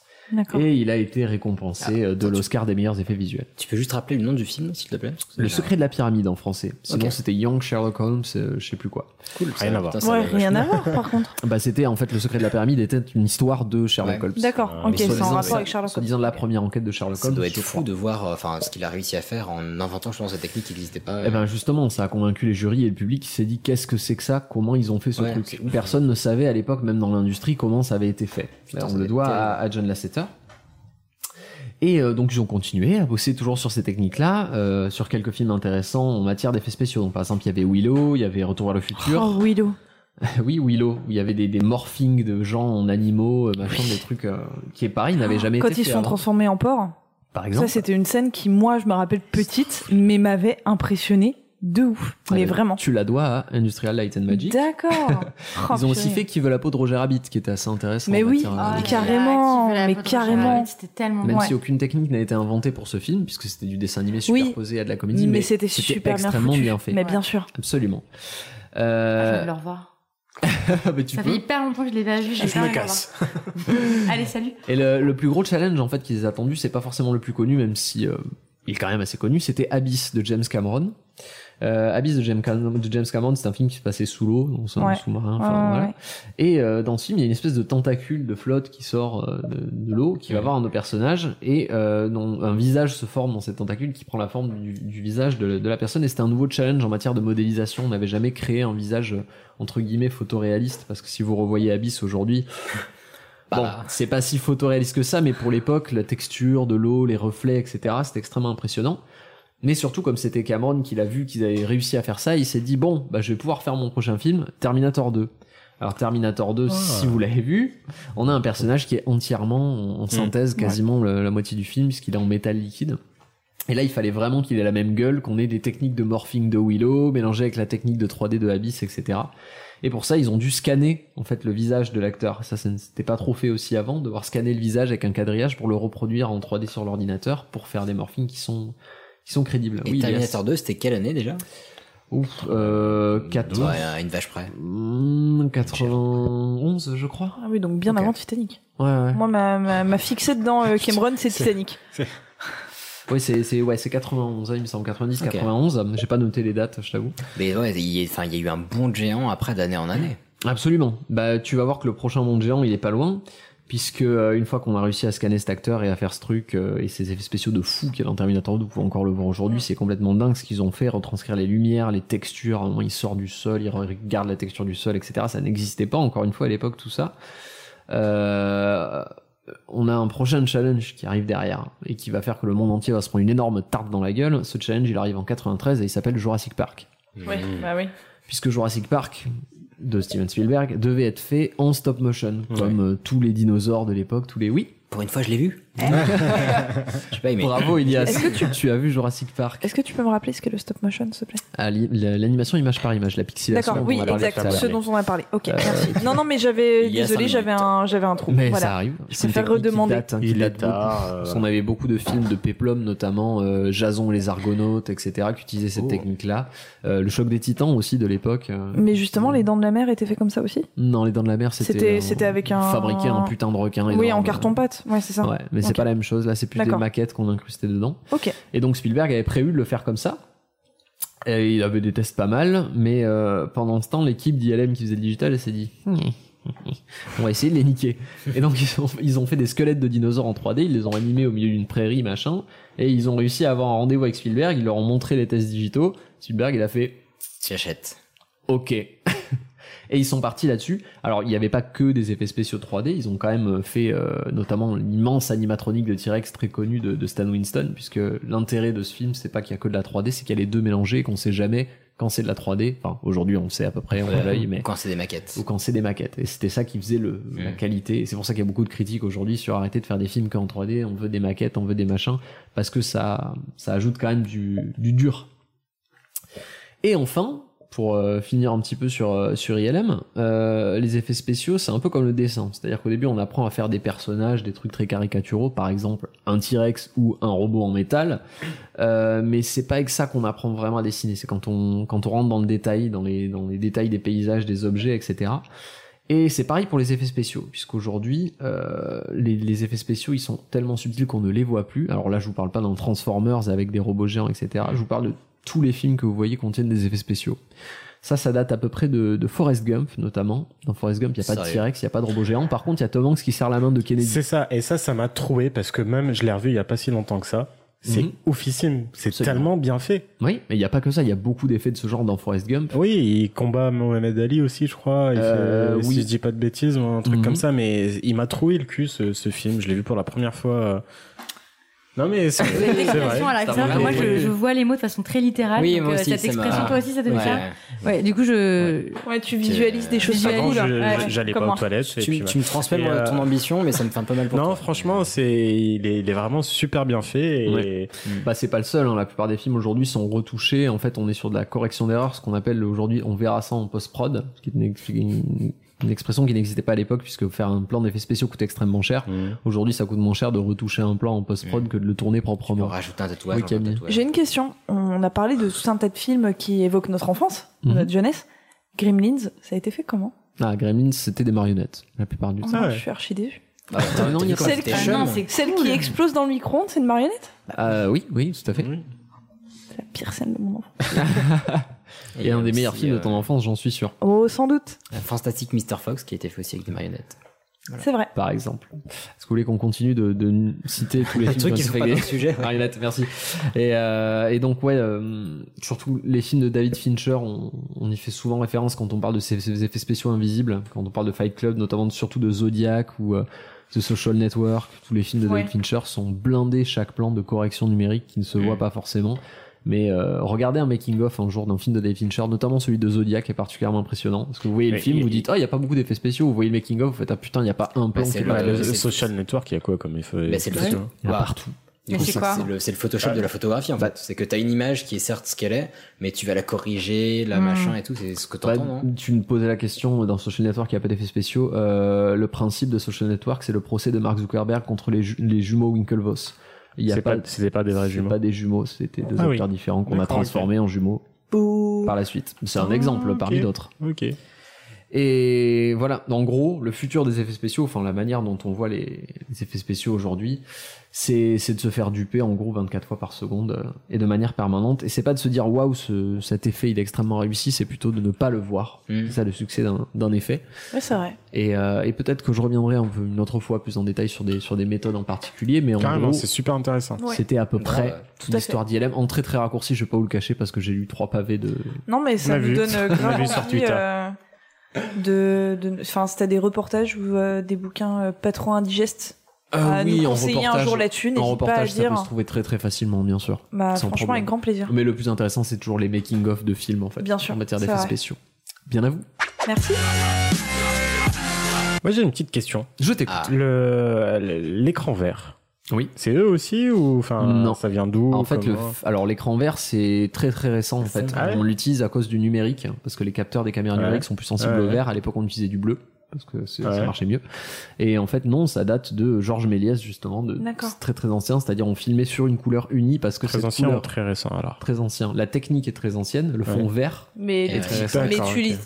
Et il a été récompensé euh, de l'Oscar des meilleurs effets visuels. Tu peux juste rappeler le nom du film, s'il te plaît? Le secret de la pyramide en français. Sinon, c'était Young Sherlock Holmes, euh, je sais plus quoi. Cool. Rien ça- à voir. putain, ça Ouais, rien à voir par contre. Bah, c'était en fait le secret de la pyramide était une histoire de Sherlock Ouais. Holmes. D'accord, Ah, ok, c'est en rapport ça- avec Sherlock Holmes. Soi-disant la première enquête de Sherlock Ça Holmes. doit je être fou de voir euh, enfin ce qu'il a réussi à faire en inventant justement cette technique qui n'existait pas. Eh ben justement, ça a convaincu les jurys et le public qui s'est dit qu'est-ce que c'est que ça? Comment ils ont fait ce Ouais, truc? Personne ne savait à l'époque, même dans l'industrie, comment ça avait été fait. Putain, ça on doit le doit à John Lasseter. Et euh, donc ils ont continué à bosser toujours sur ces techniques-là, euh, sur quelques films intéressants en matière d'effets spéciaux. Donc par exemple, il y avait Willow, il y avait Retour vers le futur. Oh, Willow. oui, Willow, où il y avait des, des morphings de gens en animaux, euh, machin, des trucs euh, qui est pareil, n'avaient jamais Quand été ils faits sont avant. transformés en porc. Par Ça, exemple. c'était une scène qui, moi, je me rappelle petite, mais m'avait impressionné de ouf. Mais Euh, vraiment. Tu la dois à Industrial Light and Magic. D'accord. Oh, Ils ont aussi fait Qui veut la peau de Roger Rabbit, qui était assez intéressant. Mais oui, matière, ah, euh, carrément, mais carrément. C'était tellement Même Ouais. si aucune technique n'a été inventée pour ce film, puisque c'était du dessin animé Oui. superposé à de la comédie, mais, mais, c'était super bien extrêmement foutu. bien fait. Mais bien sûr. Absolument. Ah, Je Euh... vais le revoir. mais tu Ça peux. fait hyper longtemps que je l'ai pas vu. Je me casse. Allez, salut. Et le, le plus gros challenge en fait qu'ils aient attendu, c'est pas forcément le plus connu, même si euh, il est quand même assez connu, c'était Abyss de James Cameron. Euh, Abyss de James, Cam- de James Cameron, c'est un film qui se passait sous l'eau, dans un Ouais. sous-marin. Ouais, Enfin, ouais, voilà. ouais. Et euh, dans ce film, il y a une espèce de tentacule de flotte qui sort euh, de, de l'eau, qui va voir un de nos personnages, et euh, dont un visage se forme dans cette tentacule qui prend la forme du, du visage de, de la personne. Et c'était un nouveau challenge en matière de modélisation. On n'avait jamais créé un visage euh, entre guillemets photoréaliste, parce que si vous revoyez Abyss aujourd'hui, Bon, Bah. c'est pas si photoréaliste que ça, mais pour l'époque, la texture de l'eau, les reflets, etc., c'était extrêmement impressionnant. Mais surtout, comme c'était Cameron qui l'a vu qu'ils avaient réussi à faire ça, il s'est dit, bon, bah, je vais pouvoir faire mon prochain film, Terminator 2. Alors, Terminator 2, si vous l'avez vu, on a un personnage qui est entièrement en- en synthèse, quasiment le- la moitié du film, puisqu'il est en métal liquide. Et là, il fallait vraiment qu'il ait la même gueule, qu'on ait des techniques de morphing de Willow, mélangées avec la technique de 3D de Abyss, etc. Et pour ça, ils ont dû scanner, en fait, le visage de l'acteur. Ça, s'était pas trop fait aussi avant, de devoir scanner le visage avec un quadrillage pour le reproduire en 3D sur l'ordinateur, pour faire des morphings qui sont, qui sont crédibles. Et oui, Terminator 2, c'était quelle année déjà? Ouf, euh, 4, Ouais, à une vache près. Hmm, 91, je crois. Ah oui, donc bien avant Titanic. Ouais, ouais. Moi, ma, ma, ma fixée dedans euh, Cameron, c'est Titanic. Oui, c'est, c'est, ouais, c'est 91, hein, il me semble, 90, Ok. 91. J'ai pas noté les dates, je t'avoue. Mais ouais, il y, a- enfin, il y a eu un bond de géant après d'année en année. Absolument. Bah, tu vas voir que le prochain monde géant, il est pas loin, puisque euh, une fois qu'on a réussi à scanner cet acteur et à faire ce truc euh, et ces effets spéciaux de fou qu'il y a dans Terminator 2, vous pouvez encore le voir aujourd'hui, c'est complètement dingue ce qu'ils ont fait, retranscrire les lumières, les textures. À un moment, il sort du sol, il regarde la texture du sol, etc. Ça n'existait pas encore une fois à l'époque tout ça. Euh, on a un prochain challenge qui arrive derrière et qui va faire que le monde entier va se prendre une énorme tarte dans la gueule. Ce challenge, il arrive en 93 et il s'appelle Jurassic Park. Oui, bah oui. Puisque Jurassic Park de Steven Spielberg devait être fait en stop motion, comme euh, tous les dinosaures de l'époque, tous les oui. Pour une fois, je l'ai vu. Je pas aimé. Bravo Elias. Est-ce que tu... tu as vu Jurassic Park? Est-ce que tu peux me rappeler ce qu'est le stop motion, s'il te plaît? Ah, li- L'animation image par image, la pixelation. D'accord, dont oui, on a parlé exact. tout à l'heure. Ce dont on a parlé. Ok, Euh, merci. Non, non, mais j'avais, il y a désolé, cinq j'avais un, j'avais un trou. Mais voilà. ça arrive. Je C'est une préfère technique qui redemander. date, hein, qui Il date est tard, beaucoup. euh. Parce qu'on avait beaucoup de films de Peplum, notamment euh, Jason et les Argonautes, etc., qui utilisaient cette Oh. technique-là. Euh, le choc des titans aussi de l'époque. euh, Mais justement, les dents de la mer étaient faits comme ça aussi? Non, les dents de la mer, c'était. C'était- c'était avec un- Fabriquer un putain de requin. Oui, énorme. en carton-pâte. Ouais, c'est ça. Ouais, mais c'est pas la même chose. Là, c'est plus des maquettes qu'on incrustait dedans. Ok. Et donc Spielberg avait prévu de le faire comme ça. Et il avait des tests pas mal, mais euh, pendant ce temps, l'équipe d'ILM qui faisait le digital, elle s'est dit, on va essayer de les niquer. Et donc ils ont, ils ont fait des squelettes de dinosaures en 3D, ils les ont animés au milieu d'une prairie, machin, et ils ont réussi à avoir un rendez-vous avec Spielberg, ils leur ont montré les tests digitaux. Spielberg, il a fait, Tu achètes. Ok. Et ils sont partis là-dessus. Alors, il n'y avait pas que des effets spéciaux 3D, ils ont quand même fait euh, notamment l'immense animatronique de T-Rex très connu de, de Stan Winston, puisque l'intérêt de ce film, c'est pas qu'il y a que de la 3D, c'est qu'il y a les deux mélangés et qu'on sait jamais quand c'est de la 3D. Enfin, aujourd'hui, on le sait à peu près, on a l'œil, mais Quand c'est des maquettes. ou quand c'est des maquettes. Et c'était ça qui faisait le, la qualité. Et c'est pour ça qu'il y a beaucoup de critiques aujourd'hui sur arrêter de faire des films qu'en 3D. On veut des maquettes, on veut des machins. Parce que ça, ça ajoute quand même du, du dur. Et enfin, pour euh, finir un petit peu sur, euh, sur ILM, euh, les effets spéciaux, c'est un peu comme le dessin. C'est-à-dire qu'au début, on apprend à faire des personnages, des trucs très caricaturaux, par exemple un T-Rex ou un robot en métal. Euh, mais c'est pas avec ça qu'on apprend vraiment à dessiner. C'est quand on, quand on rentre dans le détail, dans les, dans les détails des paysages, des objets, etc. Et c'est pareil pour les effets spéciaux, puisqu'aujourd'hui, euh, les, les effets spéciaux, ils sont tellement subtils qu'on ne les voit plus. Alors là, je vous parle pas dans Transformers avec des robots géants, etc. Je vous parle de tous les films que vous voyez contiennent des effets spéciaux. Ça, ça date à peu près de, de Forrest Gump, notamment. Dans Forrest Gump, il n'y a pas de T-Rex, il n'y a pas de robot géant. Par contre, il y a Tom Hanks qui serre la main de Kennedy. C'est ça, et ça, ça m'a troué parce que même je l'ai revu il y a pas si longtemps que ça. C'est Mhm. oufissime, c'est tellement bien fait. Oui, mais il n'y a pas que ça, il y a beaucoup d'effets de ce genre dans Forrest Gump. Oui, il combat Mohamed Ali aussi, je crois. Il Euh, fait, oui. Si je dis pas de bêtises ou un truc Mhm. comme ça, mais il m'a troué le cul ce, ce film. Je l'ai vu pour la première fois. Non mais c'est l'expression à l'accent que moi je, je vois les mots de façon très littérale. Oui, donc, moi euh, aussi, cette expression, toi aussi, ça te fait Ouais. ça Ouais, du coup, je. Ouais, tu visualises des choses. Avant, j'allais pas aux toilettes. et Tu, tu me transmets euh, ton ambition, mais ça me fait un peu mal pour Non, toi. franchement, c'est il est, il est vraiment super bien fait. Et... Ouais. Bah c'est pas le seul, hein. la plupart des films aujourd'hui sont retouchés, en fait on est sur de la correction d'erreurs, ce qu'on appelle aujourd'hui, on verra ça en post-prod, ce qui est une- une expression qui n'existait pas à l'époque puisque faire un plan d'effets spéciaux coûte extrêmement cher. Mhm. Aujourd'hui ça coûte moins cher de retoucher un plan en post-prod que de le tourner proprement. Rajouter un tatouage. Oui, un. J'ai une question. On a parlé de tout un tas de films qui évoquent notre enfance, Mhm. notre jeunesse. Gremlins, ça a été fait comment? Ah, Gremlins c'était des marionnettes, la plupart du Oh temps. non, Je suis archi déçue. Ah, non, pas- Celle, qui... Non, Celle explose dans le micro-ondes, c'est une marionnette? Euh, oui, oui, tout à fait. C'est la pire scène de mon enfance. Et, un des meilleurs films de euh, ton enfance, j'en suis sûr, Oh, sans doute. Un fantastique Mr. Fox qui a été fait aussi avec des marionnettes. C'est vrai. par exemple. Est-ce que vous voulez qu'on continue de, de citer tous les films trucs qui qui ont sont pas dans le sujet. ouais. Marionnette, merci. Et, euh, et donc ouais, euh, surtout les films de David Fincher, on, on y fait souvent référence quand on parle de ces, ces effets spéciaux invisibles, quand on parle de Fight Club, notamment surtout de Zodiac ou euh, The Social Network. Tous les films de Ouais. David Fincher sont blindés chaque plan de correction numérique qui ne se voit pas forcément. Mais euh, regardez un making of un jour d'un film de David Fincher, notamment celui de Zodiac, qui est particulièrement impressionnant. Parce que vous voyez le Mais film, il- vous dites ah il y a pas beaucoup d'effets spéciaux. Vous voyez le making of, vous faites ah putain il y a pas un plan Bah, qui c'est est le- pas le- Le c'est- social network, il y a quoi comme effet Bah, c'est le photo. il y en a Bah, partout. du Mais coup, c'est quoi C'est le, c'est le Photoshop de la photographie en fait. C'est que t'as une image qui est certes ce qu'elle est, mais tu vas la corriger, la Hmm. machin et tout. C'est ce que Bah, t'entends, non? tu me posais la question dans Social Network, il n'y a pas d'effets spéciaux. Euh, le principe de Social Network, c'est le procès de Mark Zuckerberg contre les, ju- les jumeaux Winklevoss. Il y a pas, pas- c'était pas des vrais jumeaux. pas des jumeaux, c'était deux Ah oui. acteurs différents qu'on a transformés en jumeaux par la suite. C'est un Ah, exemple parmi d'autres. Ok. Et voilà, en gros, le futur des effets spéciaux, enfin la manière dont on voit les, les effets spéciaux aujourd'hui, c'est c'est de se faire duper en gros 24 fois par seconde euh, et de manière permanente. Et c'est pas de se dire waouh, ce- cet effet il est extrêmement réussi, c'est plutôt de ne pas le voir. Mm. C'est ça le succès d'un d'un effet. Ouais, c'est vrai. Et, euh, et peut-être que je reviendrai un peu une autre fois plus en détail sur des sur des méthodes en particulier, mais en Carrément, gros, c'est super intéressant. C'était à peu près Grave. Tout à l'histoire d'ILM en très très raccourci. Je vais pas vous le cacher parce que j'ai lu trois pavés de. Non, mais On ça nous vu. donne On a grave vu sur envie, De, de, enfin, si t'as des reportages ou euh, des bouquins euh, pas trop indigestes à nous conseiller un jour là-dessus, en n'hésite pas à reportage, ça dire. peut se trouver très très facilement, bien sûr. Bah, Sans franchement, problème. avec grand plaisir. Mais le plus intéressant, c'est toujours les making of de films en fait. Bien sûr, En matière c'est d'effets vrai. spéciaux. Bien à vous. Merci. Moi, j'ai une petite question. Je t'écoute. Ah. Le l'écran vert. Oui. C'est eux aussi ou enfin Non. ça vient d'où En fait, le comment f- alors l'écran vert, c'est très très récent en fait. Ah ouais on l'utilise à cause du numérique, parce que les capteurs des caméras Ouais. numériques sont plus sensibles Ouais, au vert. À l'époque, on utilisait du bleu parce que ça marchait mieux. Et en fait, non, ça date de Georges Méliès justement, de D'accord. c'est très très ancien. C'est-à-dire, on filmait sur une couleur unie parce que Très ancien couleur ou très récent alors? Très ancien. La technique est très ancienne. Le fond Ouais. vert Mais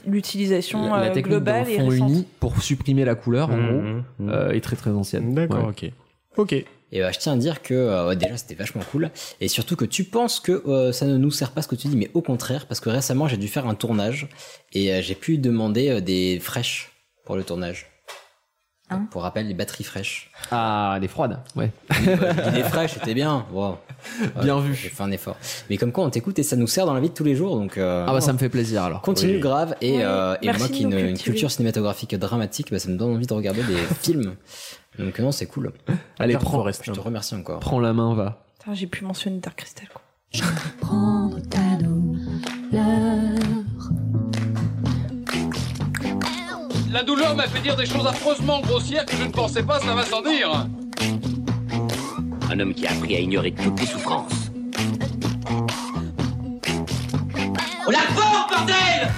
l'utilisation La, la euh, technique globale est fond uni pour supprimer la couleur, en Mmh, gros, mmh, mmh. euh, est très très ancienne. D'accord, Ouais. ok. Ok. Et bah, je tiens à dire que euh, déjà c'était vachement cool et surtout que tu penses que euh, ça ne nous sert pas ce que tu dis mais au contraire parce que récemment j'ai dû faire un tournage et euh, j'ai pu demander euh, des fraîches pour le tournage. Hein pour rappel les batteries fraîches. Ah, les froides, ouais. les fraîches c'était bien. Wow. Bien Ouais, vu. J'ai fait un effort. Mais comme quoi on t'écoute et ça nous sert dans la vie de tous les jours donc. euh, Ah bah ça me fait plaisir alors. Continue Oui. grave et, Oui. euh, et Merci moi qui ai une, culture cinématographique dramatique, bah, ça me donne envie de regarder des films. Donc non, c'est cool. Allez, prends, Forest. Je te remercie encore. prends la main, va. Putain, J'ai pu mentionner Dark Crystal. Quoi. Prendre ta douleur. La douleur m'a fait dire des choses affreusement grossières que je ne pensais pas, ça va sans dire. Un homme qui a appris à ignorer toutes les souffrances. On la porte, bordel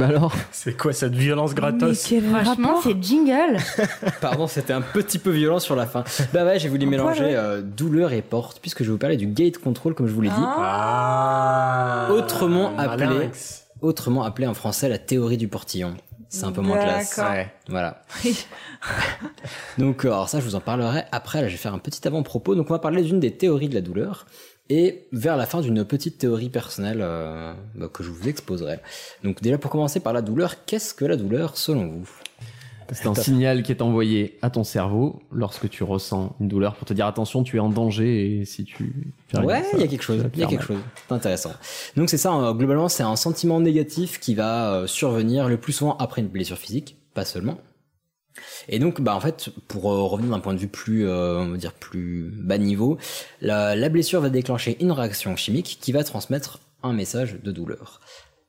Bah alors C'est quoi cette violence Mais gratos quel Franchement, c'est jingle. Pardon, c'était un petit peu violent sur la fin. Bah ouais, j'ai voulu mélanger ouais. euh, douleur et porte, puisque je vais vous parler du gate control, comme je vous l'ai dit. Ah. Autrement appelé, Malinx. autrement appelé en français la théorie du portillon. C'est un peu moins classe. Ouais. Voilà. Donc, euh, alors ça, je vous en parlerai après. Là, je vais faire un petit avant-propos. Donc, on va parler d'une des théories de la douleur. Et vers la fin d'une petite théorie personnelle euh, bah, que je vous exposerai. Donc déjà pour commencer par la douleur, qu'est-ce que la douleur selon vous? C'est un signal qui est envoyé à ton cerveau lorsque tu ressens une douleur pour te dire attention, tu es en danger et si tu Ouais, il y a quelque chose, il y a quelque chose. C'est intéressant. Donc c'est ça, euh, globalement, c'est un sentiment négatif qui va euh, survenir le plus souvent après une blessure physique, pas seulement. Et donc, bah en fait, pour euh, revenir d'un point de vue plus, euh, on va dire plus bas niveau, la, la blessure va déclencher une réaction chimique qui va transmettre un message de douleur.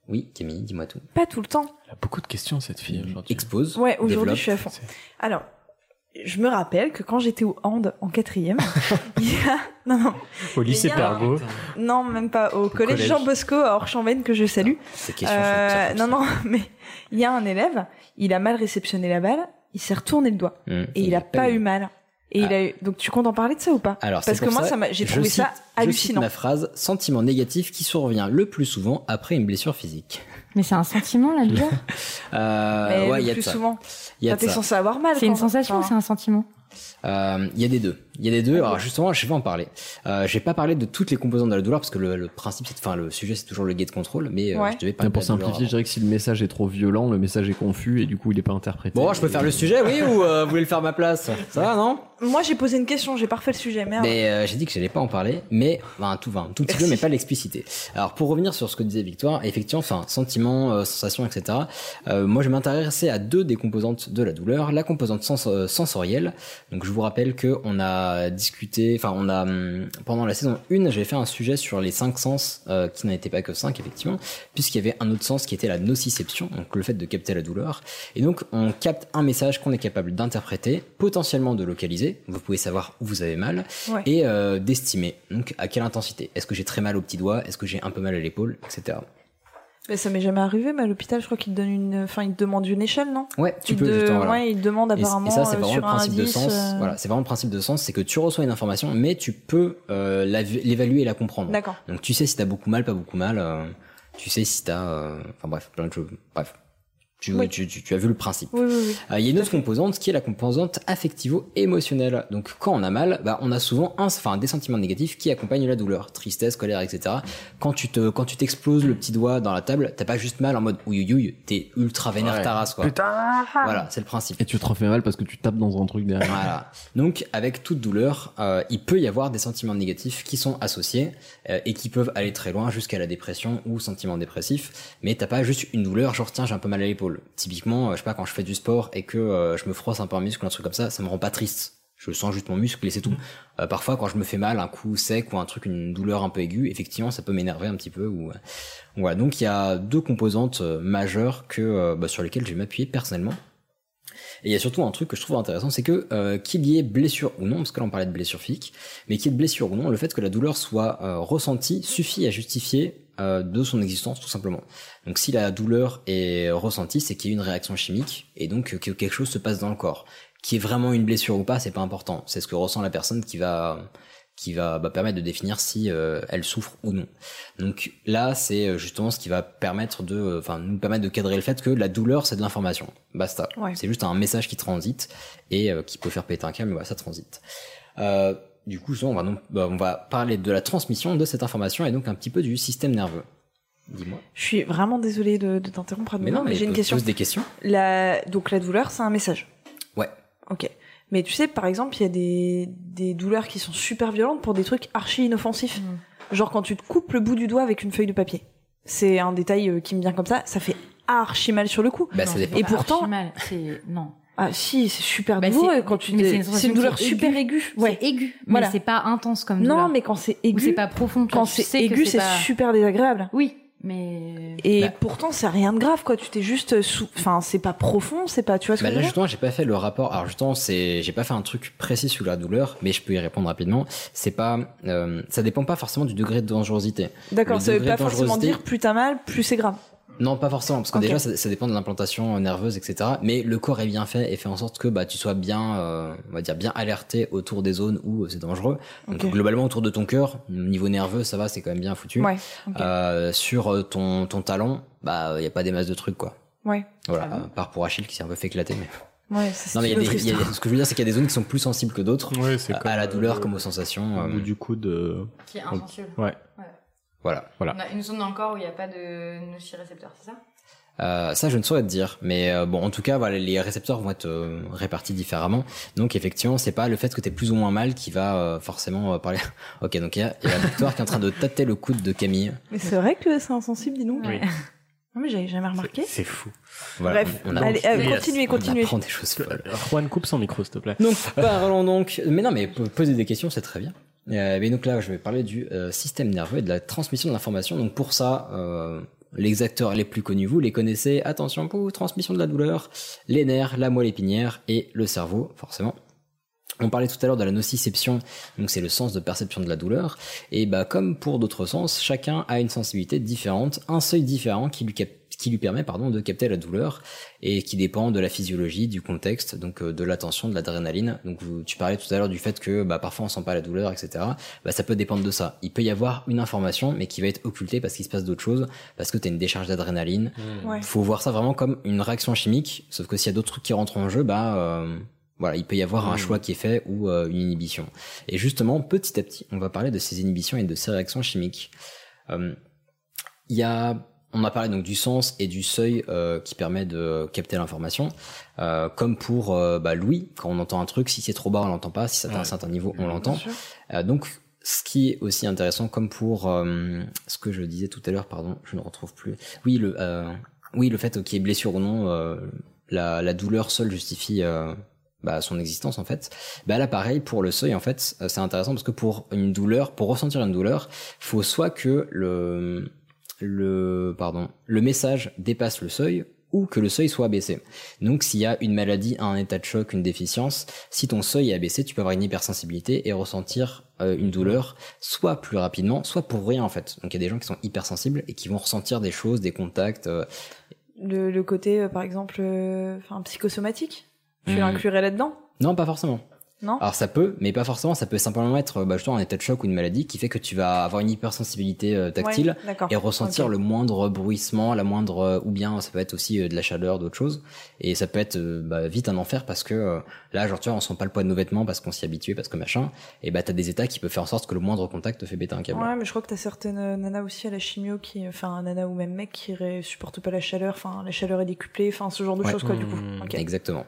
Oui, Camille, dis-moi tout. Pas tout le temps. Elle a beaucoup de questions cette fille aujourd'hui. Expose. Ouais, aujourd'hui je suis à fond. Alors, je me rappelle que quand j'étais au hand en quatrième, il y a... Non, non. Au lycée a un- Pergo. Non, même pas. Au collège, collège. Jean Bosco à Orchambaine que je salue. Ces questions Euh, sont non, non, mais il y a un élève, il a mal réceptionné la balle, il s'est retourné le doigt Hum, et il a pas eu mal. Et il Ah. a eu. Donc tu comptes en parler de ça ou pas? Alors, Parce que moi, ça, ça m'a- j'ai trouvé cite- ça Je cite hallucinant. ma phrase sentiment négatif qui survient le plus souvent après une blessure physique. Mais c'est un sentiment, la douleur Euh, Mais ouais, le y a de plus ça. souvent. Y a T'es ça. censé avoir mal. C'est une sensation ou c'est un sentiment? Euh, Il y a des deux. Il y a des deux. Alors justement, je vais en parler. Euh, je vais pas parler de toutes les composantes de la douleur parce que le, le principe, c'est, enfin, le sujet, c'est toujours le gate control, mais euh, Ouais. je devais pas. Pour simplifier, je dirais que si le message est trop violent, le message est confus et du coup il est pas interprété. Bon, je peux faire le sujet, oui, ou euh, vous voulez le faire à ma place? Ça va, non? Moi, j'ai posé une question, j'ai pas refait le sujet, merde. Mais euh, j'ai dit que j'allais pas en parler, mais enfin, tout, enfin, un tout petit peu, mais pas l'expliciter. Alors pour revenir sur ce que disait Victoire, effectivement, enfin sentiments, euh, sensations, etc. euh, moi, je vais m'intéresser à deux des composantes de la douleur. La composante sens- sensorielle. Donc je vous rappelle que on a discuté, enfin on a hum, pendant la saison 1, j'avais fait un sujet sur les cinq sens euh, qui n'en étaient pas que cinq effectivement, puisqu'il y avait un autre sens qui était la nociception, donc le fait de capter la douleur. Et donc on capte un message qu'on est capable d'interpréter, potentiellement de localiser. Vous pouvez savoir où vous avez mal Ouais. et euh, d'estimer donc à quelle intensité. Est-ce que j'ai très mal au petit doigt? Est-ce que j'ai un peu mal à l'épaule, etc. Mais ça m'est jamais arrivé, mais à l'hôpital, je crois qu'il te donne une, enfin, il te demande une échelle, non? Ouais, tu Il peux te- justement, voilà. Ouais, il te demande Et- et, apparemment ça, c'est euh, vraiment le sur un principe de sens. euh, Voilà, c'est vraiment le principe de sens, c'est que tu reçois une information, mais tu peux euh, l'évaluer et la comprendre. D'accord. Donc tu sais si t'as beaucoup mal, pas beaucoup mal. euh, Tu sais si t'as, euh, enfin bref, plein de choses. Bref. Tu, Oui. tu, tu, tu as vu le principe. Oui, oui, oui. Euh, Il y a une autre composante qui est la composante affectivo-émotionnelle. Donc quand on a mal, bah, on a souvent un, enfin, des sentiments négatifs qui accompagnent la douleur, tristesse, colère, etc. Quand tu te, quand tu t'exploses le petit doigt dans la table, t'as pas juste mal en mode ouïouïouï, t'es ultra vénère Ouais. ta race, quoi. Putain. Voilà, c'est le principe. Et tu te refais mal parce que tu tapes dans un truc derrière. Voilà. Donc, avec toute douleur, euh, il peut y avoir des sentiments négatifs qui sont associés euh, et qui peuvent aller très loin jusqu'à la dépression ou sentiments dépressifs. Mais t'as pas juste une douleur, genre tiens j'ai un peu mal à l'épaule. Typiquement, euh, je sais pas quand je fais du sport et que euh, je me froisse un peu un muscle, un truc comme ça, ça me rend pas triste. Je sens juste mon muscle et c'est tout. Euh, parfois, quand je me fais mal, un coup sec ou un truc, une douleur un peu aiguë, effectivement, ça peut m'énerver un petit peu. Ou voilà. Donc, il y a deux composantes majeures que bah, sur lesquelles je vais m'appuyer personnellement. Et il y a surtout un truc que je trouve intéressant, c'est que euh, qu'il y ait blessure ou non, parce que là on parlait de blessure physique, mais qu'il y ait blessure ou non, le fait que la douleur soit euh, ressentie suffit à justifier euh, de son existence tout simplement. Donc si la douleur est ressentie, c'est qu'il y a une réaction chimique et donc que quelque chose se passe dans le corps. Qui est vraiment une blessure ou pas, c'est pas important. C'est ce que ressent la personne qui va qui va bah, permettre de définir si euh, elle souffre ou non. Donc là, c'est euh, justement ce qui va permettre de, enfin, nous permettre de cadrer le fait que la douleur, c'est de l'information. Basta. Ouais. C'est juste un message qui transite et euh, qui peut faire péter un câble, mais voilà, ça transite. Euh, du coup, on va, donc, bah, on va parler de la transmission de cette information et donc un petit peu du système nerveux. Dis-moi. Je suis vraiment désolée de, de t'interrompre. Mais non, mais j'ai une question. pose des questions. La... Donc la douleur, c'est un message. Ouais. Ok. Mais tu sais, par exemple, il y a des, des douleurs qui sont super violentes pour des trucs archi inoffensifs. Genre quand tu te coupes le bout du doigt avec une feuille de papier. C'est un détail euh, qui me vient comme ça. Ça fait archi mal sur le coup. Bah, ça dépend. Et pourtant, mal, c'est non. Ah si, c'est super Bah, douloureux c'est- quand tu. mais c'est une C'est sensation une douleur super aiguë. aiguë. Ouais. C'est aigu, Voilà. mais c'est pas intense comme Non, douleur. mais quand c'est aigu, c'est pas profond. toi, quand tu c'est aigu, c'est pas- super désagréable. Oui, mais Et Bah. pourtant, c'est rien de grave, quoi. Tu t'es juste sous. Enfin, c'est pas profond, c'est pas. Tu vois ce que Bah je là veux dire justement j'ai pas fait le rapport. Alors justement c'est j'ai pas fait un truc précis sur la douleur, mais je peux y répondre rapidement. C'est pas euh, ça dépend pas forcément du degré de dangerosité. D'accord, Le ça veut degré pas de forcément dangerosité- dire plus t'as mal, plus c'est grave. Non, pas forcément, parce que déjà ça, ça dépend de l'implantation nerveuse, etc. Mais le corps est bien fait et fait en sorte que bah tu sois bien, euh, on va dire bien alerté autour des zones où euh, c'est dangereux. Donc globalement autour de ton cœur, niveau nerveux, ça va, c'est quand même bien foutu. Ouais. Euh, sur euh, ton ton talon, bah il y a pas des masses de trucs quoi. Ouais. Voilà, à part pour Achille qui s'est un peu fait éclater. Mais... Ouais, ça, c'est Non mais il y a des, y a- ce que je veux dire c'est qu'il y a des zones qui sont plus sensibles que d'autres Ouais, c'est à- comme, à la euh, douleur le- comme aux sensations. Au euh, bout du coude. euh, Qui est insensible. Ouais. Voilà. Voilà. On a une zone dans le corps où il n'y a pas de nocicepteurs, c'est ça? Euh, ça, je ne saurais te dire, mais euh, bon, en tout cas, voilà, les récepteurs vont être euh, répartis différemment. Donc, effectivement, c'est pas le fait que t'aies plus ou moins mal qui va euh, forcément euh, parler. ok, donc il y a, il y a Victoire qui est en train de tâter le coude de Camille. Mais c'est vrai que c'est insensible, dis-nous. Oui. Non, mais j'avais jamais remarqué. C'est fou. Voilà, Bref, on a- allez, euh, Yes. continuez, On continuez. apprend des choses folles. Juan, coupe son micro, s'il te plaît. Donc, parlons donc. Mais non, mais po- poser des questions, c'est très bien. Euh, mais donc là, je vais parler du euh, système nerveux et de la transmission de l'information. Donc pour ça, euh, les acteurs les plus connus, vous les connaissez. Attention pour transmission de la douleur, les nerfs, la moelle épinière et le cerveau, forcément. On parlait tout à l'heure de la nociception, donc c'est le sens de perception de la douleur. Et bah comme pour d'autres sens, chacun a une sensibilité différente, un seuil différent qui lui, cap- qui lui permet pardon de capter la douleur et qui dépend de la physiologie, du contexte, donc euh, de l'attention, de l'adrénaline. Donc vous- tu parlais tout à l'heure du fait que bah, parfois on sent pas la douleur, etc. Bah ça peut dépendre de ça. Il peut y avoir une information, mais qui va être occultée parce qu'il se passe d'autres choses, parce que tu as une décharge d'adrénaline. Mmh. Ouais. Faut voir ça vraiment comme une réaction chimique. Sauf que s'il y a d'autres trucs qui rentrent en jeu, bah euh, voilà, il peut y avoir un Mhm. choix qui est fait ou euh, une inhibition. Et justement, petit à petit, on va parler de ces inhibitions et de ces réactions chimiques. Euh, Il y a, on a parlé donc du sens et du seuil euh, qui permet de capter l'information, Euh, comme pour euh, bah, Louis, quand on entend un truc, si c'est trop bas, on l'entend pas, si c'est à un certain niveau, on l'entend. Euh, donc, ce qui est aussi intéressant, comme pour euh, ce que je disais tout à l'heure, pardon, je ne retrouve plus. Oui, le, euh, oui, le fait qu'il y ait blessure ou non, euh, la, la douleur seule justifie euh, bah, son existence en fait. Bah là, pareil pour le seuil en fait, c'est intéressant parce que pour une douleur, pour ressentir une douleur, faut soit que le le pardon, le message dépasse le seuil ou que le seuil soit abaissé. Donc s'il y a une maladie, un état de choc, une déficience, si ton seuil est abaissé, tu peux avoir une hypersensibilité et ressentir euh, une douleur soit plus rapidement, soit pour rien en fait. Donc il y a des gens qui sont hypersensibles et qui vont ressentir des choses, des contacts. euh, Le, le côté, euh, par exemple, euh, enfin, psychosomatique. Tu Hmm. l'inclurais là-dedans? Non, pas forcément. Non Alors ça peut, mais pas forcément. Ça peut simplement être bah, justement un état de choc ou une maladie qui fait que tu vas avoir une hypersensibilité euh, tactile Ouais, et ressentir le moindre bruissement, la moindre euh, ou bien ça peut être aussi euh, de la chaleur, d'autres choses. Et ça peut être euh, bah, vite un enfer parce que euh, là, genre tu vois, on sent pas le poids de nos vêtements parce qu'on s'y habitue, parce que machin. Et bah t'as des états qui peuvent faire en sorte que le moindre contact te fait péter un câble. Ouais, mais je crois que t'as certaines nanas aussi à la chimio qui, enfin, nana ou même mec qui supportent pas la chaleur, enfin, la chaleur est décuplée, enfin, ce genre de Ouais. choses, quoi, du coup. Mmh, Ok. Exactement.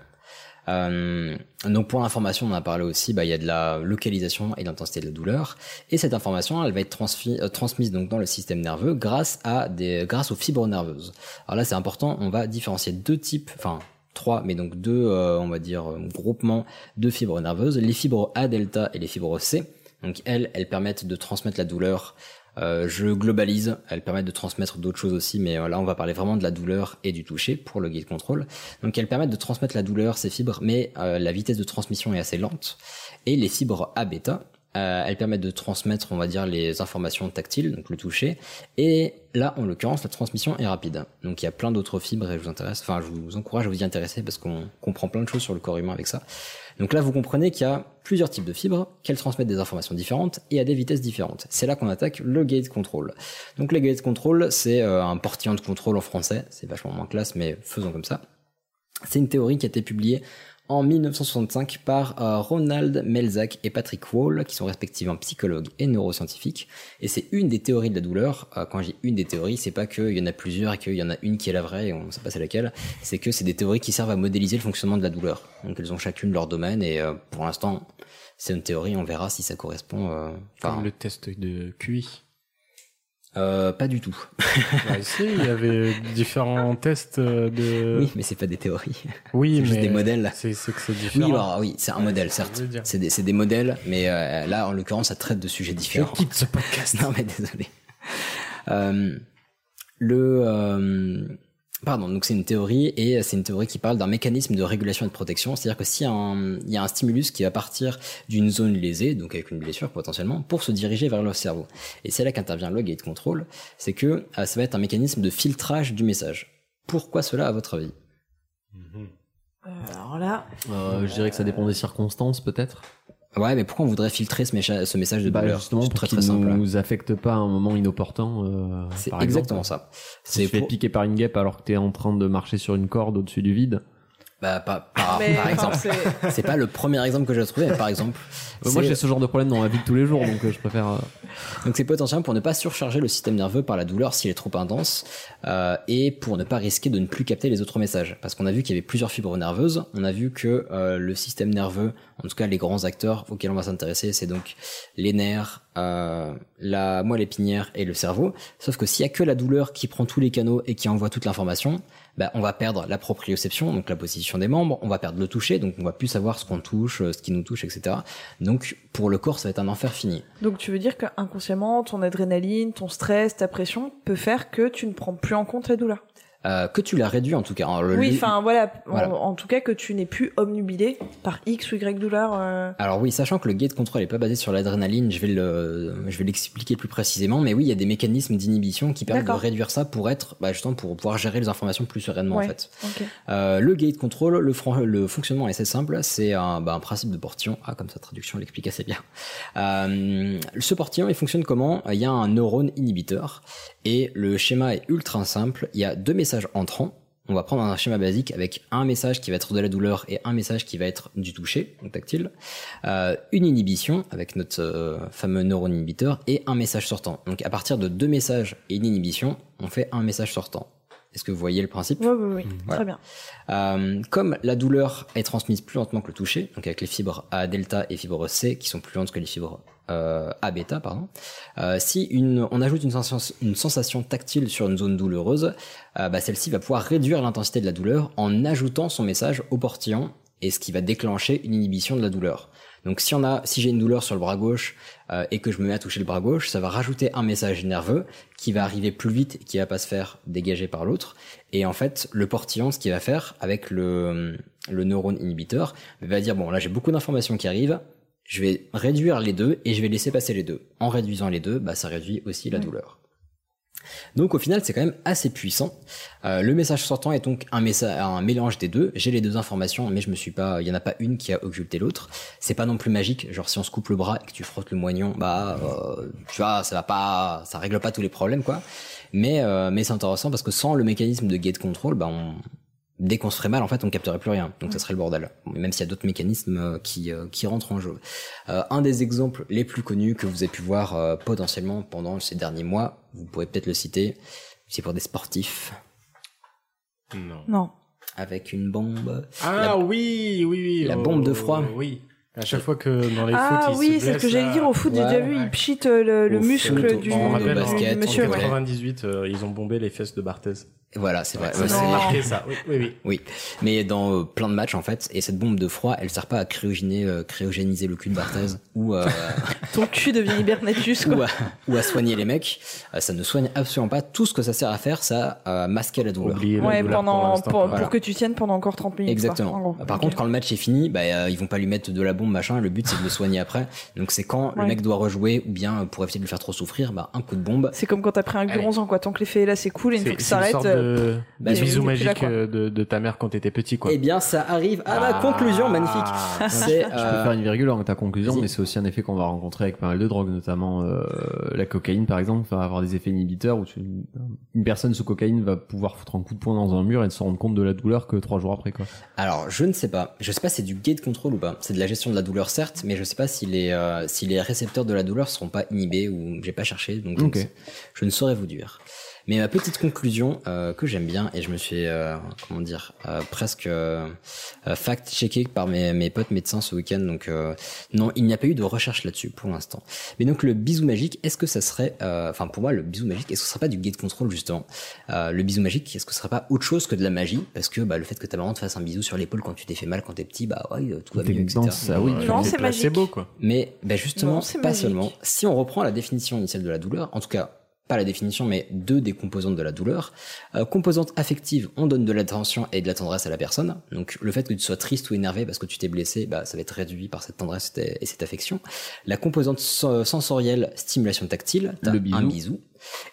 Euh, donc pour l'information, on en a parlé aussi, bah, il y a de la localisation et l'intensité de la douleur. Et cette information, elle va être euh, transmise donc dans le système nerveux grâce à des, grâce aux fibres nerveuses. Alors là, c'est important, on va différencier deux types, enfin trois, mais donc deux, euh, on va dire euh, groupements de fibres nerveuses, les fibres A delta et les fibres C. Donc elles, elles permettent de transmettre la douleur. Euh, je globalise, elles permettent de transmettre d'autres choses aussi, mais euh, là on va parler vraiment de la douleur et du toucher pour le guide contrôle. Donc elles permettent de transmettre la douleur, ces fibres, mais euh, la vitesse de transmission est assez lente. Et les fibres A bêta, elles permettent de transmettre, on va dire, les informations tactiles, donc le toucher. Et là, en l'occurrence, la transmission est rapide. Donc il y a plein d'autres fibres et je vous intéresse, enfin je vous encourage à vous y intéresser parce qu'on comprend plein de choses sur le corps humain avec ça. Donc là, vous comprenez qu'il y a plusieurs types de fibres, qu'elles transmettent des informations différentes et à des vitesses différentes. C'est là qu'on attaque le gate control. Donc le gate control, c'est euh, un portillon de contrôle en français, c'est vachement moins classe, mais faisons comme ça. C'est une théorie qui a été publiée en 1965 par euh, Ronald Melzack et Patrick Wall, qui sont respectivement psychologues et neuroscientifiques. Et c'est une des théories de la douleur. Euh, quand dis une des théories, c'est pas qu'il y en a plusieurs et qu'il y en a une qui est la vraie et on sait pas c'est laquelle. C'est que c'est des théories qui servent à modéliser le fonctionnement de la douleur. Donc elles ont chacune leur domaine et euh, pour l'instant, c'est une théorie. On verra si ça correspond. euh, Comme le test de QI. Euh, pas du tout. Bah, si, il y avait différents tests euh, de. Oui, mais c'est pas des théories. Oui, c'est juste mais des modèles. C'est c'est que c'est Oui, différent. alors, oui, c'est un modèle, certes. C'est des, c'est des modèles, mais euh, là, en l'occurrence, ça traite de sujets différents. quitte ce podcast. non, mais désolé. Euh, le, euh, pardon, donc c'est une théorie et c'est une théorie qui parle d'un mécanisme de régulation et de protection. C'est-à-dire que s'il y a un, il y a un stimulus qui va partir d'une zone lésée, donc avec une blessure potentiellement, pour se diriger vers le cerveau. Et c'est là qu'intervient le gate control, c'est que euh, ça va être un mécanisme de filtrage du message. Pourquoi cela, à votre avis? Euh, alors là, Euh, je dirais que ça dépend des circonstances, peut-être. Ouais, mais pourquoi on voudrait filtrer ce, mécha- ce message de Bah, douleur? justement, C'est pour très qu'il très simple. nous affecte pas à un moment inopportun. Euh, C'est par exactement exemple. ça. Si tu C'est te fais pour- piquer par une guêpe alors que t'es en train de marcher sur une corde au-dessus du vide. Bah, pas, par, Mais, par enfin, exemple. c'est- C'est pas le premier exemple que j'ai trouvé, mais par exemple. Euh, Moi, j'ai ce genre de problème dans ma vie de tous les jours, donc euh, je préfère. euh, Donc c'est potentiellement pour ne pas surcharger le système nerveux par la douleur s'il est trop intense euh, et pour ne pas risquer de ne plus capter les autres messages. Parce qu'on a vu qu'il y avait plusieurs fibres nerveuses, on a vu que euh, le système nerveux, en tout cas les grands acteurs auxquels on va s'intéresser, c'est donc les nerfs, euh, la moelle épinière et le cerveau. Sauf que s'il y a que la douleur qui prend tous les canaux et qui envoie toute l'information, bah, on va perdre la proprioception, donc la position des membres, on va perdre le toucher, donc on va plus savoir ce qu'on touche, euh, ce qui nous touche, etc. Donc pour le corps, ça va être un enfer fini. donc tu veux dire qu'inconsciemment, ton adrénaline, ton stress, ta pression peut faire que tu ne prends plus en compte la douleur? Euh, que tu la réduis en tout cas. Le- Oui, enfin voilà, en- Voilà. En, tout cas que tu n'es plus omnubilé par X ou Y douleur. euh, Alors oui, sachant que le gate control n'est pas basé sur l'adrénaline, je vais le, je vais l'expliquer plus précisément, mais oui, il y a des mécanismes d'inhibition qui permettent de réduire ça pour être, bah, justement, pour pouvoir gérer les informations plus sereinement ouais, en fait. ok. Euh, le gate control, le, fran- le fonctionnement est assez simple, c'est un, bah, un principe de portillon. Ah, comme sa traduction l'explique assez bien. Euh, ce portillon, il fonctionne comment? Il y a un neurone inhibiteur et le schéma est ultra simple. Il y a deux messages entrants. On va prendre un schéma basique avec un message qui va être de la douleur et un message qui va être du toucher, tactile. Euh, une inhibition avec notre euh, fameux neurone inhibiteur et un message sortant. Donc à partir de deux messages et une inhibition, on fait un message sortant. Est-ce que vous voyez le principe? Oui, oui, oui, Voilà. très bien. Euh, comme la douleur est transmise plus lentement que le toucher, donc avec les fibres A delta et fibres C qui sont plus lentes que les fibres euh, A bêta, pardon. Euh, si une, on ajoute une sensation, une sensation tactile sur une zone douloureuse, bah, celle-ci va pouvoir réduire l'intensité de la douleur en ajoutant son message au portillon et ce qui va déclencher une inhibition de la douleur. Donc si on a, si j'ai une douleur sur le bras gauche euh, et que je me mets à toucher le bras gauche, ça va rajouter un message nerveux qui va arriver plus vite et qui va pas se faire dégager par l'autre. Et en fait, le portillon, ce qu'il va faire avec le, le neurone inhibiteur, va dire bon là j'ai beaucoup d'informations qui arrivent, je vais réduire les deux et je vais laisser passer les deux. En réduisant les deux, bah ça réduit aussi la douleur. Donc au final, c'est quand même assez puissant. Euh, le message sortant est donc un, un mélange des deux. J'ai les deux informations, mais je me suis pas, il y en a pas une qui a occulté l'autre. C'est pas non plus magique. Genre si on se coupe le bras et que tu frottes le moignon, bah euh, tu vois, ça va pas, ça règle pas tous les problèmes quoi. Mais euh, mais c'est intéressant parce que sans le mécanisme de gate control, bah on dès qu'on se ferait mal, en fait, on capterait plus rien. Donc ça serait le bordel. Même s'il y a d'autres mécanismes euh, qui, euh, qui rentrent en jeu. Euh, un des exemples les plus connus que vous avez pu voir euh, potentiellement pendant ces derniers mois, vous pourrez peut-être le citer, c'est pour des sportifs. Non. Non. Avec une bombe. Ah La- oui, oui, oui. La oh, bombe de froid. Oui. À chaque fois que dans les Ah foot, ils oui, se c'est ce que j'allais dire. Au foot, j'ai déjà vu, il pchite euh, le, le muscle foot, du, on On de rappelle, du basket, en on ouais. 98, euh, ils ont bombé les fesses de Barthez. Voilà, c'est vrai. Ça Ouais, c'est- marqué ça. Oui, oui, oui. Oui, mais dans euh, plein de matchs en fait, et cette bombe de froid, elle sert pas à cryogéniser, euh, cryogéniser le cul de Barthez ou, euh, Ton cul devient hibernatus, ou, quoi. à, ou à soigner les mecs. Euh, ça ne soigne absolument pas. Tout ce que ça sert à faire, ça à masquer la douleur. La Ouais, douleur pour pendant, pour, que tu tiennes pendant encore 30 minutes. Exactement. Par contre, quand le match est fini, bah, euh, ils vont pas lui mettre de la bombe machin. Le but c'est de le soigner après. Donc c'est quand le mec doit rejouer ou bien euh, pour éviter de lui faire trop souffrir, bah, un coup de bombe. C'est comme quand t'as pris un guronzan, quoi. Tant que l'effet est là, c'est cool, et une fois que ça arrête. Euh, de, bah, de là, euh, de, de ta mère quand t'étais petit, quoi. Eh bien, ça arrive à ma Ah. conclusion magnifique. C'est Je peux euh, faire une virgule en ta conclusion, mais c'est aussi un effet qu'on va rencontrer avec pas mal de drogues, notamment euh, la cocaïne par exemple, va avoir des effets inhibiteurs où tu- une personne sous cocaïne va pouvoir foutre un coup de poing dans un mur et ne se rendre compte de la douleur que trois jours après. Quoi. Alors, je ne sais pas. Je sais pas si c'est du gate control ou pas. C'est de la gestion de la douleur, certes, mais je sais pas si les, euh, si les récepteurs de la douleur seront pas inhibés ou j'ai pas cherché, donc ne, je ne saurais vous dire. Mais ma petite conclusion euh, que j'aime bien et je me suis euh, comment dire euh, presque euh, euh, fact-checké par mes, mes potes médecins ce week-end. Donc euh, non, il n'y a pas eu de recherche là-dessus pour l'instant. Mais donc le bisou magique, est-ce que ça serait, euh, enfin pour moi le bisou magique, est-ce que ce serait pas du gate control justement? Euh, Le bisou magique, est-ce que ce serait pas autre chose que de la magie? Parce que bah, le fait que ta maman te fasse un bisou sur l'épaule quand tu t'es fait mal quand t'es petit, bah ouais, tout va mieux, etc. Ça, oui. Non, c'est magique. beau, quoi. Mais bah, justement, Non, c'est pas magique. seulement. Si on reprend la définition initiale de la douleur, en tout cas pas la définition, mais deux des composantes de la douleur. Euh, composante affective, on donne de l'attention et de la tendresse à la personne. Donc le fait que tu sois triste ou énervé parce que tu t'es blessé, bah, ça va être réduit par cette tendresse et et cette affection. La composante so- sensorielle, stimulation tactile, Le bisou. un bisou.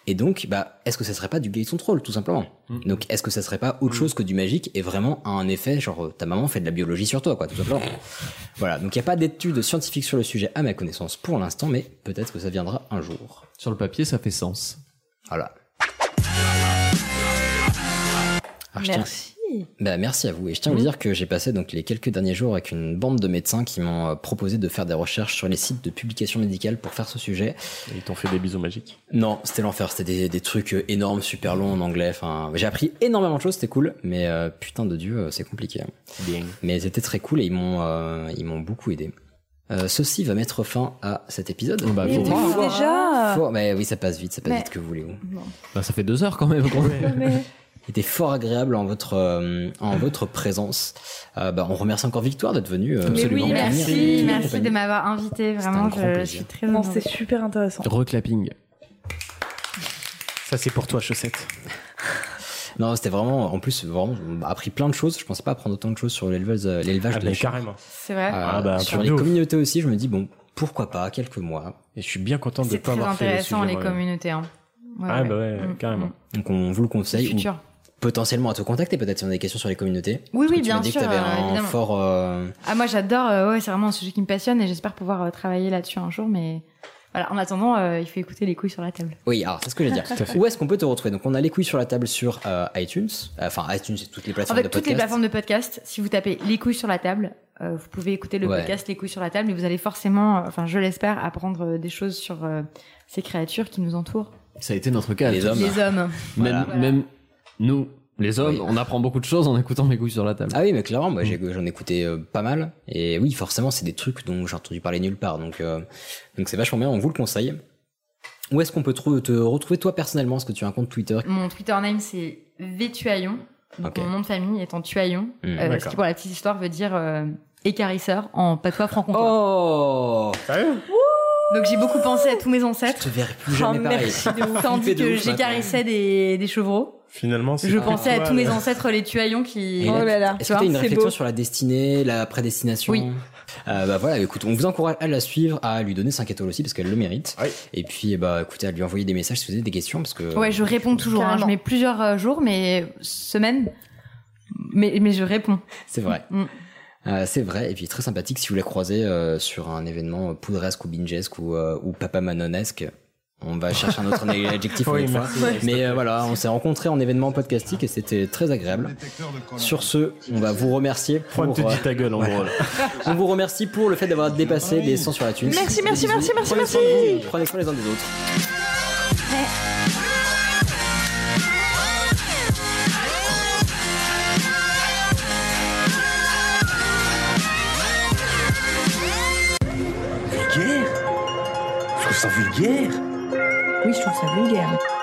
Et donc, bah, est-ce que ça serait pas du gate control, tout simplement Donc, est-ce que ça serait pas autre chose que du magique et vraiment un effet, genre, euh, ta maman fait de la biologie sur toi, quoi, tout simplement Voilà, donc il n'y a pas d'études scientifiques sur le sujet à ma connaissance pour l'instant, mais peut-être que ça viendra un jour. Sur le papier, ça fait sens. Voilà. Merci. Bah, merci à vous. Et je tiens à vous dire que j'ai passé donc les quelques derniers jours avec une bande de médecins qui m'ont euh, proposé de faire des recherches sur les sites de publication médicale pour faire ce sujet. Et Ils t'ont fait des bisous magiques. Non, c'était l'enfer. C'était des, des trucs euh, énormes, super longs en anglais. Enfin, j'ai appris énormément de choses. C'était cool, mais euh, putain de dieu, c'est compliqué. Bien. Mais c'était très cool et ils m'ont, euh, ils m'ont beaucoup aidé. Euh, ceci va mettre fin à cet épisode. Bah, Mais faut déjà Fort- mais oui, ça passe vite, ça passe Mais- vite que vous voulez. Bah, ça fait deux heures quand même. Mais- Il était fort agréable en votre, euh, en votre présence. Euh, bah, on remercie encore Victoire d'être venue. euh, Mais oui, Merci, merci de m'avoir invité. Vraiment, un grand je, je suis très Non, c'est super intéressant. Reclapping. Ça, c'est pour toi, chaussette. Non, c'était vraiment, en plus, vraiment, on a appris plein de choses. Je pensais pas apprendre autant de choses sur l'élevage, euh, l'élevage Ah, de la carrément. C'est vrai. Euh, Ah, bah, sur les ouf. communautés aussi, je me dis bon, pourquoi pas, quelques mois. Et je suis bien content de C'est pas très avoir fait le intéressant sujet, les communautés. Hein. Ouais, Ah, ouais. bah ouais, Mm, carrément. mm. Donc on vous le conseille. Du ou futur. Potentiellement à te contacter peut-être si on a des questions sur les communautés. Oui, oui, tu bien m'as dit sûr, que t'avais euh, un fort. euh, Ah, moi j'adore, euh, ouais, c'est vraiment un sujet qui me passionne et j'espère pouvoir euh, travailler là-dessus un jour, mais voilà, en attendant, euh, il faut écouter les couilles sur la table. Oui, alors c'est ce que j'allais dire. Tout à fait. Où est-ce qu'on peut te retrouver? Donc on a les couilles sur la table sur euh, iTunes. Enfin iTunes, c'est toutes les En plateformes fait, de toutes les podcast. plateformes de podcast, si vous tapez les couilles sur la table, euh, vous pouvez écouter le Ouais. podcast Les couilles sur la table et vous allez forcément, euh, enfin je l'espère, apprendre des choses sur euh, ces créatures qui nous entourent. Ça a été notre cas. Les hommes. Les hommes. Même, Voilà. même nous, les hommes, Oui. on apprend beaucoup de choses en écoutant mes couilles sur la table. Ah oui, mais clairement, moi Mm. j'en ai écouté euh, pas mal. Et oui, forcément, c'est des trucs dont j'ai entendu parler nulle part. Donc euh, donc c'est vachement bien, on vous le conseille. Où est-ce qu'on peut te, te retrouver toi personnellement Est-ce que tu as un compte Twitter Mon Twitter name c'est Vtuaillon. Donc mon nom de famille étant Tuaillon, Hmm, euh, ce qui pour la petite histoire veut dire euh, écarisseur en patois franc-comtois. Oh Donc j'ai beaucoup pensé à tous mes Je ancêtres. te verrai plus Oh, jamais pareil. merci de ouf. Tandis que j'écarissais des, des chevreaux. Finalement, Je pensais à tous mes là. ancêtres les tuaillons qui. Et Oh là, Tu Est-ce que vois, tu as une réflexion beau. sur la destinée, la prédestination Oui. Euh, bah voilà, écoute, on vous encourage à la suivre, à lui donner 5 étoiles aussi parce qu'elle le mérite. Et puis, bah écoutez, à lui envoyer des messages si vous avez des questions parce que. Ouais, je réponds toujours. hein. Je mets plusieurs euh, jours, mais semaines. Mais, mais je réponds. C'est vrai. Mm. Euh, c'est vrai, et puis très sympathique si vous la croisez euh, sur un événement poudresque ou bingesque ou, euh, ou papa manonesque. On va chercher un autre adjectif Oui, une fois. Mais euh, voilà, on s'est rencontrés en événement podcastique et c'était très agréable. Sur ce, on va vous remercier pour. Te ta gueule, en voilà. gros, on vous remercie pour le fait d'avoir dépassé les 100 sur la thune. Merci, merci, merci, merci, Prenez soin de merci. vous, Prenez soin les uns des autres. Vulgaire Je trouve ça vulgaire. Oui, je trouve ça vulgaire.